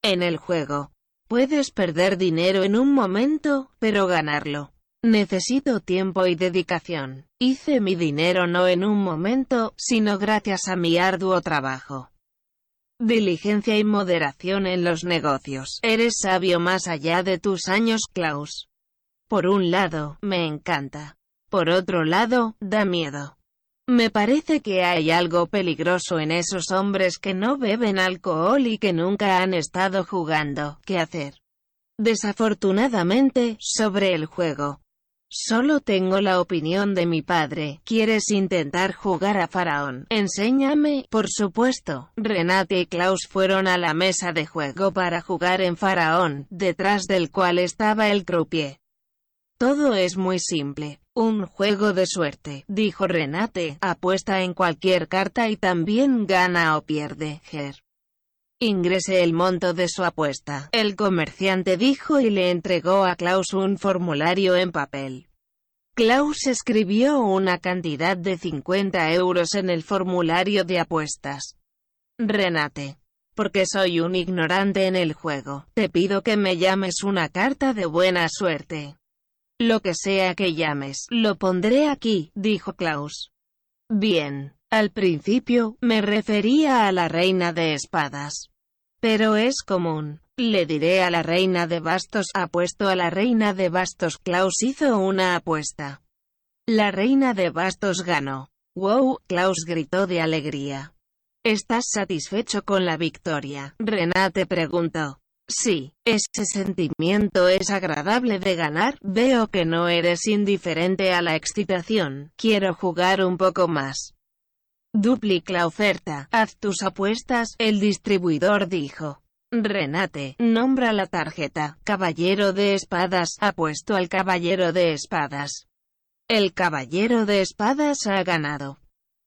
[SPEAKER 1] En el juego, puedes perder dinero en un momento, pero ganarlo. Necesito tiempo y dedicación. Hice mi dinero no en un momento, sino gracias a mi arduo trabajo. Diligencia y moderación en los negocios. Eres sabio más allá de tus años, Klaus. Por un lado, me encanta. Por otro lado, da miedo. Me parece que hay algo peligroso en esos hombres que no beben alcohol y que nunca han estado jugando. ¿Qué hacer? Desafortunadamente, sobre el juego, Solo tengo la opinión de mi padre. ¿Quieres intentar jugar a Faraón? Enséñame, por supuesto. Renate y Klaus fueron a la mesa de juego para jugar en Faraón, detrás del cual estaba el croupier. Todo es muy simple. Un juego de suerte, dijo Renate, apuesta en cualquier carta y también gana o pierde, Ger. Ingrese el monto de su apuesta. El comerciante dijo y le entregó a Klaus un formulario en papel. Klaus escribió una cantidad de 50 euros en el formulario de apuestas. Renate. Porque soy un ignorante en el juego, te pido que me llames una carta de buena suerte. Lo que sea que llames, lo pondré aquí, dijo Klaus. Bien. Al principio, me refería a la reina de espadas. Pero es común. Le diré a la reina de bastos. Apuesto a la reina de bastos. Klaus hizo una apuesta. La reina de bastos ganó. ¡Wow! Klaus gritó de alegría. ¿Estás satisfecho con la victoria? Renate preguntó. Sí, ese sentimiento es agradable de ganar. Veo que no eres indiferente a la excitación. Quiero jugar un poco más. Duplica la oferta, haz tus apuestas, el distribuidor dijo. Renate, nombra la tarjeta, caballero de espadas, apuesto al caballero de espadas. El caballero de espadas ha ganado.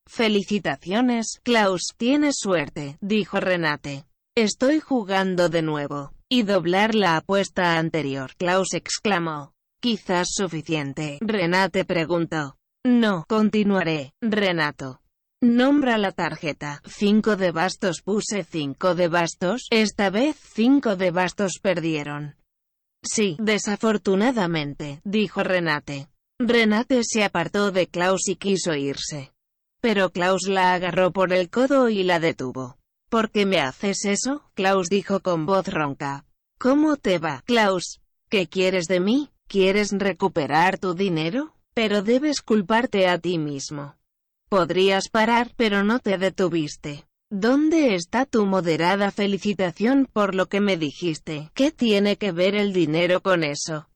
[SPEAKER 1] Felicitaciones, Klaus, tienes suerte, dijo Renate. Estoy jugando de nuevo. Y doblar la apuesta anterior, Klaus exclamó. Quizás suficiente, Renate preguntó. No, continuaré, Renato. Nombra la tarjeta. 5 de bastos puse 5 de bastos. Esta vez 5 de bastos perdieron. Sí, desafortunadamente, dijo Renate. Renate se apartó de Klaus y quiso irse. Pero Klaus la agarró por el codo y la detuvo. ¿Por qué me haces eso? Klaus dijo con voz ronca. ¿Cómo te va, Klaus? ¿Qué quieres de mí? ¿Quieres recuperar tu dinero? Pero debes culparte a ti mismo. Podrías parar, pero no te detuviste. ¿Dónde está tu moderada felicitación por lo que me dijiste? ¿Qué tiene que ver el dinero con eso?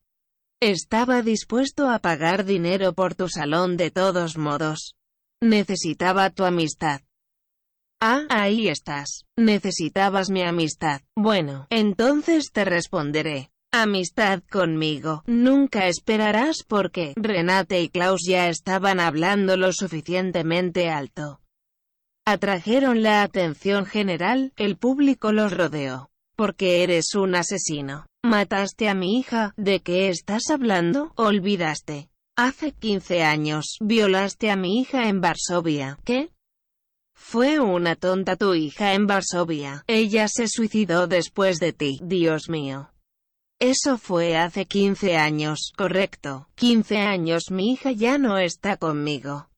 [SPEAKER 1] Estaba dispuesto a pagar dinero por tu salón de todos modos. Necesitaba tu amistad. Ah, ahí estás. Necesitabas mi amistad. Bueno, entonces te responderé. Amistad conmigo. Nunca esperarás porque Renate y Klaus ya estaban hablando lo suficientemente alto. Atrajeron la atención general, el público los rodeó. Porque eres un asesino. Mataste a mi hija, ¿de qué estás hablando? Olvidaste. Hace 15 años, violaste a mi hija en Varsovia. ¿Qué? Fue una tonta tu hija en Varsovia. Ella se suicidó después de ti. Dios mío. Eso fue hace 15 años, correcto. 15 años mi hija ya no está conmigo.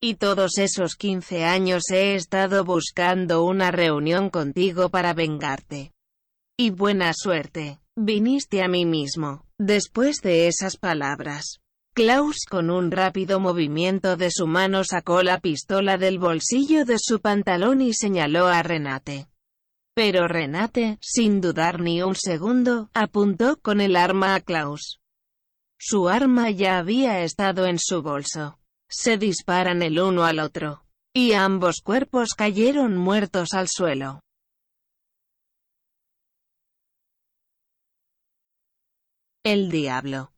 [SPEAKER 1] Y todos esos 15 años he estado buscando una reunión contigo para vengarte. Y buena suerte, viniste a mí mismo. Después de esas palabras, Klaus con un rápido movimiento de su mano sacó la pistola del bolsillo de su pantalón y señaló a Renate. Pero Renate, sin dudar ni un segundo, apuntó con el arma a Klaus. Su arma ya había estado en su bolso. Se disparan el uno al otro. Y ambos cuerpos cayeron muertos al suelo. El diablo.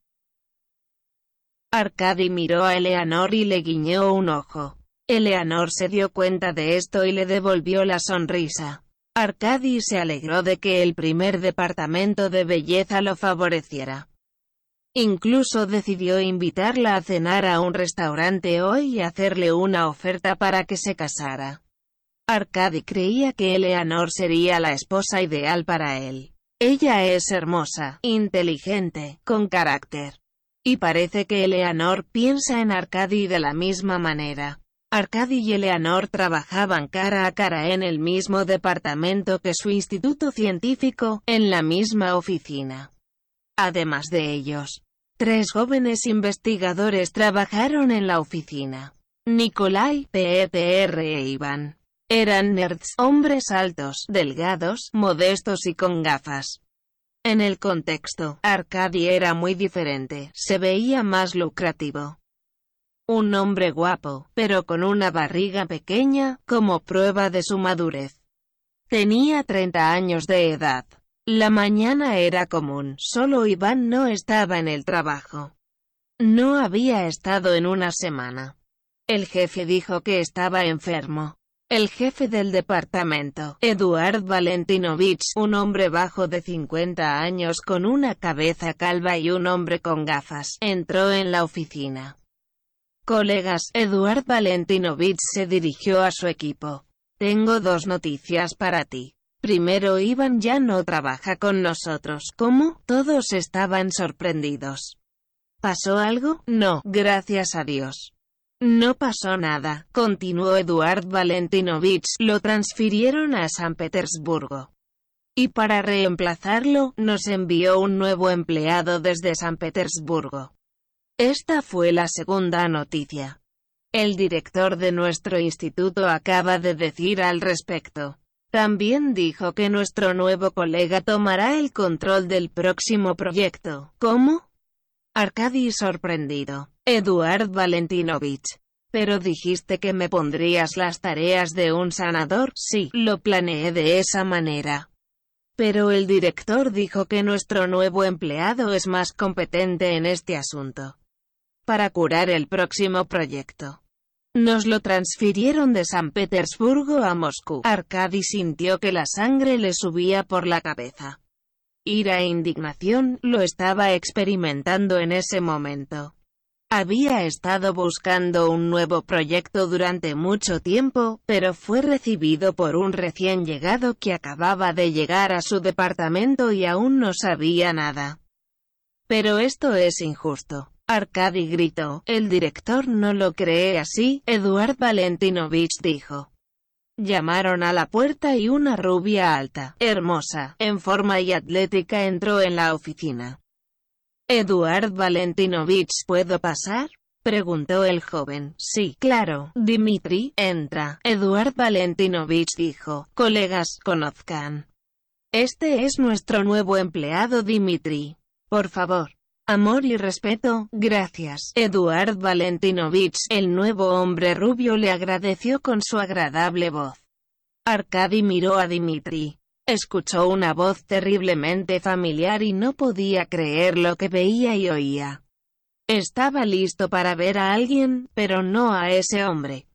[SPEAKER 1] Arcadi miró a Eleanor y le guiñó un ojo. Eleanor se dio cuenta de esto y le devolvió la sonrisa. Arcadi se alegró de que el primer departamento de belleza lo favoreciera. Incluso decidió invitarla a cenar a un restaurante hoy y hacerle una oferta para que se casara. Arcadi creía que Eleanor sería la esposa ideal para él. Ella es hermosa, inteligente, con carácter. Y parece que Eleanor piensa en Arcadi de la misma manera. Arcadi y Eleanor trabajaban cara a cara en el mismo departamento que su instituto científico, en la misma oficina. Además de ellos, tres jóvenes investigadores trabajaron en la oficina. Nikolai, P.E.P.R. e Iván. Eran nerds, hombres altos, delgados, modestos y con gafas. En el contexto, Arcadi era muy diferente, se veía más lucrativo. Un hombre guapo, pero con una barriga pequeña, como prueba de su madurez. Tenía 30 años de edad. La mañana era común, solo Iván no estaba en el trabajo. No había estado en una semana. El jefe dijo que estaba enfermo. El jefe del departamento, Eduard Valentinovich, un hombre bajo de 50 años con una cabeza calva y un hombre con gafas, entró en la oficina. Colegas, Eduard Valentinovich se dirigió a su equipo. Tengo dos noticias para ti. Primero Iván ya no trabaja con nosotros. ¿Cómo? Todos estaban sorprendidos. ¿Pasó algo? No, gracias a Dios. No pasó nada, continuó Eduard Valentinovich, lo transfirieron a San Petersburgo. Y para reemplazarlo, nos envió un nuevo empleado desde San Petersburgo. Esta fue la segunda noticia. El director de nuestro instituto acaba de decir al respecto. También dijo que nuestro nuevo colega tomará el control del próximo proyecto. ¿Cómo? Arkady sorprendido. Eduard Valentinovich. Pero dijiste que me pondrías las tareas de un sanador. Sí, lo planeé de esa manera. Pero el director dijo que nuestro nuevo empleado es más competente en este asunto. Para curar el próximo proyecto. Nos lo transfirieron de San Petersburgo a Moscú. Arkady sintió que la sangre le subía por la cabeza. Ira e indignación, lo estaba experimentando en ese momento. Había estado buscando un nuevo proyecto durante mucho tiempo, pero fue recibido por un recién llegado que acababa de llegar a su departamento y aún no sabía nada. Pero esto es injusto. Arkady gritó. El director no lo cree así, Eduard Valentinovich dijo. Llamaron a la puerta y una rubia alta, hermosa, en forma y atlética entró en la oficina. Eduard Valentinovich, ¿puedo pasar? Preguntó el joven. Sí, claro. Dimitri, entra. Eduard Valentinovich dijo. Colegas, conozcan. Este es nuestro nuevo empleado Dimitri. Por favor. Amor y respeto, gracias. Eduard Valentinovich, el nuevo hombre rubio le agradeció con su agradable voz. Arkady miró a Dimitri. Escuchó una voz terriblemente familiar y no podía creer lo que veía y oía. Estaba listo para ver a alguien, pero no a ese hombre.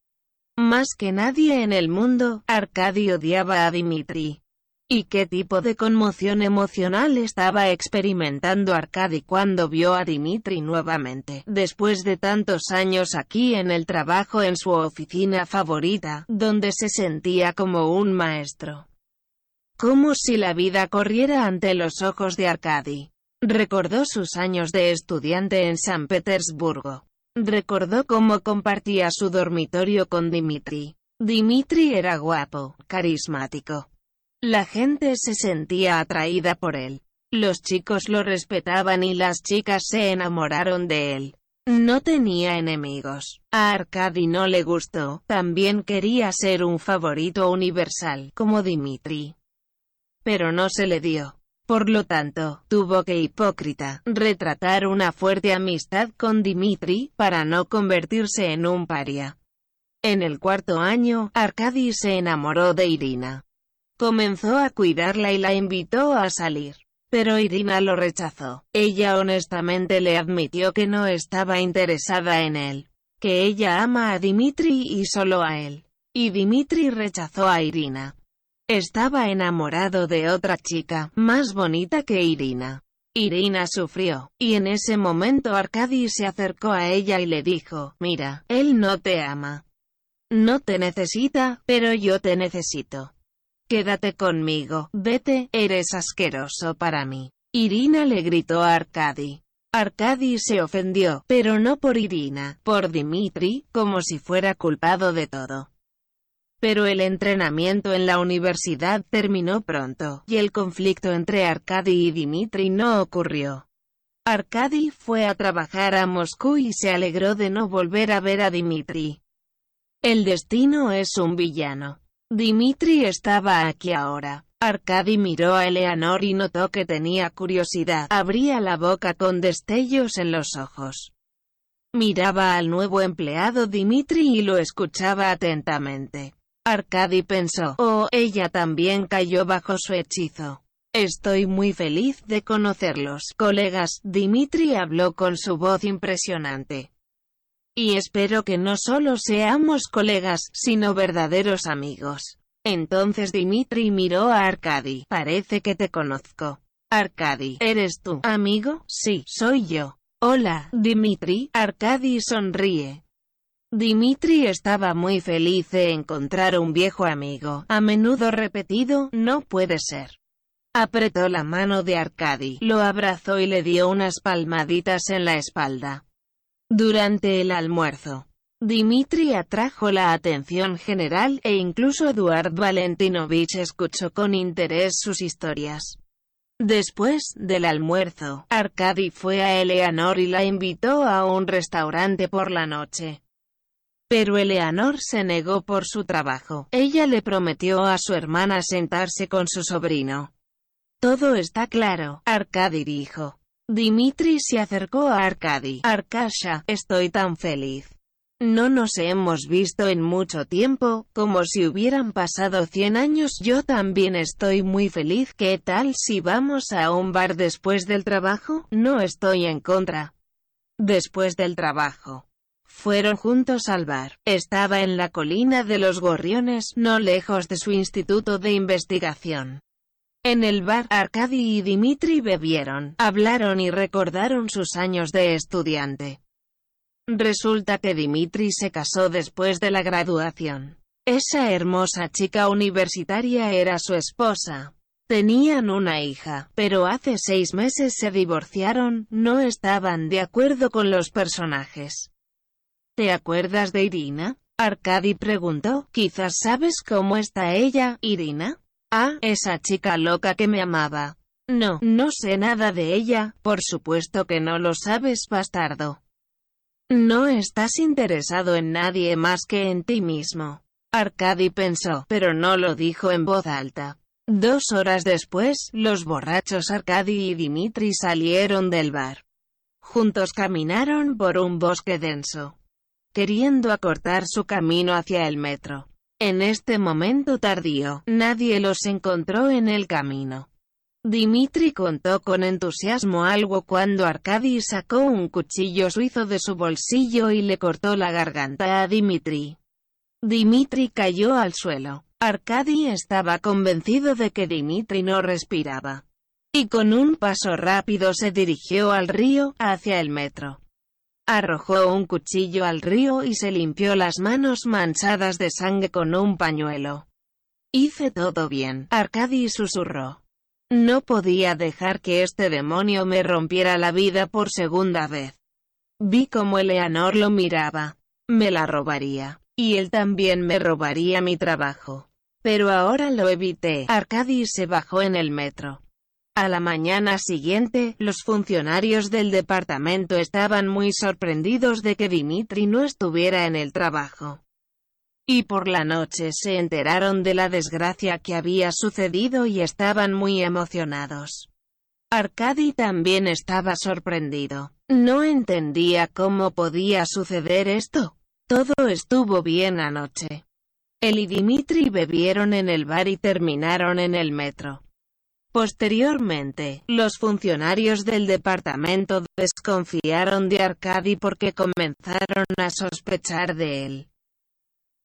[SPEAKER 1] Más que nadie en el mundo, Arkady odiaba a Dimitri. ¿Y qué tipo de conmoción emocional estaba experimentando Arkady cuando vio a Dimitri nuevamente, después de tantos años aquí en el trabajo en su oficina favorita, donde se sentía como un maestro? Como si la vida corriera ante los ojos de Arkady. Recordó sus años de estudiante en San Petersburgo. Recordó cómo compartía su dormitorio con Dimitri. Dimitri era guapo, carismático, la gente se sentía atraída por él. Los chicos lo respetaban y las chicas se enamoraron de él. No tenía enemigos. A Arkady no le gustó, también quería ser un favorito universal, como Dimitri. Pero no se le dio. Por lo tanto, tuvo que hipócrita retratar una fuerte amistad con Dimitri, para no convertirse en un paria. En el cuarto año, Arkady se enamoró de Irina. Comenzó a cuidarla y la invitó a salir. Pero Irina lo rechazó. Ella honestamente le admitió que no estaba interesada en él. Que ella ama a Dimitri y solo a él. Y Dimitri rechazó a Irina. Estaba enamorado de otra chica, más bonita que Irina. Irina sufrió, y en ese momento Arkady se acercó a ella y le dijo, mira, él no te ama. No te necesita, pero yo te necesito. Quédate conmigo, vete, eres asqueroso para mí. Irina le gritó a Arkady. Arkady se ofendió, pero no por Irina, por Dimitri, como si fuera culpado de todo. Pero el entrenamiento en la universidad terminó pronto, y el conflicto entre Arkady y Dimitri no ocurrió. Arkady fue a trabajar a Moscú y se alegró de no volver a ver a Dimitri. El destino es un villano. Dimitri estaba aquí ahora. Arkady miró a Eleanor y notó que tenía curiosidad. Abría la boca con destellos en los ojos. Miraba al nuevo empleado Dimitri y lo escuchaba atentamente. Arkady pensó, oh, ella también cayó bajo su hechizo. Estoy muy feliz de conocerlos, colegas. Dimitri habló con su voz impresionante. Y espero que no solo seamos colegas, sino verdaderos amigos. Entonces Dimitri miró a Arkady. Parece que te conozco. Arkady, ¿eres tú, amigo? Sí, soy yo. Hola, Dimitri. Arkady sonríe. Dimitri estaba muy feliz de encontrar un viejo amigo, a menudo repetido, no puede ser. Apretó la mano de Arkady, lo abrazó y le dio unas palmaditas en la espalda. Durante el almuerzo, Dimitri atrajo la atención general, e incluso Eduard Valentinovich escuchó con interés sus historias. Después del almuerzo, Arkady fue a Eleanor y la invitó a un restaurante por la noche. Pero Eleanor se negó por su trabajo. Ella le prometió a su hermana sentarse con su sobrino. Todo está claro, Arkady dijo. Dimitri se acercó a Arkady. Arkasha, estoy tan feliz. No nos hemos visto en mucho tiempo, como si hubieran pasado 100 años. Yo también estoy muy feliz. ¿Qué tal si vamos a un bar después del trabajo? No estoy en contra. Después del trabajo. Fueron juntos al bar. Estaba en la colina de los Gorriones, no lejos de su instituto de investigación. En el bar, Arkady y Dimitri bebieron, hablaron y recordaron sus años de estudiante. Resulta que Dimitri se casó después de la graduación. Esa hermosa chica universitaria era su esposa. Tenían una hija, pero hace seis meses se divorciaron, no estaban de acuerdo con los personajes. ¿Te acuerdas de Irina? Arkady preguntó. Quizás sabes cómo está ella, Irina. Ah, esa chica loca que me amaba. No, no sé nada de ella, por supuesto que no lo sabes, bastardo. No estás interesado en nadie más que en ti mismo. Arkady pensó, pero no lo dijo en voz alta. Dos horas después, los borrachos Arkady y Dimitri salieron del bar. Juntos caminaron por un bosque denso queriendo acortar su camino hacia el metro. En este momento tardío, nadie los encontró en el camino. Dimitri contó con entusiasmo algo cuando Arkady sacó un cuchillo suizo de su bolsillo y le cortó la garganta a Dimitri. Dimitri cayó al suelo. Arkady estaba convencido de que Dimitri no respiraba. Y con un paso rápido se dirigió al río, hacia el metro. Arrojó un cuchillo al río y se limpió las manos manchadas de sangre con un pañuelo. Hice todo bien, Arkady susurró. No podía dejar que este demonio me rompiera la vida por segunda vez. Vi cómo Eleanor lo miraba. Me la robaría. Y él también me robaría mi trabajo. Pero ahora lo evité. Arkady se bajó en el metro. A la mañana siguiente, los funcionarios del departamento estaban muy sorprendidos de que Dimitri no estuviera en el trabajo. Y por la noche se enteraron de la desgracia que había sucedido y estaban muy emocionados. Arcadi también estaba sorprendido. No entendía cómo podía suceder esto. Todo estuvo bien anoche. Él y Dimitri bebieron en el bar y terminaron en el metro. Posteriormente, los funcionarios del departamento desconfiaron de Arcadi porque comenzaron a sospechar de él.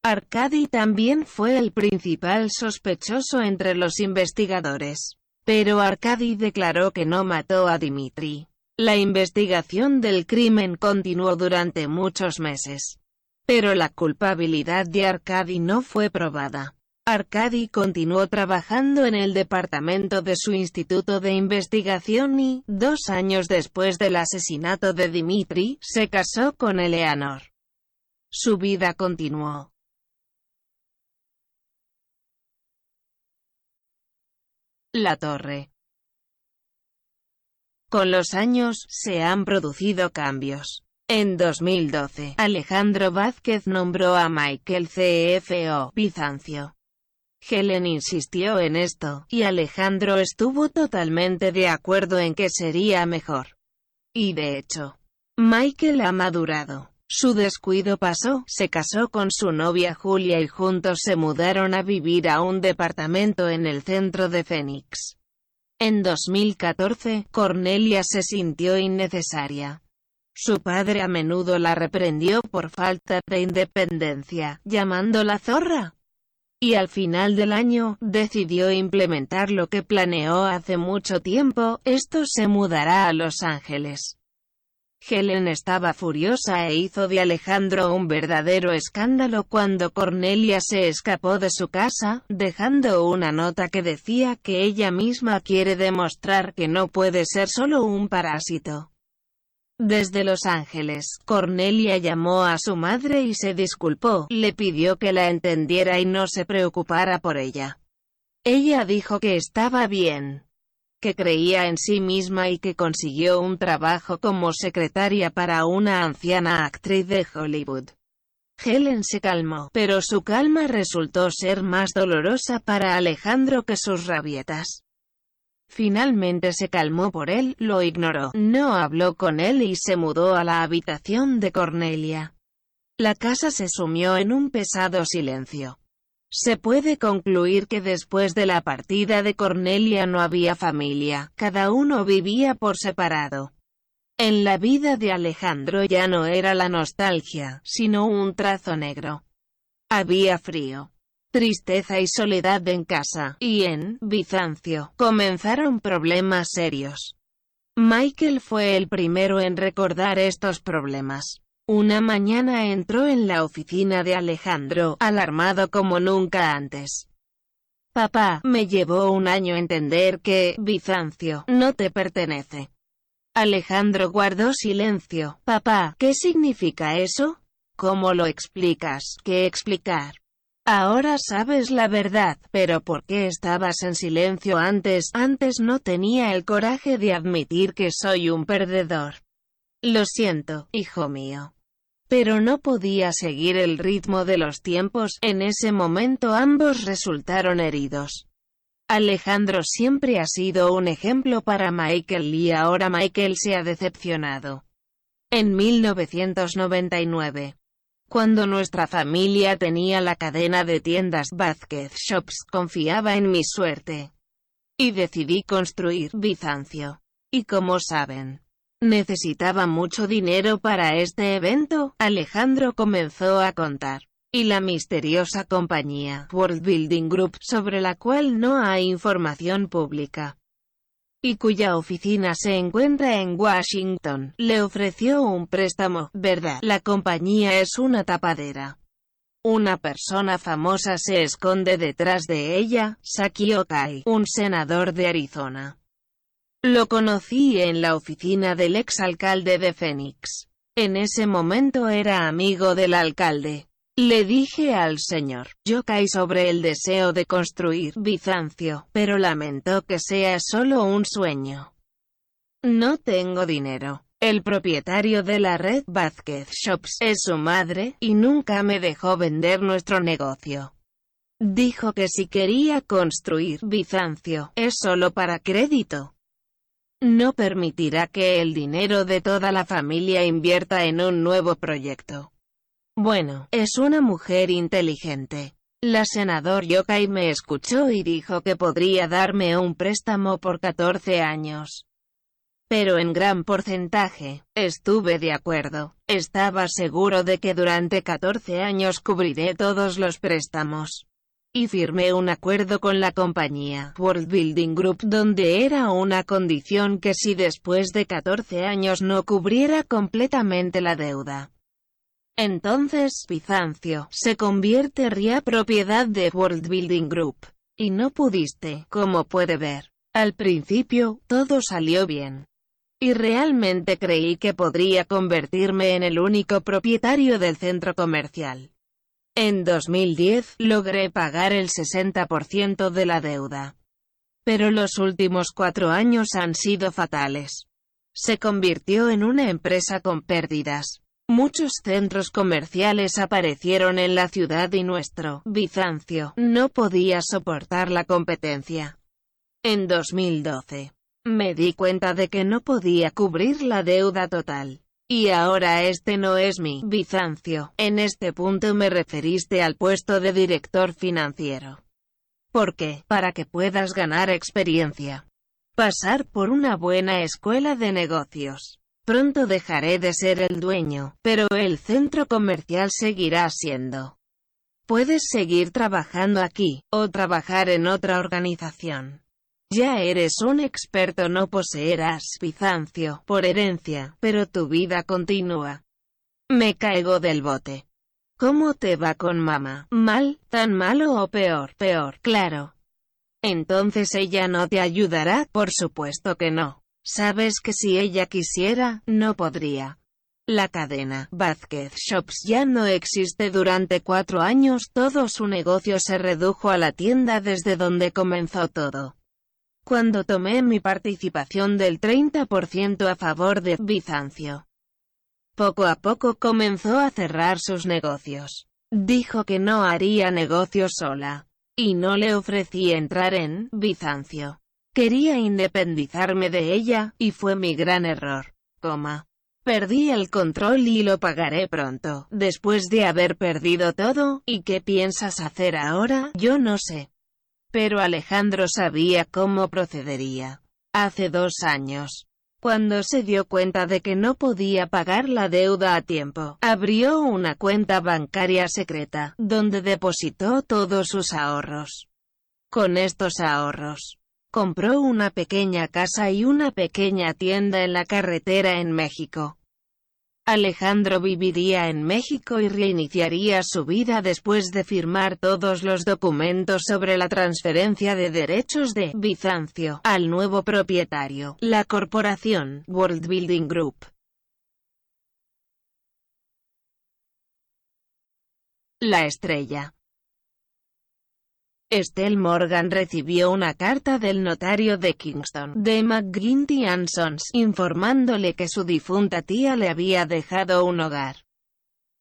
[SPEAKER 1] Arcadi también fue el principal sospechoso entre los investigadores. Pero Arcadi declaró que no mató a Dimitri. La investigación del crimen continuó durante muchos meses. Pero la culpabilidad de Arcadi no fue probada. Arcadi continuó trabajando en el departamento de su instituto de investigación y, dos años después del asesinato de Dimitri, se casó con Eleanor. Su vida continuó. La torre. Con los años, se han producido cambios. En 2012, Alejandro Vázquez nombró a Michael CFO Bizancio. Helen insistió en esto, y Alejandro estuvo totalmente de acuerdo en que sería mejor. Y de hecho, Michael ha madurado. Su descuido pasó, se casó con su novia Julia y juntos se mudaron a vivir a un departamento en el centro de Phoenix. En 2014, Cornelia se sintió innecesaria. Su padre a menudo la reprendió por falta de independencia, llamándola zorra. Y al final del año, decidió implementar lo que planeó hace mucho tiempo, esto se mudará a Los Ángeles. Helen estaba furiosa e hizo de Alejandro un verdadero escándalo cuando Cornelia se escapó de su casa, dejando una nota que decía que ella misma quiere demostrar que no puede ser solo un parásito. Desde Los Ángeles, Cornelia llamó a su madre y se disculpó, le pidió que la entendiera y no se preocupara por ella. Ella dijo que estaba bien, que creía en sí misma y que consiguió un trabajo como secretaria para una anciana actriz de Hollywood. Helen se calmó, pero su calma resultó ser más dolorosa para Alejandro que sus rabietas. Finalmente se calmó por él, lo ignoró, no habló con él y se mudó a la habitación de Cornelia. La casa se sumió en un pesado silencio. Se puede concluir que después de la partida de Cornelia no había familia, cada uno vivía por separado. En la vida de Alejandro ya no era la nostalgia, sino un trazo negro. Había frío, tristeza y soledad en casa, y en Bizancio, comenzaron problemas serios. Michael fue el primero en recordar estos problemas. Una mañana entró en la oficina de Alejandro, alarmado como nunca antes. Papá, me llevó un año entender que, Bizancio, no te pertenece. Alejandro guardó silencio. Papá, ¿qué significa eso? ¿Cómo lo explicas? ¿Qué explicar? Ahora sabes la verdad, pero ¿por qué estabas en silencio antes? Antes no tenía el coraje de admitir que soy un perdedor. Lo siento, hijo mío. Pero no podía seguir el ritmo de los tiempos, en ese momento ambos resultaron heridos. Alejandro siempre ha sido un ejemplo para Michael y ahora Michael se ha decepcionado. En 1999, cuando nuestra familia tenía la cadena de tiendas Vázquez Shops, confiaba en mi suerte. Y decidí construir Bizancio. Y como saben, Necesitaba mucho dinero para este evento, Alejandro comenzó a contar. Y la misteriosa compañía, World Building Group, sobre la cual no hay información pública, y cuya oficina se encuentra en Washington, le ofreció un préstamo, ¿verdad? La compañía es una tapadera. Una persona famosa se esconde detrás de ella, Saki Okai, un senador de Arizona. Lo conocí en la oficina del exalcalde de Phoenix. En ese momento era amigo del alcalde. Le dije al señor Yokai sobre el deseo de construir Bizancio, pero lamentó que sea solo un sueño. No tengo dinero. El propietario de la red Vázquez Shops es su madre, y nunca me dejó vender nuestro negocio. Dijo que si quería construir Bizancio, es solo para crédito. No permitirá que el dinero de toda la familia invierta en un nuevo proyecto. Bueno, es una mujer inteligente. La senador Yokai me escuchó y dijo que podría darme un préstamo por 14 años. Pero en gran porcentaje, estuve de acuerdo. Estaba seguro de que durante 14 años cubriré todos los préstamos y firmé un acuerdo con la compañía World Building Group donde era una condición que si después de 14 años no cubriera completamente la deuda. Entonces Bizancio se convertiría propiedad de World Building Group. Y no pudiste, como puede ver. Al principio, todo salió bien. Y realmente creí que podría convertirme en el único propietario del centro comercial. En 2010, logré pagar el 60% de la deuda. Pero los últimos cuatro años han sido fatales. Se convirtió en una empresa con pérdidas. Muchos centros comerciales aparecieron en la ciudad y nuestro Bizancio no podía soportar la competencia. En 2012, me di cuenta de que no podía cubrir la deuda total. Y ahora este no es mi Bizancio. En este punto me referiste al puesto de director financiero. ¿Por qué? Para que puedas ganar experiencia. Pasar por una buena escuela de negocios. Pronto dejaré de ser el dueño, pero el centro comercial seguirá siendo. Puedes seguir trabajando aquí, o trabajar en otra organización. Ya eres un experto no poseerás Bizancio, por herencia, pero tu vida continúa. Me caigo del bote. ¿Cómo te va con mamá? ¿Mal? ¿Tan malo o peor? Peor, claro. Entonces ella no te ayudará, por supuesto que no. Sabes que si ella quisiera, no podría. La cadena Vázquez Shops ya no existe durante cuatro años, todo su negocio se redujo a la tienda desde donde comenzó todo cuando tomé mi participación del 30% a favor de Bizancio. Poco a poco comenzó a cerrar sus negocios. Dijo que no haría negocios sola. Y no le ofrecí entrar en Bizancio. Quería independizarme de ella, y fue mi gran error. Coma. Perdí el control y lo pagaré pronto, después de haber perdido todo, ¿y qué piensas hacer ahora? Yo no sé. Pero Alejandro sabía cómo procedería. Hace dos años, cuando se dio cuenta de que no podía pagar la deuda a tiempo, abrió una cuenta bancaria secreta, donde depositó todos sus ahorros. Con estos ahorros, compró una pequeña casa y una pequeña tienda en la carretera en México. Alejandro viviría en México y reiniciaría su vida después de firmar todos los documentos sobre la transferencia de derechos de Bizancio al nuevo propietario, la corporación World Building Group. La estrella Estelle Morgan recibió una carta del notario de Kingston, de McGinty Sons, informándole que su difunta tía le había dejado un hogar.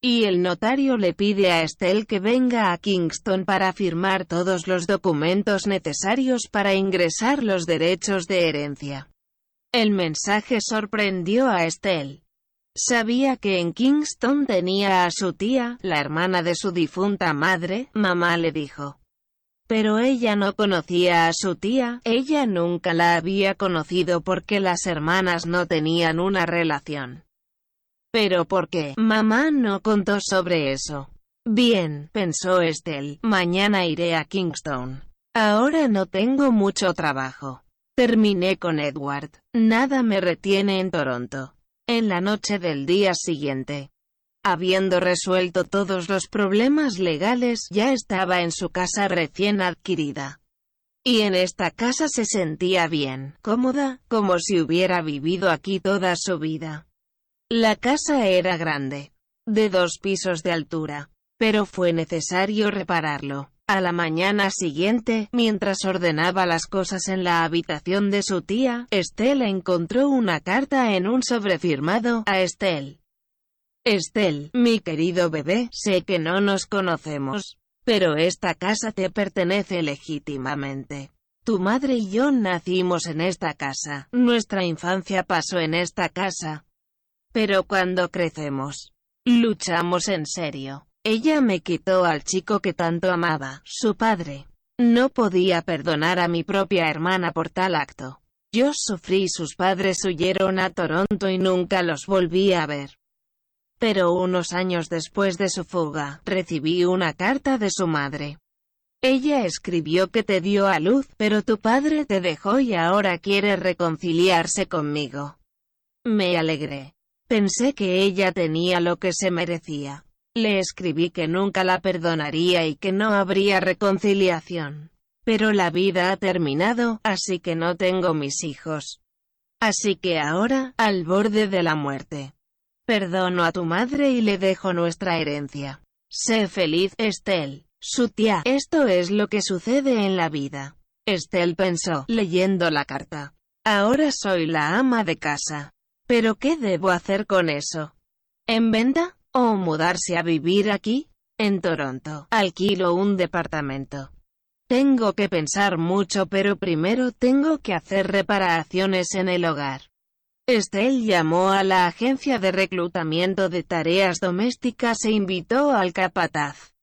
[SPEAKER 1] Y el notario le pide a Estelle que venga a Kingston para firmar todos los documentos necesarios para ingresar los derechos de herencia. El mensaje sorprendió a Estelle. Sabía que en Kingston tenía a su tía, la hermana de su difunta madre, mamá le dijo. Pero ella no conocía a su tía, ella nunca la había conocido porque las hermanas no tenían una relación. ¿Pero por qué? Mamá no contó sobre eso. Bien, pensó Estelle, mañana iré a Kingston. Ahora no tengo mucho trabajo. Terminé con Edward. Nada me retiene en Toronto. En la noche del día siguiente, Habiendo resuelto todos los problemas legales, ya estaba en su casa recién adquirida. Y en esta casa se sentía bien, cómoda, como si hubiera vivido aquí toda su vida. La casa era grande, de dos pisos de altura, pero fue necesario repararlo. A la mañana siguiente, mientras ordenaba las cosas en la habitación de su tía, Estelle encontró una carta en un sobre firmado a Estelle. Estel, mi querido bebé, sé que no nos conocemos, pero esta casa te pertenece legítimamente. Tu madre y yo nacimos en esta casa, nuestra infancia pasó en esta casa. Pero cuando crecemos, luchamos en serio. Ella me quitó al chico que tanto amaba, su padre. No podía perdonar a mi propia hermana por tal acto. Yo sufrí sus padres huyeron a Toronto y nunca los volví a ver. Pero unos años después de su fuga, recibí una carta de su madre. Ella escribió que te dio a luz, pero tu padre te dejó y ahora quiere reconciliarse conmigo. Me alegré. Pensé que ella tenía lo que se merecía. Le escribí que nunca la perdonaría y que no habría reconciliación. Pero la vida ha terminado, así que no tengo mis hijos. Así que ahora, al borde de la muerte. Perdono a tu madre y le dejo nuestra herencia. Sé feliz, Estelle. Su tía, esto es lo que sucede en la vida. Estelle pensó, leyendo la carta. Ahora soy la ama de casa. ¿Pero qué debo hacer con eso? ¿En venta? ¿O mudarse a vivir aquí? En Toronto, alquilo un departamento. Tengo que pensar mucho pero primero tengo que hacer reparaciones en el hogar. Estelle llamó a la agencia de reclutamiento de tareas domésticas e invitó al capataz.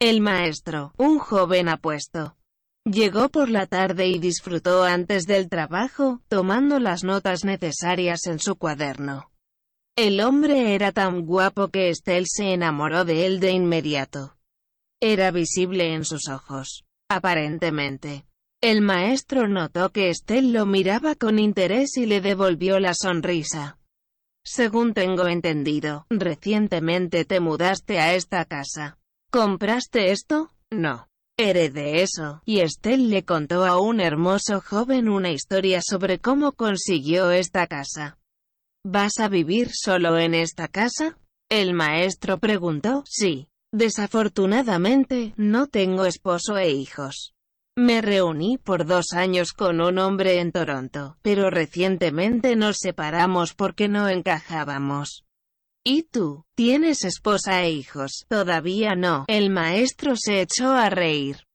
[SPEAKER 1] El maestro, un joven apuesto, llegó por la tarde y disfrutó antes del trabajo, tomando las notas necesarias en su cuaderno. El hombre era tan guapo que Estelle se enamoró de él de inmediato. Era visible en sus ojos. Aparentemente. El maestro notó que Estelle lo miraba con interés y le devolvió la sonrisa. Según tengo entendido, recientemente te mudaste a esta casa. ¿Compraste esto? No. Heredé eso. Y Estelle le contó a un hermoso joven una historia sobre cómo consiguió esta casa. ¿Vas a vivir solo en esta casa? El maestro preguntó. Sí. Desafortunadamente, no tengo esposo e hijos. Me reuní por dos años con un hombre en Toronto, pero recientemente nos separamos porque no encajábamos. ¿Y tú? ¿Tienes esposa e hijos? Todavía no. El maestro se echó a reír.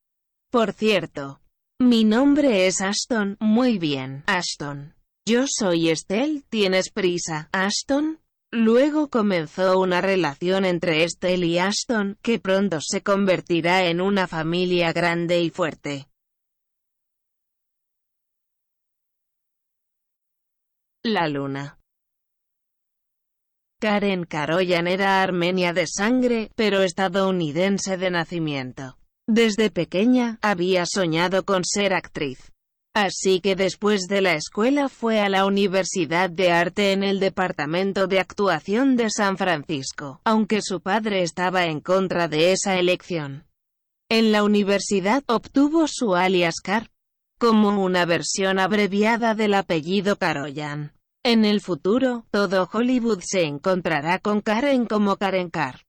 [SPEAKER 1] Por cierto. Mi nombre es Ashton. Muy bien, Ashton. Yo soy Estelle. ¿Tienes prisa, Ashton? Luego comenzó una relación entre Estelle y Ashton, que pronto se convertirá en una familia grande y fuerte. La luna Karen Karoyan era armenia de sangre, pero estadounidense de nacimiento. Desde pequeña, había soñado con ser actriz. Así que después de la escuela fue a la Universidad de Arte en el Departamento de Actuación de San Francisco, aunque su padre estaba en contra de esa elección. En la universidad obtuvo su alias Car, como una versión abreviada del apellido Karoyan. En el futuro, todo Hollywood se encontrará con Karen como Karen Carr.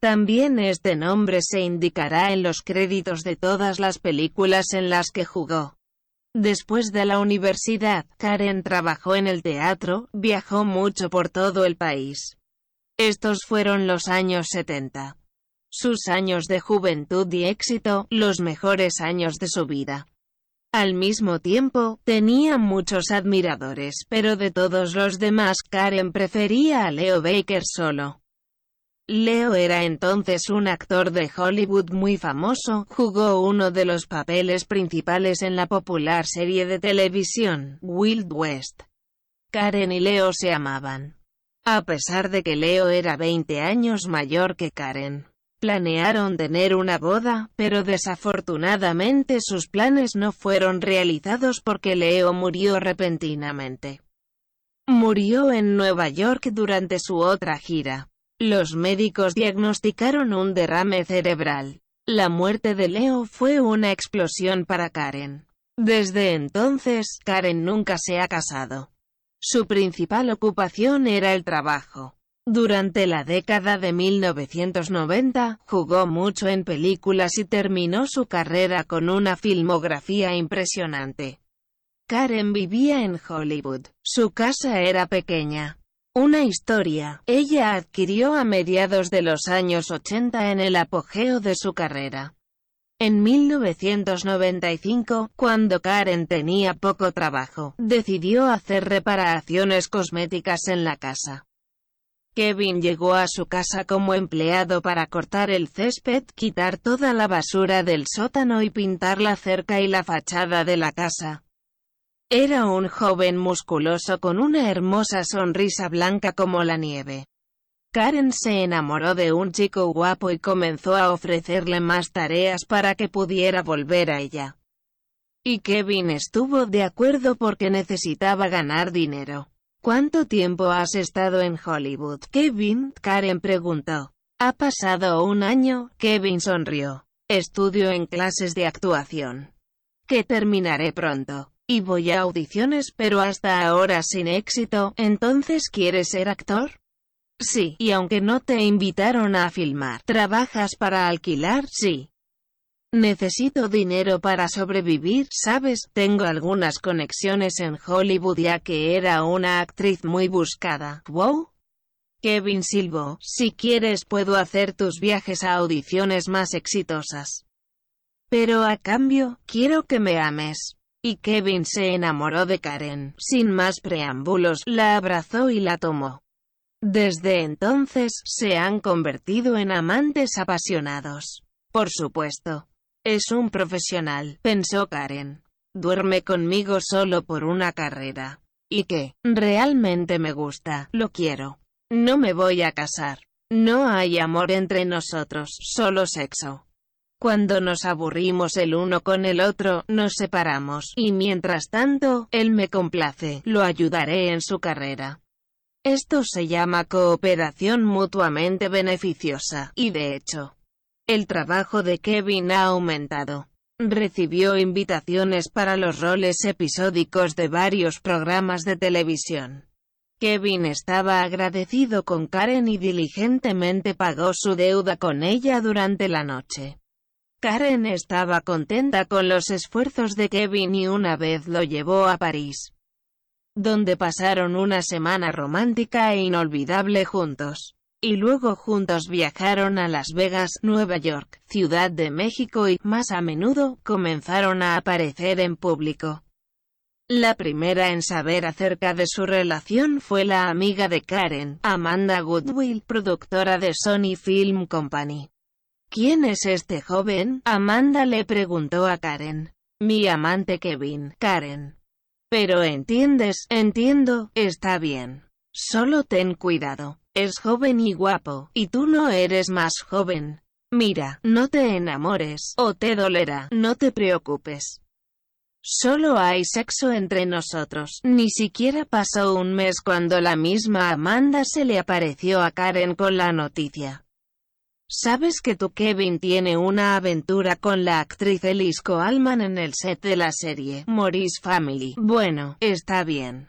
[SPEAKER 1] También este nombre se indicará en los créditos de todas las películas en las que jugó. Después de la universidad, Karen trabajó en el teatro, viajó mucho por todo el país. Estos fueron los años 70. Sus años de juventud y éxito, los mejores años de su vida. Al mismo tiempo, tenía muchos admiradores, pero de todos los demás Karen prefería a Leo Baker solo. Leo era entonces un actor de Hollywood muy famoso, jugó uno de los papeles principales en la popular serie de televisión, Wild West. Karen y Leo se amaban. A pesar de que Leo era 20 años mayor que Karen. Planearon tener una boda, pero desafortunadamente sus planes no fueron realizados porque Leo murió repentinamente. Murió en Nueva York durante su otra gira. Los médicos diagnosticaron un derrame cerebral. La muerte de Leo fue una explosión para Karen. Desde entonces, Karen nunca se ha casado. Su principal ocupación era el trabajo. Durante la década de 1990, jugó mucho en películas y terminó su carrera con una filmografía impresionante. Karen vivía en Hollywood. Su casa era pequeña. Una historia, ella adquirió a mediados de los años 80 en el apogeo de su carrera. En 1995, cuando Karen tenía poco trabajo, decidió hacer reparaciones cosméticas en la casa. Kevin llegó a su casa como empleado para cortar el césped, quitar toda la basura del sótano y pintar la cerca y la fachada de la casa. Era un joven musculoso con una hermosa sonrisa blanca como la nieve. Karen se enamoró de un chico guapo y comenzó a ofrecerle más tareas para que pudiera volver a ella. Y Kevin estuvo de acuerdo porque necesitaba ganar dinero. ¿Cuánto tiempo has estado en Hollywood, Kevin? Karen preguntó. Ha pasado un año, Kevin sonrió. Estudio en clases de actuación. Que terminaré pronto. Y voy a audiciones pero hasta ahora sin éxito, ¿entonces quieres ser actor? Sí, y aunque no te invitaron a filmar, ¿trabajas para alquilar? Sí. Necesito dinero para sobrevivir, ¿sabes? Tengo algunas conexiones en Hollywood ya que era una actriz muy buscada. ¿Wow? Kevin Silvo, si quieres puedo hacer tus viajes a audiciones más exitosas. Pero a cambio, quiero que me ames. Y Kevin se enamoró de Karen. Sin más preámbulos, la abrazó y la tomó. Desde entonces, se han convertido en amantes apasionados. Por supuesto. Es un profesional, pensó Karen. Duerme conmigo solo por una carrera. ¿Y qué? Realmente me gusta, lo quiero. No me voy a casar. No hay amor entre nosotros, solo sexo. Cuando nos aburrimos el uno con el otro, nos separamos, y mientras tanto, él me complace, lo ayudaré en su carrera. Esto se llama cooperación mutuamente beneficiosa, y de hecho, el trabajo de Kevin ha aumentado. Recibió invitaciones para los roles episódicos de varios programas de televisión. Kevin estaba agradecido con Karen y diligentemente pagó su deuda con ella durante la noche. Karen estaba contenta con los esfuerzos de Kevin y una vez lo llevó a París, donde pasaron una semana romántica e inolvidable juntos y luego juntos viajaron a Las Vegas, Nueva York, Ciudad de México y, más a menudo, comenzaron a aparecer en público. La primera en saber acerca de su relación fue la amiga de Karen, Amanda Goodwill, productora de Sony Film Company. ¿Quién es este joven? Amanda le preguntó a Karen. Mi amante Kevin, Karen. Pero entiendes, entiendo, está bien. Solo ten cuidado. Es joven y guapo, y tú no eres más joven. Mira, no te enamores, o te dolerá, no te preocupes. Solo hay sexo entre nosotros. Ni siquiera pasó un mes cuando la misma Amanda se le apareció a Karen con la noticia. ¿Sabes que tu Kevin tiene una aventura con la actriz Elise Coalman en el set de la serie, Maurice Family? Bueno, está bien.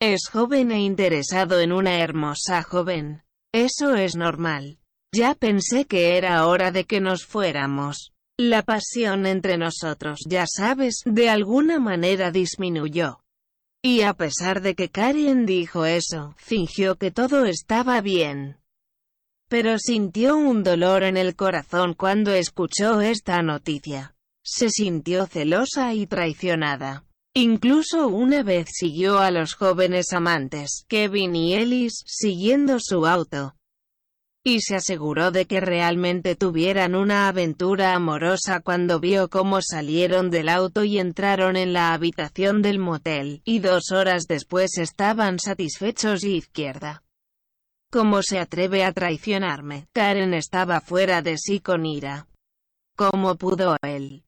[SPEAKER 1] Es joven e interesado en una hermosa joven. Eso es normal. Ya pensé que era hora de que nos fuéramos. La pasión entre nosotros, ya sabes, de alguna manera disminuyó. Y a pesar de que Karen dijo eso, fingió que todo estaba bien. Pero sintió un dolor en el corazón cuando escuchó esta noticia. Se sintió celosa y traicionada. Incluso una vez siguió a los jóvenes amantes, Kevin y Ellis, siguiendo su auto. Y se aseguró de que realmente tuvieran una aventura amorosa cuando vio cómo salieron del auto y entraron en la habitación del motel, y dos horas después estaban satisfechos y izquierda. ¿Cómo se atreve a traicionarme? Karen estaba fuera de sí con ira. ¿Cómo pudo él?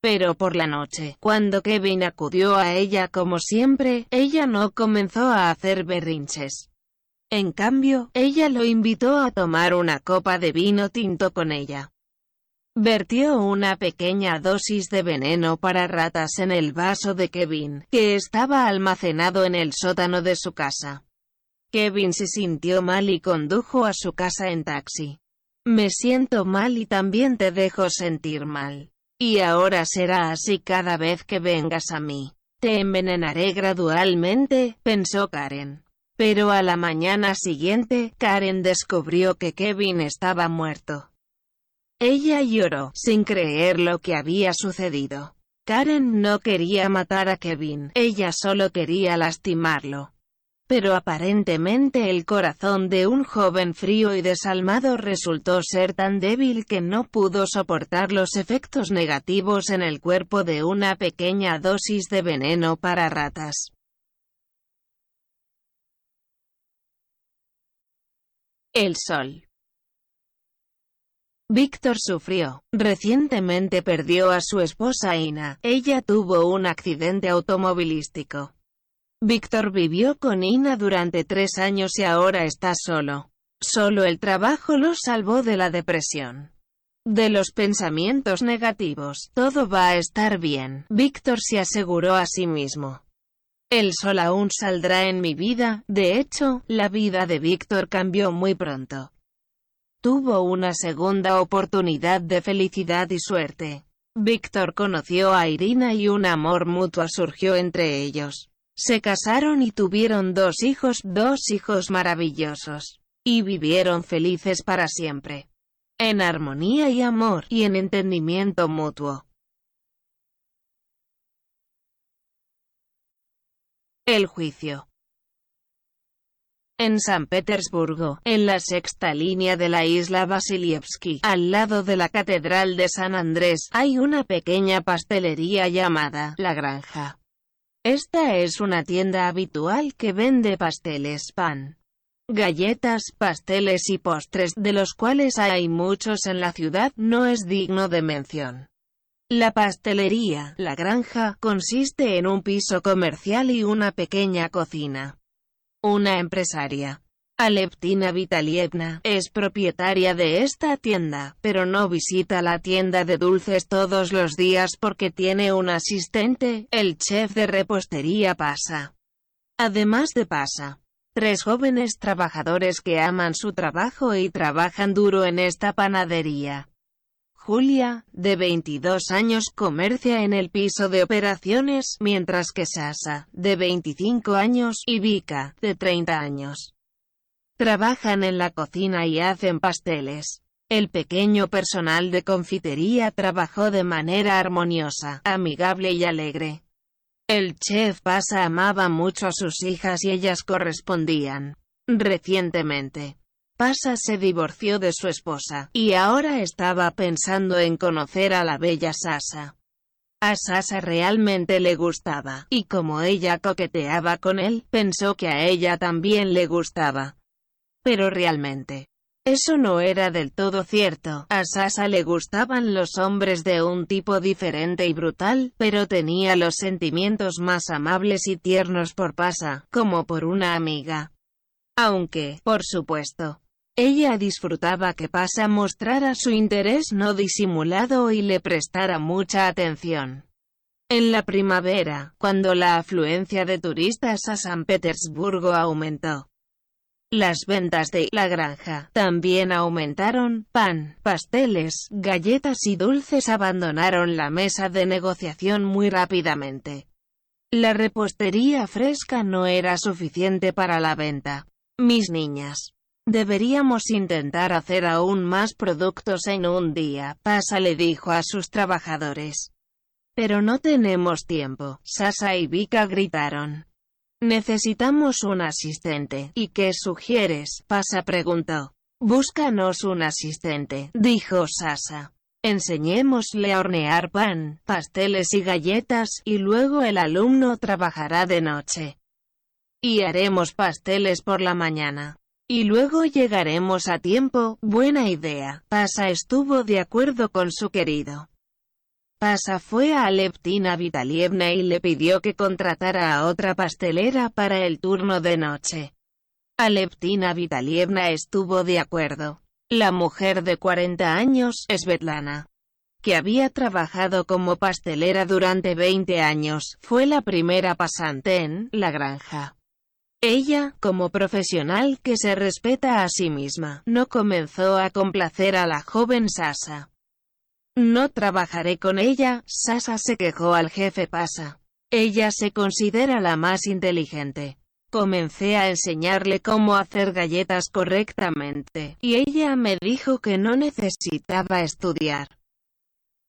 [SPEAKER 1] Pero por la noche, cuando Kevin acudió a ella como siempre, ella no comenzó a hacer berrinches. En cambio, ella lo invitó a tomar una copa de vino tinto con ella. Vertió una pequeña dosis de veneno para ratas en el vaso de Kevin, que estaba almacenado en el sótano de su casa. Kevin se sintió mal y condujo a su casa en taxi. Me siento mal y también te dejo sentir mal. Y ahora será así cada vez que vengas a mí. Te envenenaré gradualmente, pensó Karen. Pero a la mañana siguiente, Karen descubrió que Kevin estaba muerto. Ella lloró, sin creer lo que había sucedido. Karen no quería matar a Kevin, ella solo quería lastimarlo. Pero aparentemente el corazón de un joven frío y desalmado resultó ser tan débil que no pudo soportar los efectos negativos en el cuerpo de una pequeña dosis de veneno para ratas. El sol. Víctor sufrió. Recientemente perdió a su esposa Ina. Ella tuvo un accidente automovilístico. Víctor vivió con Ina durante tres años y ahora está solo. Solo el trabajo lo salvó de la depresión. De los pensamientos negativos, todo va a estar bien. Víctor se aseguró a sí mismo. El sol aún saldrá en mi vida, de hecho, la vida de Víctor cambió muy pronto tuvo una segunda oportunidad de felicidad y suerte. Víctor conoció a Irina y un amor mutuo surgió entre ellos. Se casaron y tuvieron dos hijos, dos hijos maravillosos. Y vivieron felices para siempre. En armonía y amor, y en entendimiento mutuo. El juicio en San Petersburgo, en la sexta línea de la isla Vasilievsky, al lado de la Catedral de San Andrés, hay una pequeña pastelería llamada La Granja. Esta es una tienda habitual que vende pasteles, pan, galletas, pasteles y postres, de los cuales hay muchos en la ciudad, no es digno de mención. La pastelería, la granja, consiste en un piso comercial y una pequeña cocina. Una empresaria, Aleptina Vitalievna, es propietaria de esta tienda, pero no visita la tienda de dulces todos los días porque tiene un asistente, el chef de repostería Pasa. Además de Pasa, tres jóvenes trabajadores que aman su trabajo y trabajan duro en esta panadería. Julia, de 22 años, comercia en el piso de operaciones, mientras que Sasa, de 25 años, y Vika, de 30 años, trabajan en la cocina y hacen pasteles. El pequeño personal de confitería trabajó de manera armoniosa, amigable y alegre. El chef Pasa amaba mucho a sus hijas y ellas correspondían. Recientemente, Pasa se divorció de su esposa, y ahora estaba pensando en conocer a la bella Sasa. A Sasa realmente le gustaba, y como ella coqueteaba con él, pensó que a ella también le gustaba. Pero realmente, eso no era del todo cierto. A Sasa le gustaban los hombres de un tipo diferente y brutal, pero tenía los sentimientos más amables y tiernos por Pasa, como por una amiga. Aunque, por supuesto, ella disfrutaba que Pasa mostrara su interés no disimulado y le prestara mucha atención. En la primavera, cuando la afluencia de turistas a San Petersburgo aumentó, las ventas de la granja también aumentaron, pan, pasteles, galletas y dulces abandonaron la mesa de negociación muy rápidamente. La repostería fresca no era suficiente para la venta. Mis niñas, Deberíamos intentar hacer aún más productos en un día, Pasa le dijo a sus trabajadores. Pero no tenemos tiempo, Sasa y Vika gritaron. Necesitamos un asistente. ¿Y qué sugieres? Pasa preguntó. Búscanos un asistente, dijo Sasa. Enseñémosle a hornear pan, pasteles y galletas, y luego el alumno trabajará de noche. Y haremos pasteles por la mañana. Y luego llegaremos a tiempo, buena idea. Pasa estuvo de acuerdo con su querido. Pasa fue a Aleptina Vitalievna y le pidió que contratara a otra pastelera para el turno de noche. Aleptina Vitalievna estuvo de acuerdo. La mujer de 40 años, Svetlana, que había trabajado como pastelera durante 20 años, fue la primera pasante en la granja. Ella, como profesional que se respeta a sí misma, no comenzó a complacer a la joven Sasa. No trabajaré con ella, Sasa se quejó al jefe Pasa. Ella se considera la más inteligente. Comencé a enseñarle cómo hacer galletas correctamente, y ella me dijo que no necesitaba estudiar.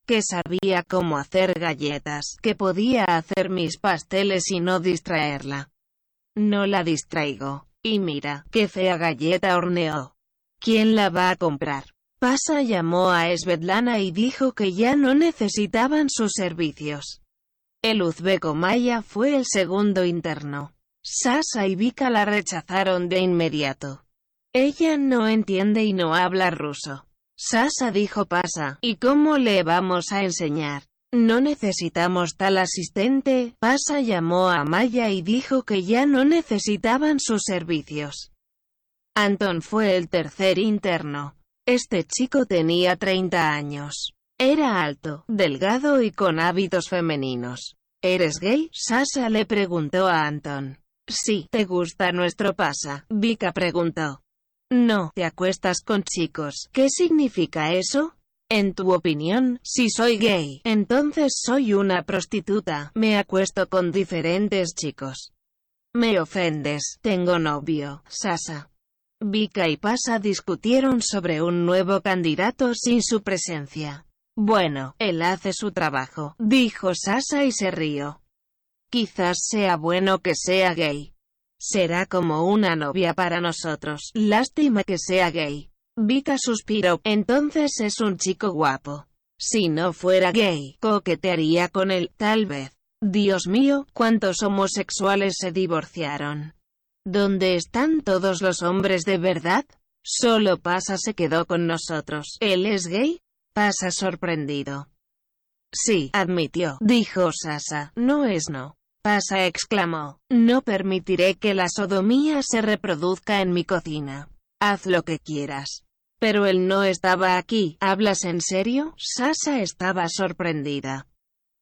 [SPEAKER 1] Que sabía cómo hacer galletas, que podía hacer mis pasteles y no distraerla. No la distraigo. Y mira, qué fea galleta horneó. ¿Quién la va a comprar? Pasa llamó a Svetlana y dijo que ya no necesitaban sus servicios. El uzbeco Maya fue el segundo interno. Sasa y Vika la rechazaron de inmediato. Ella no entiende y no habla ruso. Sasa dijo pasa, ¿y cómo le vamos a enseñar? No necesitamos tal asistente. Pasa llamó a Maya y dijo que ya no necesitaban sus servicios. Anton fue el tercer interno. Este chico tenía 30 años. Era alto, delgado y con hábitos femeninos. ¿Eres gay? Sasa le preguntó a Anton. Sí, ¿te gusta nuestro pasa? Vika preguntó. No, te acuestas con chicos. ¿Qué significa eso? En tu opinión, si soy gay, entonces soy una prostituta. Me acuesto con diferentes chicos. Me ofendes. Tengo novio, Sasa. Vika y Pasa discutieron sobre un nuevo candidato sin su presencia. Bueno, él hace su trabajo, dijo Sasa y se rió. Quizás sea bueno que sea gay. Será como una novia para nosotros. Lástima que sea gay. Vika suspiró. Entonces es un chico guapo. Si no fuera gay, coquetearía con él, tal vez. Dios mío, cuántos homosexuales se divorciaron. ¿Dónde están todos los hombres de verdad? Solo Pasa se quedó con nosotros. ¿Él es gay? Pasa sorprendido. Sí, admitió, dijo Sasa, no es no. Pasa exclamó, no permitiré que la sodomía se reproduzca en mi cocina. Haz lo que quieras. Pero él no estaba aquí, ¿hablas en serio? Sasa estaba sorprendida.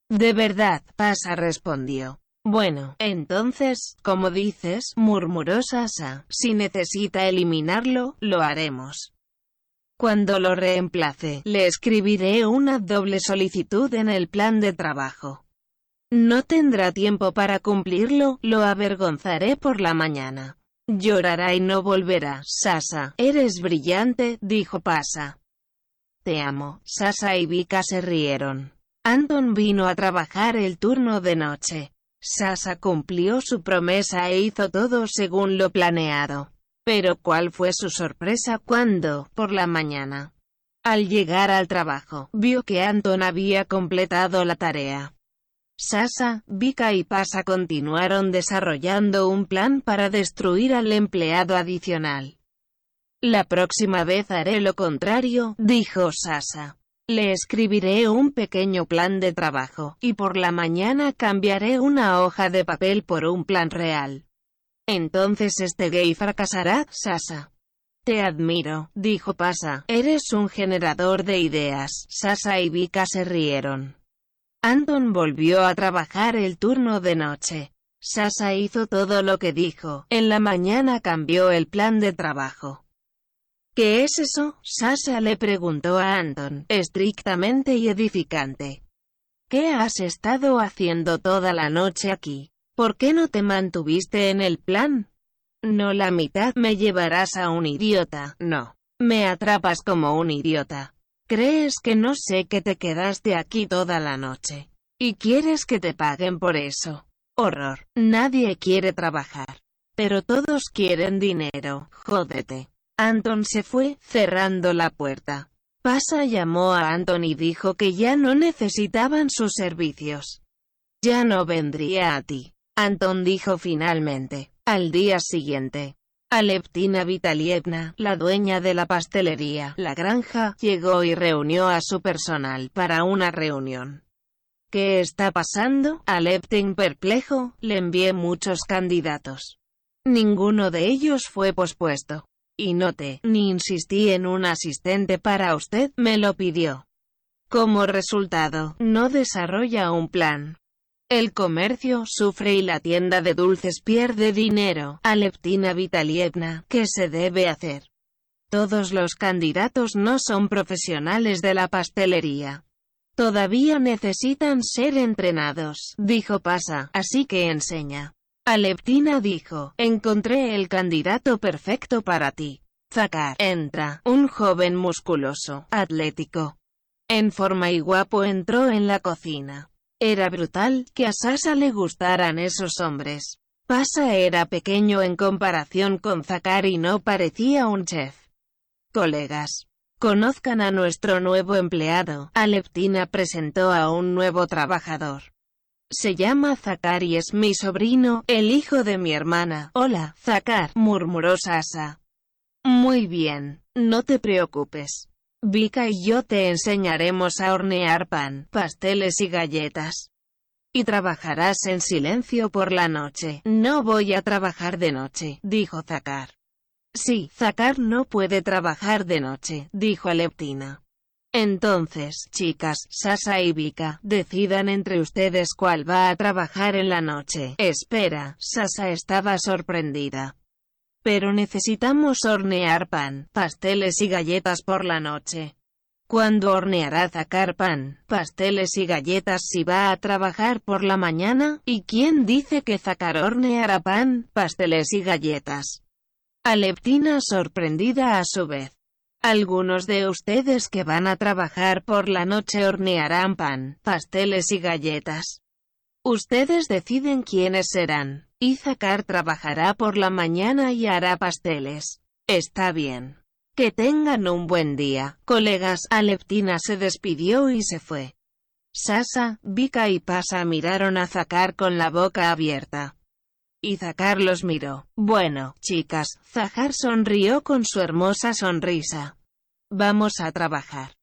[SPEAKER 1] De verdad, Pasa respondió. Bueno, entonces, como dices, murmuró Sasa, si necesita eliminarlo, lo haremos. Cuando lo reemplace, le escribiré una doble solicitud en el plan de trabajo. No tendrá tiempo para cumplirlo, lo avergonzaré por la mañana. Llorará y no volverá. Sasa, eres brillante, dijo Pasa. Te amo. Sasa y Vika se rieron. Anton vino a trabajar el turno de noche. Sasa cumplió su promesa e hizo todo según lo planeado. Pero ¿cuál fue su sorpresa cuando, por la mañana, al llegar al trabajo, vio que Anton había completado la tarea? Sasa, Vika y Pasa continuaron desarrollando un plan para destruir al empleado adicional. La próxima vez haré lo contrario, dijo Sasa. Le escribiré un pequeño plan de trabajo, y por la mañana cambiaré una hoja de papel por un plan real. Entonces este gay fracasará, Sasa. Te admiro, dijo Pasa. Eres un generador de ideas. Sasa y Vika se rieron. Anton volvió a trabajar el turno de noche. Sasa hizo todo lo que dijo. En la mañana cambió el plan de trabajo. ¿Qué es eso? Sasa le preguntó a Anton, estrictamente y edificante. ¿Qué has estado haciendo toda la noche aquí? ¿Por qué no te mantuviste en el plan? No la mitad, me llevarás a un idiota, no. Me atrapas como un idiota. ¿Crees que no sé que te quedaste aquí toda la noche? ¿Y quieres que te paguen por eso? Horror. Nadie quiere trabajar. Pero todos quieren dinero, jódete. Anton se fue, cerrando la puerta. Pasa llamó a Anton y dijo que ya no necesitaban sus servicios. Ya no vendría a ti. Anton dijo finalmente. Al día siguiente. Aleptina Vitalievna, la dueña de la pastelería, la granja, llegó y reunió a su personal para una reunión. ¿Qué está pasando? Aleptin perplejo, le envié muchos candidatos. Ninguno de ellos fue pospuesto. Y noté, ni insistí en un asistente para usted, me lo pidió. Como resultado, no desarrolla un plan. El comercio sufre y la tienda de dulces pierde dinero. Aleptina Vitalievna, ¿qué se debe hacer? Todos los candidatos no son profesionales de la pastelería. Todavía necesitan ser entrenados, dijo Pasa, así que enseña. Aleptina dijo, encontré el candidato perfecto para ti. Zakar, entra, un joven musculoso, atlético, en forma y guapo entró en la cocina. Era brutal que a Sasa le gustaran esos hombres. Pasa era pequeño en comparación con Zakar y no parecía un chef. Colegas, conozcan a nuestro nuevo empleado. Aleptina presentó a un nuevo trabajador. Se llama Zakar y es mi sobrino, el hijo de mi hermana. Hola, Zakar, murmuró Sasa. Muy bien, no te preocupes. Vika y yo te enseñaremos a hornear pan, pasteles y galletas. Y trabajarás en silencio por la noche. No voy a trabajar de noche, dijo Zakar. Sí, Zakar no puede trabajar de noche, dijo Aleptina. Entonces, chicas, Sasa y Vika, decidan entre ustedes cuál va a trabajar en la noche. Espera, Sasa estaba sorprendida. Pero necesitamos hornear pan, pasteles y galletas por la noche. ¿Cuándo horneará Zakar pan, pasteles y galletas si va a trabajar por la mañana? ¿Y quién dice que Zakar horneará pan, pasteles y galletas? Aleptina sorprendida a su vez. Algunos de ustedes que van a trabajar por la noche hornearán pan, pasteles y galletas. Ustedes deciden quiénes serán. Izakar trabajará por la mañana y hará pasteles. Está bien. Que tengan un buen día, colegas. Aleptina se despidió y se fue. Sasa, Vika y Pasa miraron a Zakar con la boca abierta. Y Zakar los miró. Bueno, chicas, Zahar sonrió con su hermosa sonrisa. Vamos a trabajar.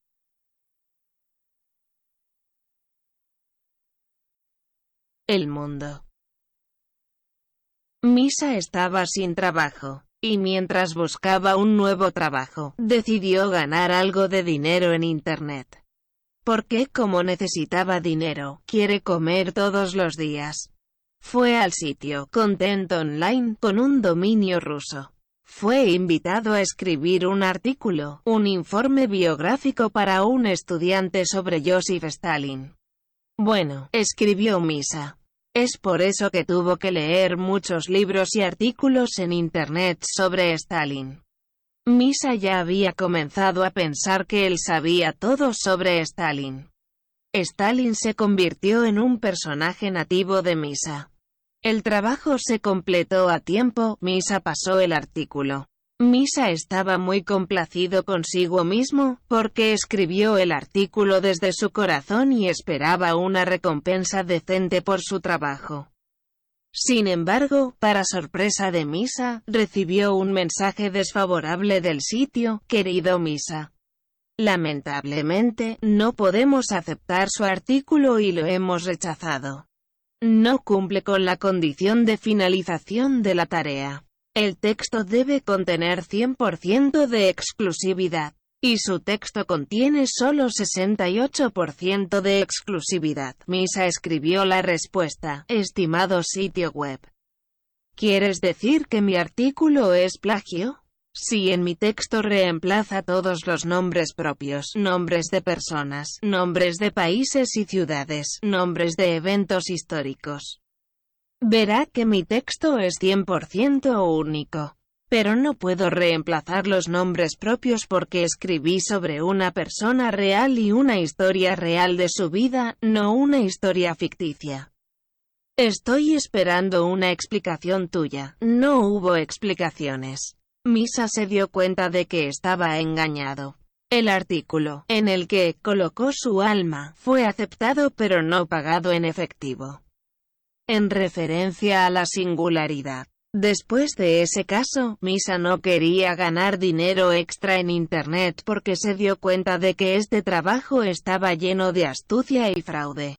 [SPEAKER 1] El mundo. Misa estaba sin trabajo, y mientras buscaba un nuevo trabajo, decidió ganar algo de dinero en Internet. Porque como necesitaba dinero, quiere comer todos los días. Fue al sitio Content Online con un dominio ruso. Fue invitado a escribir un artículo, un informe biográfico para un estudiante sobre Joseph Stalin. Bueno, escribió Misa. Es por eso que tuvo que leer muchos libros y artículos en Internet sobre Stalin. Misa ya había comenzado a pensar que él sabía todo sobre Stalin. Stalin se convirtió en un personaje nativo de Misa. El trabajo se completó a tiempo, Misa pasó el artículo. Misa estaba muy complacido consigo mismo, porque escribió el artículo desde su corazón y esperaba una recompensa decente por su trabajo. Sin embargo, para sorpresa de Misa, recibió un mensaje desfavorable del sitio, querido Misa. Lamentablemente, no podemos aceptar su artículo y lo hemos rechazado no cumple con la condición de finalización de la tarea. El texto debe contener 100% de exclusividad, y su texto contiene solo 68% de exclusividad. Misa escribió la respuesta, estimado sitio web. ¿Quieres decir que mi artículo es plagio? Si en mi texto reemplaza todos los nombres propios, nombres de personas, nombres de países y ciudades, nombres de eventos históricos. Verá que mi texto es 100% único. Pero no puedo reemplazar los nombres propios porque escribí sobre una persona real y una historia real de su vida, no una historia ficticia. Estoy esperando una explicación tuya. No hubo explicaciones. Misa se dio cuenta de que estaba engañado. El artículo, en el que colocó su alma, fue aceptado pero no pagado en efectivo. En referencia a la singularidad. Después de ese caso, Misa no quería ganar dinero extra en Internet porque se dio cuenta de que este trabajo estaba lleno de astucia y fraude.